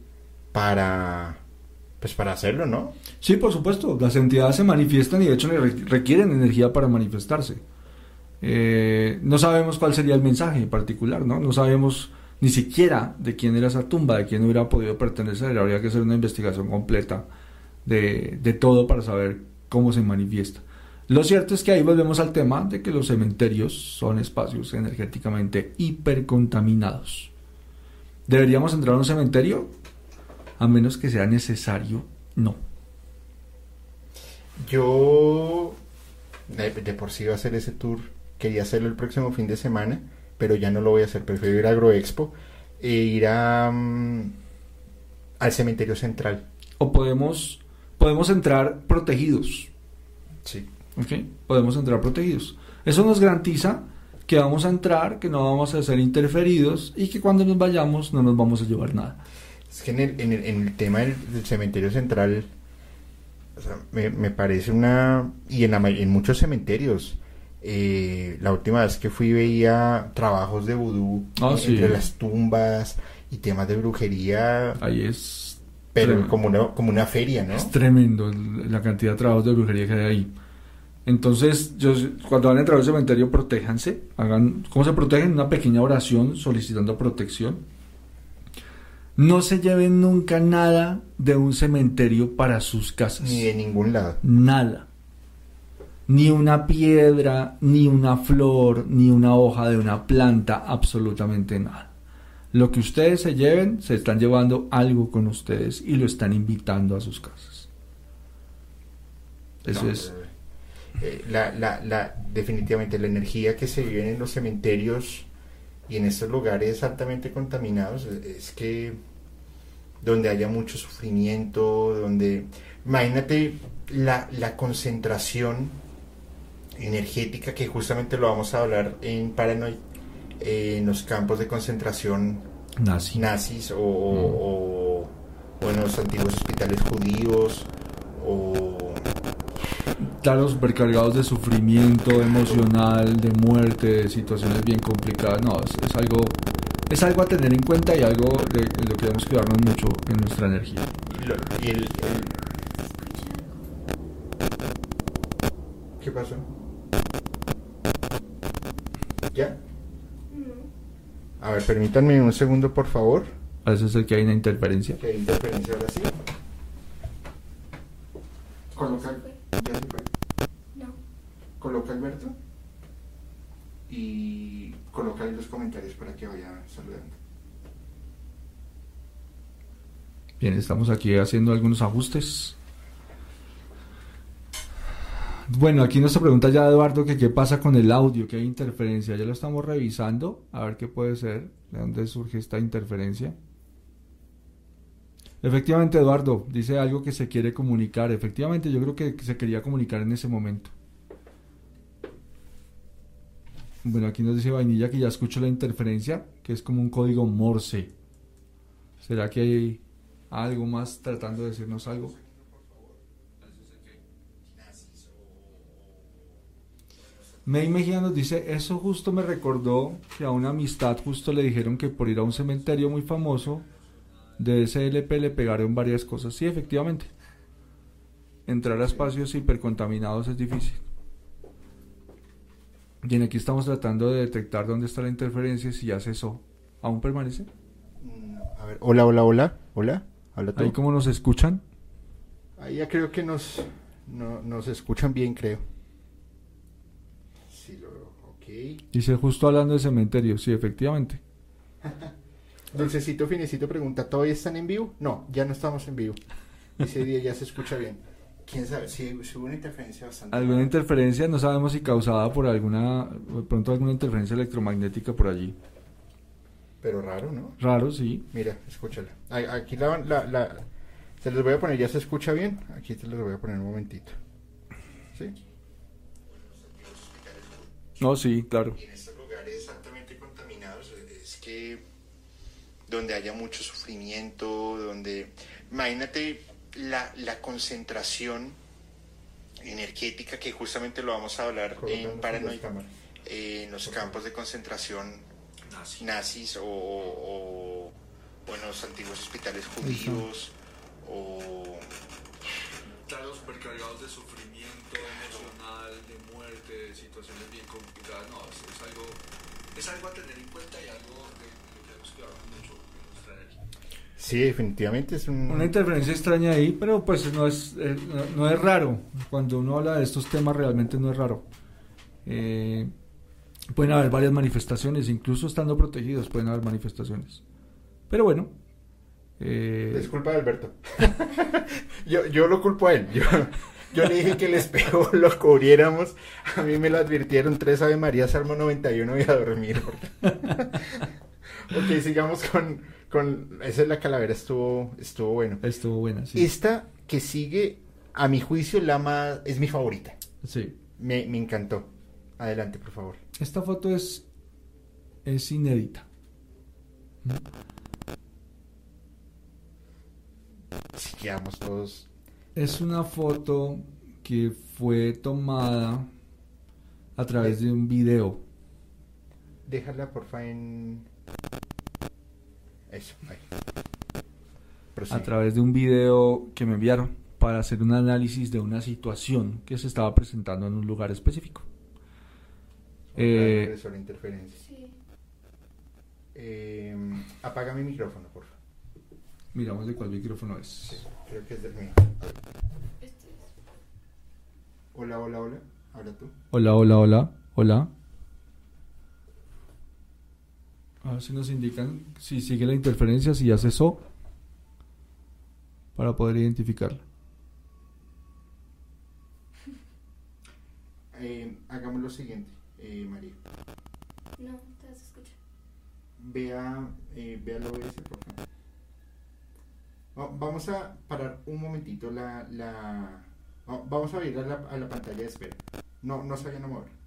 para, pues para hacerlo, ¿no? Sí, por supuesto, las entidades se manifiestan y de hecho re- requieren energía para manifestarse. Eh, no sabemos cuál sería el mensaje en particular, ¿no? No sabemos ni siquiera de quién era esa tumba, de quién hubiera podido pertenecer. Habría que hacer una investigación completa de, de todo para saber cómo se manifiesta. Lo cierto es que ahí volvemos al tema de que los cementerios son espacios energéticamente hipercontaminados. ¿Deberíamos entrar a un cementerio? A menos que sea necesario, no. Yo de, de por sí iba a hacer ese tour quería hacerlo el próximo fin de semana, pero ya no lo voy a hacer. Prefiero ir a Agroexpo e ir a, mm, al cementerio central. O podemos, podemos entrar protegidos. Sí. ¿ok? Podemos entrar protegidos. Eso nos garantiza que vamos a entrar, que no vamos a ser interferidos y que cuando nos vayamos no nos vamos a llevar nada. Es que en el, en el, en el tema del, del cementerio central, o sea, me, me parece una... Y en, la en muchos cementerios, eh, la última vez que fui veía trabajos de vudú Ah, eh, sí. entre las tumbas y temas de brujería, Ahí es, pero como una, como una feria, ¿no? es tremendo la cantidad de trabajos de brujería que hay ahí. Entonces, yo, cuando van a entrar al cementerio, protéjanse. Hagan, ¿Cómo se protegen? Una pequeña oración solicitando protección. No se lleven nunca nada de un cementerio para sus casas. Ni de ningún lado. Nada. Ni una piedra, ni una flor, ni una hoja de una planta, absolutamente nada. Lo que ustedes se lleven, se están llevando algo con ustedes y lo están invitando a sus casas. Eso No, es. eh, la, la, la, definitivamente la energía que se vive en los cementerios y en estos lugares altamente contaminados eh, es que donde haya mucho sufrimiento, donde imagínate la, la concentración energética que justamente lo vamos a hablar en Paranoid eh, en los campos de concentración Nazi. nazis o, o- o en los antiguos hospitales judíos o Claro, supercargados de sufrimiento emocional, de muerte, de situaciones bien complicadas. No, es, es algo, es algo a tener en cuenta y algo de, de lo que debemos cuidarnos mucho en nuestra energía. Y, lo- y el, el- ¿Qué pasó? ¿Ya? A ver, permítanme un segundo, por favor. Parece ser que hay una interferencia. Que hay interferencia ahora sí. Coloca. ¿Ya se fue? No. Coloca Alberto. Y coloca ahí los comentarios para que vaya saludando. Bien, estamos aquí haciendo algunos ajustes. Bueno, aquí nos pregunta ya Eduardo que qué pasa con el audio, que hay interferencia. Ya lo estamos revisando, a ver qué puede ser, de dónde surge esta interferencia. Efectivamente, Eduardo, dice algo que se quiere comunicar. Efectivamente, yo creo que se quería comunicar en ese momento. Bueno, aquí nos dice Vainilla que ya escucho la interferencia, que es como un código Morse. ¿Será que hay algo más tratando de decirnos algo? May Mejía nos dice, eso justo me recordó que a una amistad justo le dijeron que por ir a un cementerio muy famoso de SLP le pegaron varias cosas. Sí, efectivamente. Entrar a espacios hipercontaminados es difícil. Bien, aquí estamos tratando de detectar dónde está la interferencia y si ya cesó. ¿Aún permanece? Mm, A ver, hola, hola, hola. Hola. Habla. Ahí como nos escuchan. Ahí ya creo que nos, no- nos escuchan bien, creo. Sí, lo, ok. Dice justo hablando de cementerio. Sí, efectivamente. <laughs> Dulcecito Finecito pregunta, ¿todavía están en vivo? No, ya no estamos en vivo. Ese día ya se escucha bien. ¿Quién sabe? Sí, sí hubo una interferencia bastante. Alguna grave. interferencia, no sabemos si causada por alguna, pronto alguna interferencia electromagnética por allí. Pero raro, ¿no? Raro, sí. Mira, escúchala. Aquí la, la, la- Se los voy a poner, ¿ya se escucha bien? Aquí te los voy a poner un momentito. ¿Sí? No, sí, claro. Y en estos lugares altamente contaminados es que donde haya mucho sufrimiento, donde imagínate la, la concentración energética que justamente lo vamos a hablar en Paranoid, eh, en los campos de concentración nazis. o, o- o en los antiguos hospitales judíos o Claro, supercargados de sufrimiento emocional, de muerte, de situaciones bien complicadas. No, es, es algo, es algo a tener en cuenta y algo de lo que debemos cuidar mucho en nuestra energía. Sí, definitivamente es un... Una interferencia extraña ahí, pero pues no es, eh, no, no es raro. Cuando uno habla de estos temas realmente no es raro. Eh, pueden haber varias manifestaciones, incluso estando protegidos pueden haber manifestaciones. Pero bueno. Eh, Es culpa de Alberto. <laughs> yo, yo lo culpo a él. Yo, Yo le dije que el espejo <laughs> lo cubriéramos. A mí me lo advirtieron tres Ave María Salmo 91 y a dormir. <laughs> ok, sigamos con, con... Esa es la calavera, estuvo, estuvo bueno. Estuvo buena, sí. Esta que sigue, a mi juicio, la más... es mi favorita. Sí. Me, me encantó. Adelante, por favor. Esta foto es, es inédita. Quedamos todos. Es una foto que fue tomada a través de un video. Déjala, porfa, en. Eso, ahí. A través de un video que me enviaron para hacer un análisis de una situación que se estaba presentando en un lugar específico. Eh, la interferencia. Sí. Eh, apaga mi micrófono, por favor. Miramos de cuál micrófono es. Sí, creo que es del mío. Este es. Hola, hola, hola. Ahora tú. Hola, hola, hola. Hola. A ver si nos indican si sigue la interferencia, si ya cesó. Para poder identificarla. <laughs> Eh, hagamos lo siguiente, eh, María. No, te se escucha. Vea, eh, vea el OBS, por favor. Vamos a parar un momentito la... la vamos a ir a la, a la pantalla de espera. No, no se vayan a mover.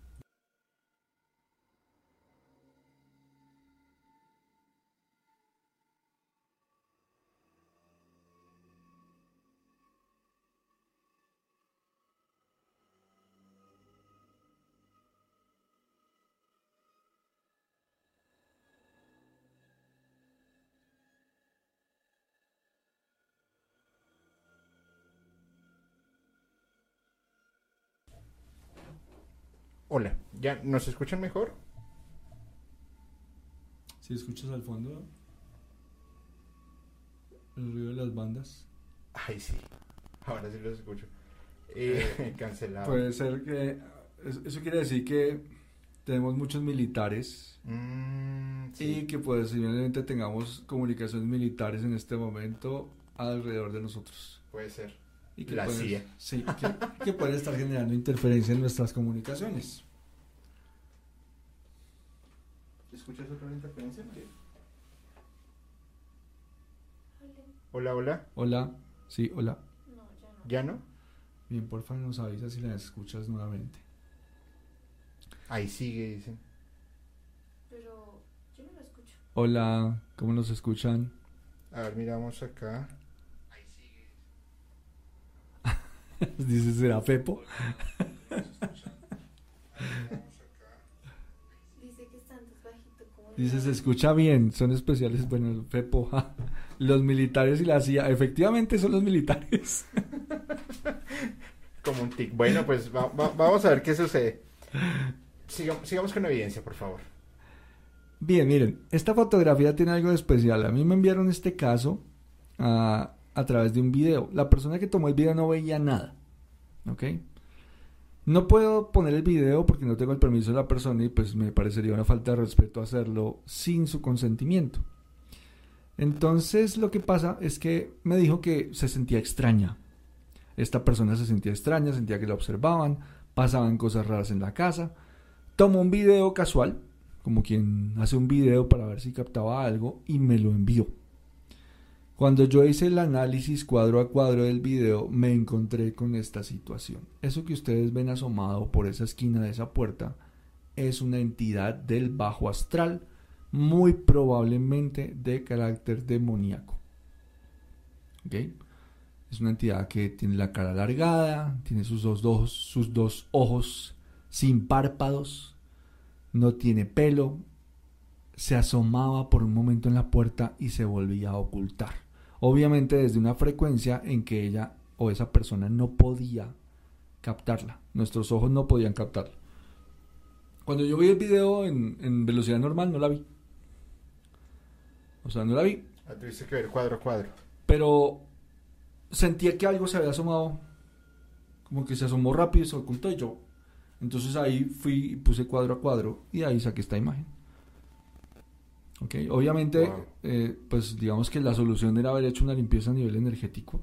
Hola, ¿ya nos escuchan mejor? Si escuchas al fondo el ruido de las bandas. Ay, sí. Ahora sí los escucho. <laughs> Eh, <laughs> cancelado. Puede ser que. Eso quiere decir que tenemos muchos militares mm, y que posiblemente tengamos comunicaciones militares en este momento alrededor de nosotros. Puede ser. Y que la puede, Sí, que, puede estar generando interferencia en nuestras comunicaciones. ¿Escuchas otra interferencia, Hola, hola. Hola, sí, hola. No, ya no. ¿Ya no? Bien, porfa, nos avisa si la escuchas nuevamente. Ahí sigue, dicen. Pero yo no la escucho. Hola, ¿cómo nos escuchan? A ver, miramos acá. <laughs> Dice, ¿será Fepo? Dice, se escucha bien, son especiales, bueno, Fepo, <laughs> los militares y la CIA, efectivamente son los militares. Como un tic. Bueno, pues vamos a ver qué sucede. sigamos con la evidencia, por favor. Bien, miren, esta fotografía tiene algo de especial. A mí me enviaron este caso a, a través de un video. La persona que tomó el video no veía nada. ¿Ok? No puedo poner el video porque no tengo el permiso de la persona y pues me parecería una falta de respeto hacerlo sin su consentimiento. Entonces lo que pasa es que me dijo que se sentía extraña. Esta persona se sentía extraña, sentía que la observaban, pasaban cosas raras en la casa. Tomó un video casual, como quien hace un video para ver si captaba algo, y me lo envió. Cuando yo hice el análisis cuadro a cuadro del video, me encontré con esta situación. Eso que ustedes ven asomado por esa esquina de esa puerta es una entidad del bajo astral, muy probablemente de carácter demoníaco. Es una entidad que tiene la cara alargada, tiene sus dos, sus dos ojos sin párpados, no tiene pelo, se asomaba por un momento en la puerta y se volvía a ocultar. Obviamente desde una frecuencia en que ella o esa persona no podía captarla. Nuestros ojos no podían captarla. Cuando yo vi el video en, velocidad normal no la vi. O sea, no la vi. Ah, tuviste que ver cuadro a cuadro. Pero sentía que algo se había asomado. Como que se asomó rápido y se ocultó y yo. Entonces ahí fui y puse cuadro a cuadro y ahí saqué esta imagen. Obviamente, eh, pues digamos que la solución era haber hecho una limpieza a nivel energético.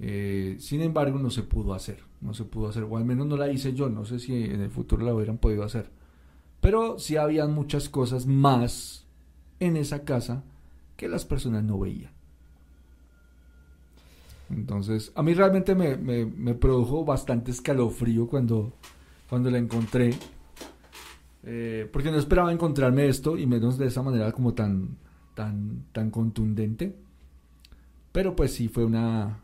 Eh, sin embargo, no se pudo hacer, no se pudo hacer, o al menos no la hice yo, no sé si en el futuro la hubieran podido hacer. Pero sí habían muchas cosas más en esa casa que las personas no veían. Entonces, a mí realmente me, me- me produjo bastante escalofrío cuando, cuando la encontré. Eh, porque no esperaba encontrarme esto y menos de esa manera como tan, tan, tan contundente. Pero pues sí fue una,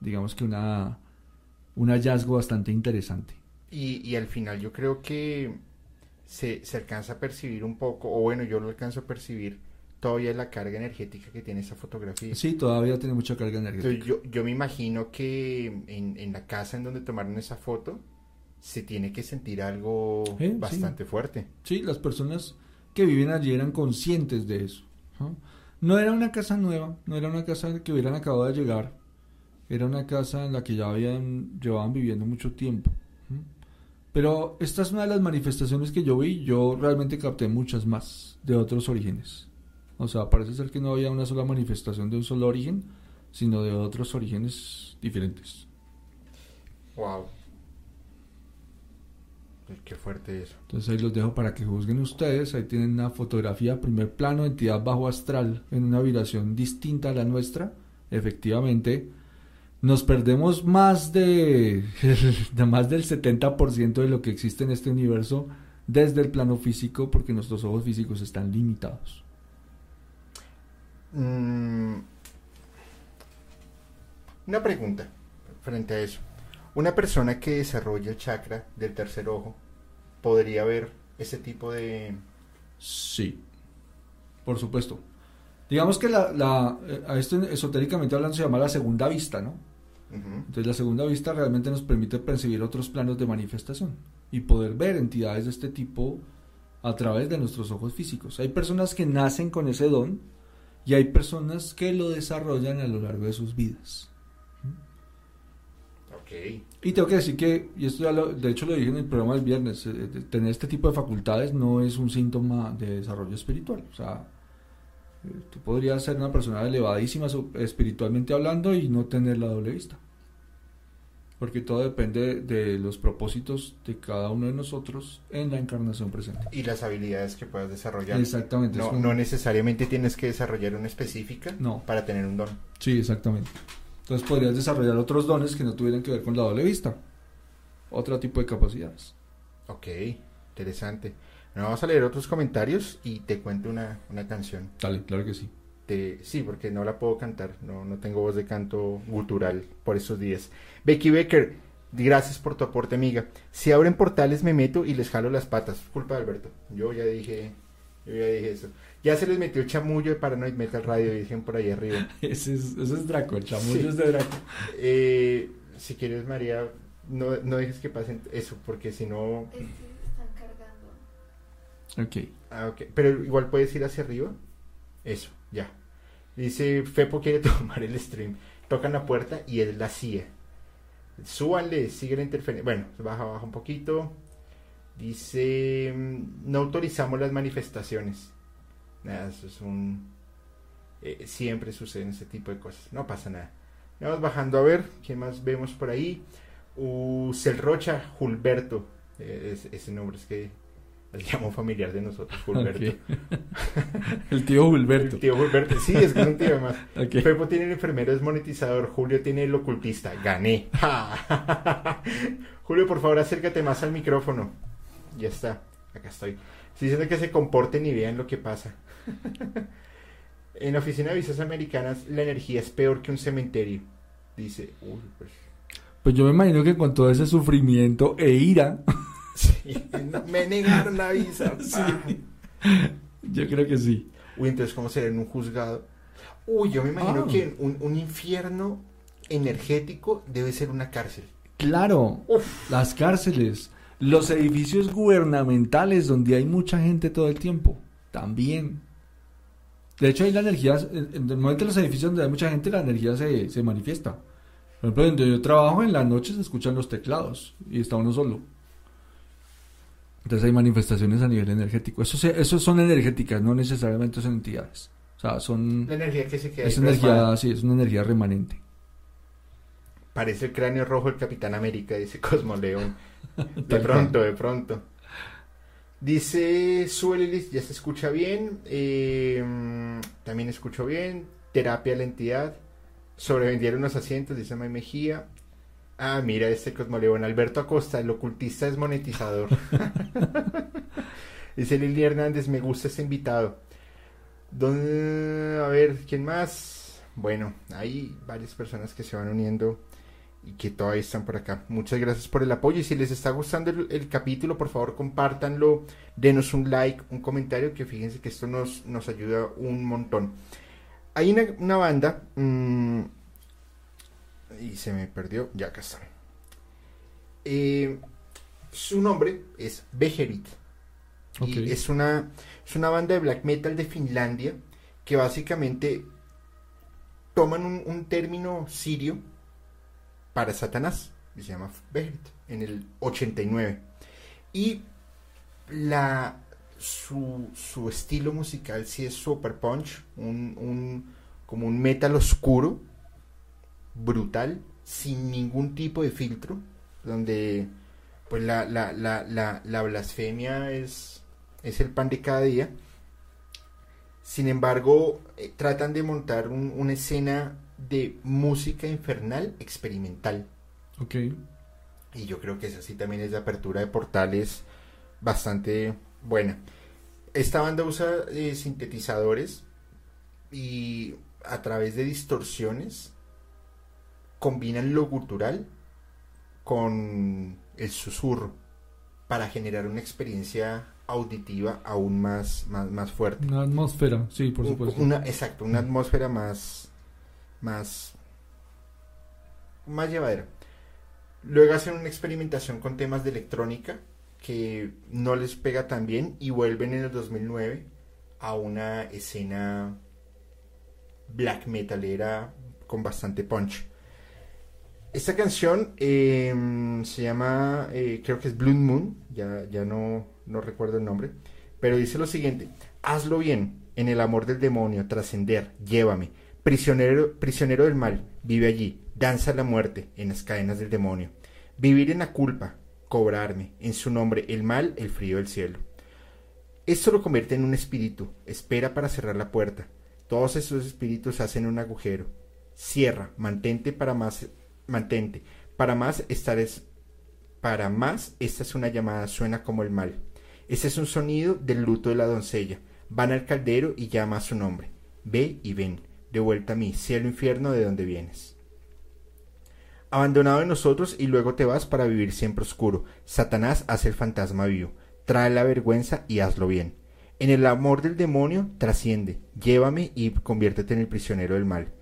digamos que una, un hallazgo bastante interesante. Y, y al final yo creo que se, se alcanza a percibir un poco, o bueno, yo lo alcanzo a percibir todavía la carga energética que tiene esa fotografía. Sí, todavía tiene mucha carga energética. Entonces yo, yo me imagino que en, en la casa en donde tomaron esa foto se tiene que sentir algo Eh, sí. bastante fuerte. Sí, las personas que viven allí eran conscientes de eso. ¿no? No era una casa nueva, no era una casa que hubieran acabado de llegar, era una casa en la que ya habían llevaban viviendo mucho tiempo. ¿no? Pero esta es una de las manifestaciones que yo vi, yo realmente capté muchas más de otros orígenes. O sea, parece ser que no había una sola manifestación de un solo origen, sino de otros orígenes diferentes. Wow. Qué fuerte eso. Entonces ahí los dejo para que juzguen ustedes. Ahí tienen una fotografía primer plano, entidad bajo astral, en una vibración distinta a la nuestra. Efectivamente, nos perdemos más de, <laughs> de más del 70% de lo que existe en este universo desde el plano físico porque nuestros ojos físicos están limitados. Mm, una pregunta frente a eso. Una persona que desarrolla el chakra del tercer ojo podría ver ese tipo de... Sí, por supuesto. Digamos que la, la, eh, a esto esotéricamente hablando se llama la segunda vista, ¿no? Entonces la segunda vista realmente nos permite percibir otros planos de manifestación y poder ver entidades de este tipo a través de nuestros ojos físicos. Hay personas que nacen con ese don y hay personas que lo desarrollan a lo largo de sus vidas. Y tengo que decir que, y esto ya lo, de hecho lo dije en el programa del viernes, eh, de- tener este tipo de facultades no es un síntoma de desarrollo espiritual. O sea, eh, tú podrías ser una persona elevadísima espiritualmente hablando y no tener la doble vista. Porque todo depende de los propósitos de cada uno de nosotros en la encarnación presente. Y las habilidades que puedas desarrollar. Exactamente. No, no necesariamente tienes que desarrollar una específica No. para tener un don. Sí, exactamente. Entonces podrías desarrollar otros dones que no tuvieran que ver con la doble vista. Otro tipo de capacidades. Ok, interesante. Bueno, vamos a leer otros comentarios y te cuento una, una canción. Dale, claro que sí. de- sí, porque no la puedo cantar, no, no tengo voz de canto gutural por estos días. Becky Becker, gracias por tu aporte, amiga. Si abren portales me meto y les jalo las patas. Culpa de Alberto. Yo ya dije, yo ya dije eso. Ya se les metió chamullo de Paranoid Metal Radio, dicen por ahí arriba. <laughs> Ese es, ese es Draco, el chamullo Sí. es de Draco. Eh, si quieres, María, no, no dejes que pasen eso, porque si no... Es que están cargando. Ok. Ah, ok. Pero igual puedes ir hacia arriba. Eso, ya. Dice, Fepo quiere <laughs> tomar el stream. Tocan la puerta y es la CIA. Súbanle, sigue la interferencia. Bueno, baja, baja un poquito. Dice, mm, no autorizamos las manifestaciones. Nada, eso es un... eh, siempre suceden ese tipo de cosas. No pasa nada. Vamos bajando a ver, ¿qué más vemos por ahí? Uh, Celrocha Julberto. Eh, es- ese nombre es que es llamo familiar de nosotros, <laughs> Julberto. <laughs> El tío Gilberto. El tío Julberto, sí, es que es un tío más. <laughs> Ok. Pepo tiene el enfermero desmonetizador, Julio tiene el ocultista. Gané. Julio, por favor, acércate más al micrófono. Ya está, acá estoy. Estoy diciendo que se comporten y vean lo que pasa. En la oficina de visas americanas, la energía es peor que un cementerio. Dice, uy, pues. Pues yo me imagino que con todo ese sufrimiento e ira, <laughs> sí, me negaron la visa. <laughs> Sí. yo creo que sí. Uy, entonces, ¿cómo será en un juzgado? Uy, yo me imagino Ah. que un, un infierno energético debe ser una cárcel. Claro, Uf. las cárceles, los edificios gubernamentales donde hay mucha gente todo el tiempo, también. De hecho, ahí la energía, en en el momento de los edificios donde hay mucha gente, la energía se, se manifiesta. Por ejemplo, donde yo trabajo, en la noche se escuchan los teclados y está uno solo. Entonces hay manifestaciones a nivel energético. Eso, se- eso son energéticas, no necesariamente son entidades. O sea, son... La energía que se queda Es energía, sí, es una energía remanente. Parece el cráneo rojo del Capitán América, dice Cosmo León. <laughs> De pronto, de pronto. Dice Suelelis, ya se escucha bien. eh, también escucho bien. Terapia a la entidad. Sobrevendieron los asientos, dice May Mejía. Ah, mira, este Cosmoleón. Alberto Acosta, el ocultista es monetizador. <laughs> dice Lili Hernández, me gusta este invitado. ¿Dónde- A ver, ¿quién más? Bueno, hay varias personas que se van uniendo y que todavía están por acá. Muchas gracias por el apoyo y si les está gustando el, el capítulo, por favor compártanlo, denos un like, un comentario, que fíjense que esto nos, nos ayuda un montón. Hay una, una banda mm, y se me perdió, ya acá está. Eh, su nombre es Beherit Ok. y es una, es una banda de black metal de Finlandia que básicamente toman un, un término sirio para Satanás, que se llama Beherit, en el 89. Y la, su, su estilo musical sí es super punch, un, un- como un metal oscuro, brutal, sin ningún tipo de filtro, donde pues la, la, la, la, la blasfemia es, es el pan de cada día. Sin embargo, eh, tratan de montar un- una escena de música infernal experimental. Ok. Y yo creo que esa sí también es de apertura de portales bastante buena. Esta banda usa eh, sintetizadores y a través de distorsiones combinan lo gutural con el susurro para generar una experiencia auditiva aún más, más, más fuerte. Una atmósfera, sí, por supuesto. Una, exacto, una atmósfera más, más, más llevadera. Luego hacen una experimentación con temas de electrónica que no les pega tan bien y vuelven en el 2009 a una escena black metalera con bastante punch. Esta canción eh, se llama, eh, creo que es Blood Moon, ya, ya no, no recuerdo el nombre, pero dice lo siguiente, hazlo bien, en el amor del demonio, trascender, llévame, prisionero, prisionero del mal, vive allí, danza la muerte en las cadenas del demonio, vivir en la culpa, cobrarme, en su nombre el mal, el frío del cielo. Esto lo convierte en un espíritu, espera para cerrar la puerta, todos esos espíritus hacen un agujero, cierra, mantente para más, mantente, para más estar es, para más esta es una llamada, suena como el mal. Ese es un sonido del luto de la doncella. Van al caldero y llama a su nombre. Ve y ven, de vuelta a mí, cielo infierno de donde vienes. Abandonado de nosotros y luego te vas para vivir siempre oscuro. Satanás hace el fantasma vivo. Trae la vergüenza y hazlo bien. En el amor del demonio trasciende. Llévame y conviértete en el prisionero del mal.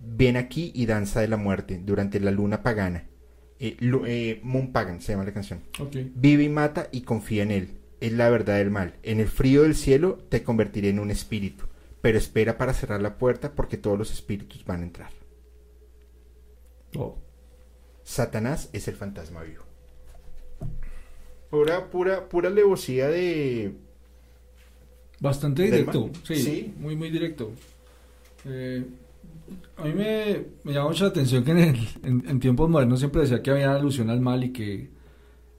Ven aquí y danza de la muerte durante la luna pagana. Eh, eh, Moon Pagan se llama la canción. Vive y mata y confía en él. Es la verdad del mal. En el frío del cielo te convertiré en un espíritu. Pero espera para cerrar la puerta porque todos los espíritus van a entrar. Oh. Satanás es el fantasma vivo. Pura, pura, pura alevosía de. Bastante ¿Del directo, sí, Sí. muy, muy directo. Eh, a mí me, me llama mucho la atención que en, el- en- en tiempos modernos siempre decía que había alusión al mal y que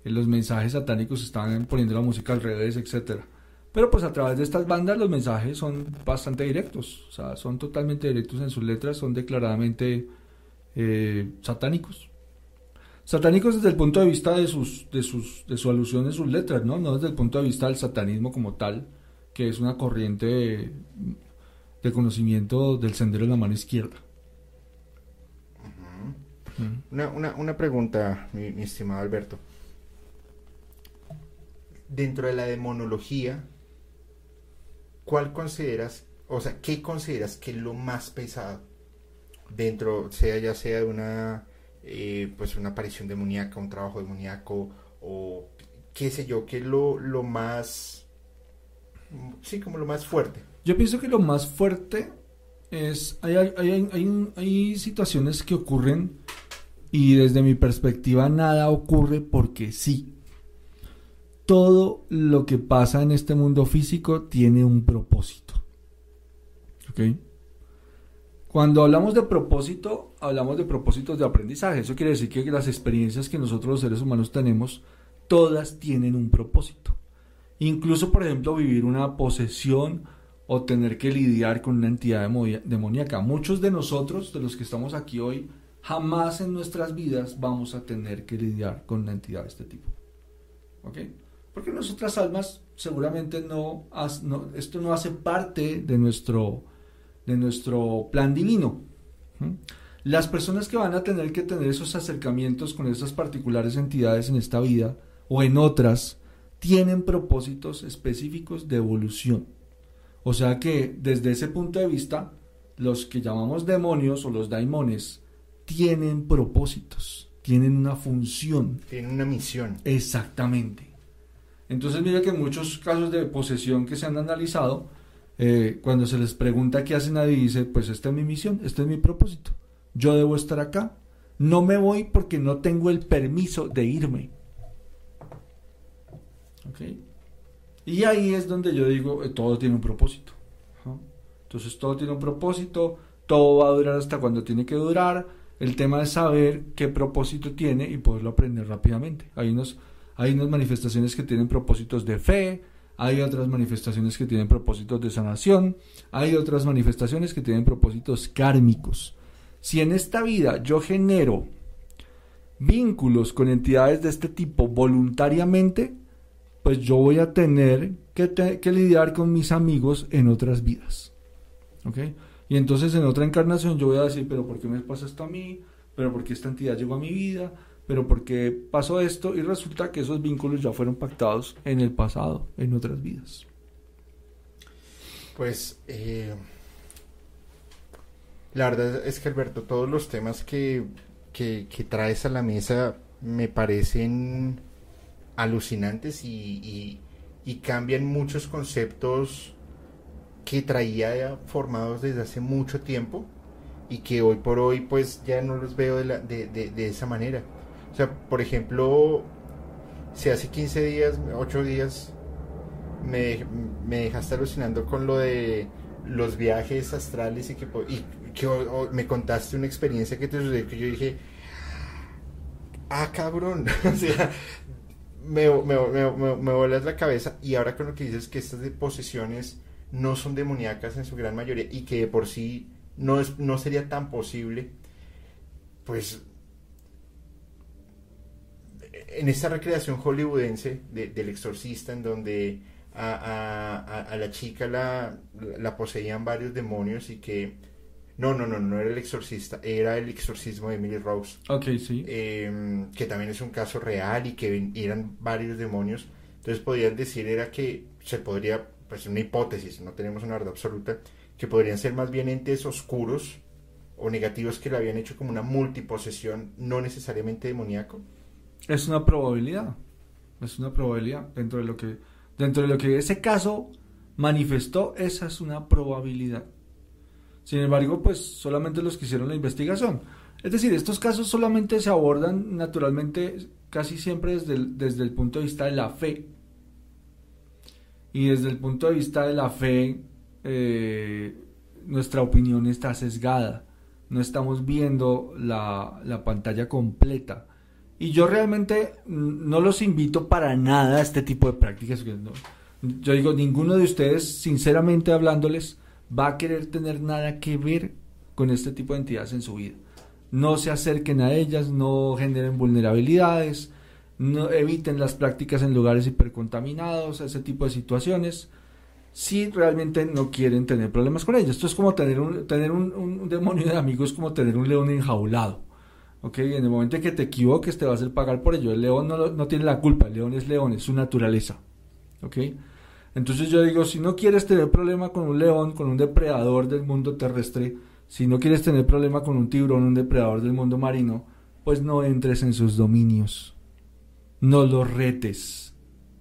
en los mensajes satánicos estaban poniendo la música al revés, etcétera. Pero pues a través de estas bandas los mensajes son bastante directos, o sea, son totalmente directos en sus letras, son declaradamente eh, satánicos. Satánicos desde el punto de vista de sus, de sus, de su alusión en sus letras, ¿no? No desde el punto de vista del satanismo como tal, que es una corriente de, de conocimiento del sendero de la mano izquierda. Mm. Una, una, una pregunta, mi, mi estimado Alberto. Dentro de la demonología, ¿cuál consideras, o sea, qué consideras que es lo más pesado? Dentro, sea ya sea de una, eh, pues una aparición demoníaca, un trabajo demoníaco, o qué sé yo, qué es lo, lo más, sí, como lo más fuerte. Yo pienso que lo más fuerte es, hay, hay, hay, hay- hay situaciones que ocurren y desde mi perspectiva nada ocurre porque sí. Todo lo que pasa en este mundo físico tiene un propósito. ¿Ok? Cuando hablamos de propósito, hablamos de propósitos de aprendizaje. Eso quiere decir que las experiencias que nosotros los seres humanos tenemos, todas tienen un propósito. Incluso, por ejemplo, vivir una posesión o tener que lidiar con una entidad demoníaca. Muchos de nosotros, de los que estamos aquí hoy, jamás en nuestras vidas vamos a tener que lidiar con una entidad de este tipo. ¿Ok? Porque nuestras almas seguramente no, esto no hace parte de nuestro, de nuestro plan divino. Las personas que van a tener que tener esos acercamientos con esas particulares entidades en esta vida o en otras, tienen propósitos específicos de evolución. O sea que desde ese punto de vista, los que llamamos demonios o los daimones tienen propósitos, tienen una función. Tienen una misión. Exactamente. Entonces mira que muchos casos de posesión que se han analizado, eh, cuando se les pregunta qué hacen nadie dice, pues esta es mi misión, este es mi propósito. Yo debo estar acá. No me voy porque no tengo el permiso de irme. Y ahí es donde yo digo, eh, todo tiene un propósito. Entonces todo tiene un propósito, todo va a durar hasta cuando tiene que durar. El tema es saber qué propósito tiene y poderlo aprender rápidamente. Hay unos, hay unas manifestaciones que tienen propósitos de fe, hay otras manifestaciones que tienen propósitos de sanación, hay otras manifestaciones que tienen propósitos kármicos. Si en esta vida yo genero vínculos con entidades de este tipo voluntariamente, pues yo voy a tener que, lidiar con mis amigos en otras vidas. ¿Ok? Y entonces en otra encarnación yo voy a decir, pero ¿por qué me pasa esto a mí? ¿Pero por qué esta entidad llegó a mi vida? ¿Pero por qué pasó esto? Y resulta que esos vínculos ya fueron pactados en el pasado, en otras vidas. Pues eh, la verdad es que Alberto, todos los temas que, que traes a la mesa me parecen alucinantes y, cambian muchos conceptos que traía formados desde hace mucho tiempo y que hoy por hoy pues ya no los veo de, de, esa manera. O sea, por ejemplo, si hace 15 días, 8 días, me, me dejaste alucinando con lo de los viajes astrales y que, y que me contaste una experiencia que te sucedió que yo dije, ah, cabrón, <laughs> o sea, me, me, me, me vuelas la cabeza y ahora con lo que dices que estas posesiones no son demoníacas en su gran mayoría y que de por sí no, es, no sería tan posible, pues en esta recreación hollywoodense del exorcista en donde a, a, a la chica la, la poseían varios demonios y que no, no, no, no era el exorcista, era el exorcismo de Emily Rose. Ok, sí. Em, que también es un caso real y que eran varios demonios. Entonces podrían decir era que se podría, pues una hipótesis, no tenemos una verdad absoluta, que podrían ser más bien entes oscuros o negativos que le habían hecho como una multiposesión, no necesariamente demoníaco. Es una probabilidad, es una probabilidad dentro de lo que, dentro de lo que ese caso manifestó, esa es una probabilidad. Sin embargo, pues solamente los que hicieron la investigación. Es decir, estos casos solamente se abordan naturalmente casi siempre desde el, desde el punto de vista de la fe. Y desde el punto de vista de la fe, eh, nuestra opinión está sesgada. No estamos viendo la, la pantalla completa. Y yo realmente no los invito para nada a este tipo de prácticas. Yo digo, ninguno de ustedes, sinceramente hablándoles, va a querer tener nada que ver con este tipo de entidades en su vida. No se acerquen a ellas, no generen vulnerabilidades, no eviten las prácticas en lugares hipercontaminados, ese tipo de situaciones, si realmente no quieren tener problemas con ellas. Esto es como tener un, tener un, demonio de amigos, como tener un león enjaulado. En el momento en que te equivoques te va a hacer pagar por ello. El león no, tiene la culpa, el león es león, es su naturaleza. ¿okay? Entonces yo digo, si no quieres tener problema con un león, con un depredador del mundo terrestre, si no quieres tener problema con un tiburón, un depredador del mundo marino, pues no entres en sus dominios. No los retes.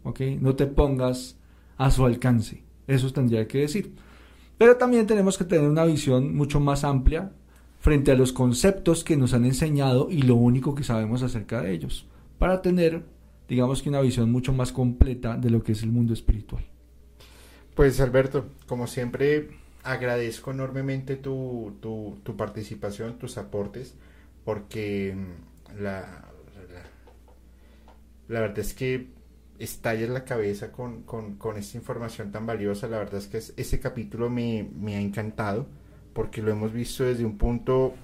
¿Ok? No te pongas a su alcance. Eso tendría que decir. Pero también tenemos que tener una visión mucho más amplia frente a los conceptos que nos han enseñado y lo único que sabemos acerca de ellos, para tener, digamos que una visión mucho más completa de lo que es el mundo espiritual. Pues Alberto, como siempre, agradezco enormemente tu, tu, participación, tus aportes, porque mm, la, la, verdad es que estallas la cabeza con, con, con, esta información tan valiosa. La verdad es que es, ese capítulo me, me, ha encantado porque lo hemos visto desde un punto...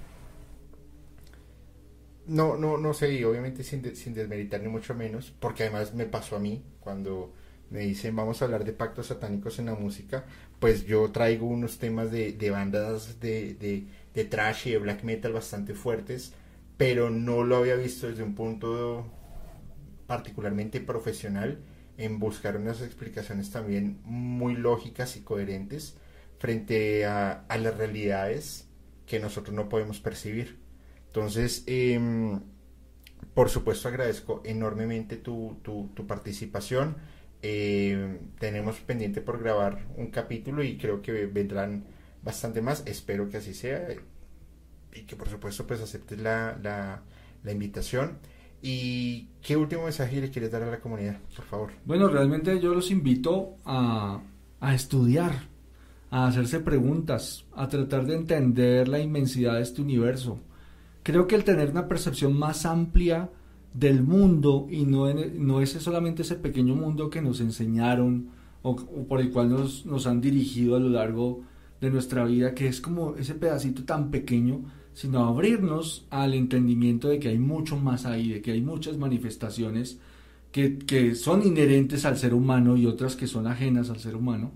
No, no, no sé, y obviamente sin, de, sin desmeritar ni mucho menos, porque además me pasó a mí cuando me dicen vamos a hablar de pactos satánicos en la música, pues yo traigo unos temas de, de bandas de, de, de trash y de black metal bastante fuertes, pero no lo había visto desde un punto particularmente profesional en buscar unas explicaciones también muy lógicas y coherentes frente a, a las realidades que nosotros no podemos percibir. Entonces, eh, por supuesto agradezco enormemente tu, tu, tu participación. Eh, tenemos pendiente por grabar un capítulo y creo que vendrán bastante más. Espero que así sea y que por supuesto pues aceptes la, la, la invitación. ¿Y qué último mensaje le quieres dar a la comunidad, por favor? Bueno, realmente yo los invito a, a estudiar, a hacerse preguntas, a tratar de entender la inmensidad de este universo. Creo que el tener una percepción más amplia del mundo y no, en, no es solamente ese pequeño mundo que nos enseñaron o, o, por el cual nos, nos han dirigido a lo largo de nuestra vida, que es como ese pedacito tan pequeño, sino abrirnos al entendimiento de que hay mucho más ahí, de que hay muchas manifestaciones que, que son inherentes al ser humano y otras que son ajenas al ser humano.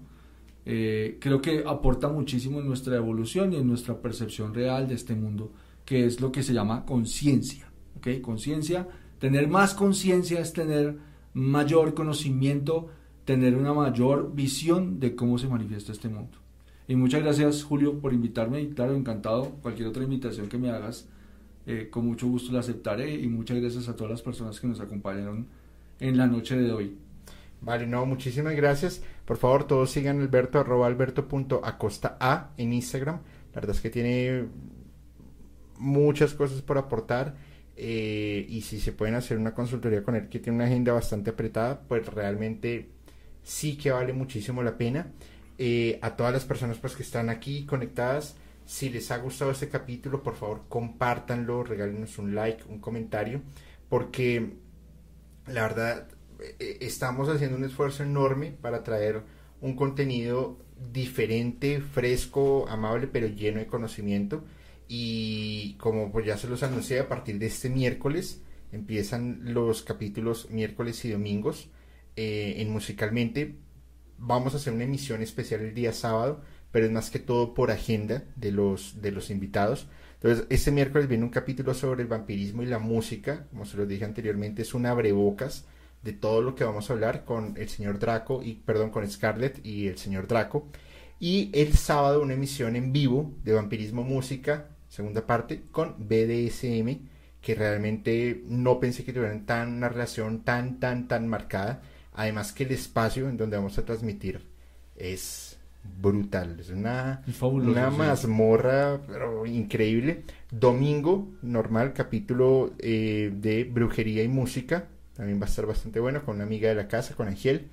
Eh, creo que aporta muchísimo en nuestra evolución y en nuestra percepción real de este mundo, que es lo que se llama conciencia. ¿okay? Conciencia, tener más conciencia es tener mayor conocimiento, tener una mayor visión de cómo se manifiesta este mundo. Y muchas gracias, Julio, por invitarme. Y claro, encantado. Cualquier otra invitación que me hagas, eh, con mucho gusto la aceptaré. Y muchas gracias a todas las personas que nos acompañaron en la noche de hoy. Vale, no, muchísimas gracias. Por favor, todos sigan Alberto, arroba alberto.acosta A en Instagram. La verdad es que tiene muchas cosas por aportar. Eh, y si se pueden hacer una consultoría con él, que tiene una agenda bastante apretada, pues realmente sí que vale muchísimo la pena eh, a todas las personas pues que están aquí conectadas. Si les ha gustado este capítulo, por favor, compártanlo, regálenos un like, un comentario, porque la verdad estamos haciendo un esfuerzo enorme para traer un contenido diferente, fresco, amable, pero lleno de conocimiento. Y como pues ya se los anuncié, a partir de este miércoles empiezan los capítulos miércoles y domingos eh, en Musicalmente vamos a hacer una emisión especial el día sábado, pero es más que todo por agenda de los, de los invitados. Entonces, este miércoles viene un capítulo sobre el vampirismo y la música, como se los dije anteriormente, es un abrebocas de todo lo que vamos a hablar con el señor Draco, y perdón, con Scarlett y el señor Draco. Y el sábado una emisión en vivo de vampirismo música, segunda parte, con BDSM, que realmente no pensé que tuvieran tan una relación tan, tan, tan marcada Además que el espacio en donde vamos a transmitir es brutal, es una, es fabuloso, una sí. mazmorra pero increíble. Domingo, normal, capítulo eh, de brujería y música, también va a estar bastante bueno con una amiga de la casa, con Angel.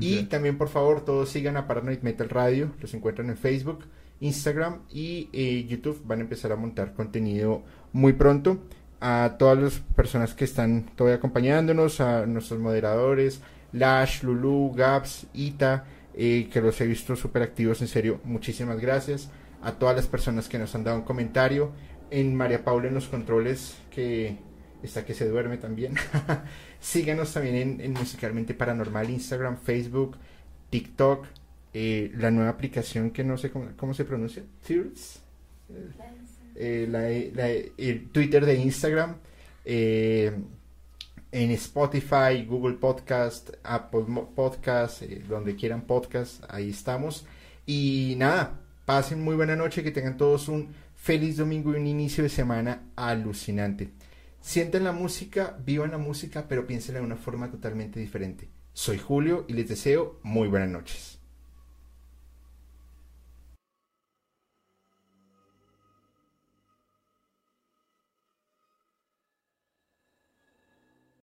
Y también, por favor, todos sigan a Paranoid Metal Radio, los encuentran en Facebook, Instagram y eh, YouTube. Van a empezar a montar contenido muy pronto. A todas las personas que están todavía acompañándonos, a nuestros moderadores, Lash, Lulu, Gaps, Ita, eh, que los he visto súper activos, en serio, muchísimas gracias. A todas las personas que nos han dado un comentario. En María Paula en los controles, que está que se duerme también. <laughs> Síganos también en, en, Musicalmente Paranormal, Instagram, Facebook, TikTok, eh, la nueva aplicación que no sé cómo, se pronuncia, Tears, eh, la, la, el Twitter de Instagram. Eh, en Spotify, Google Podcast, Apple Podcast, eh, donde quieran podcast, ahí estamos. Y nada, pasen muy buena noche, que tengan todos un feliz domingo y un inicio de semana alucinante. Sienten la música, vivan la música, pero piénsenla de una forma totalmente diferente. Soy Julio y les deseo muy buenas noches.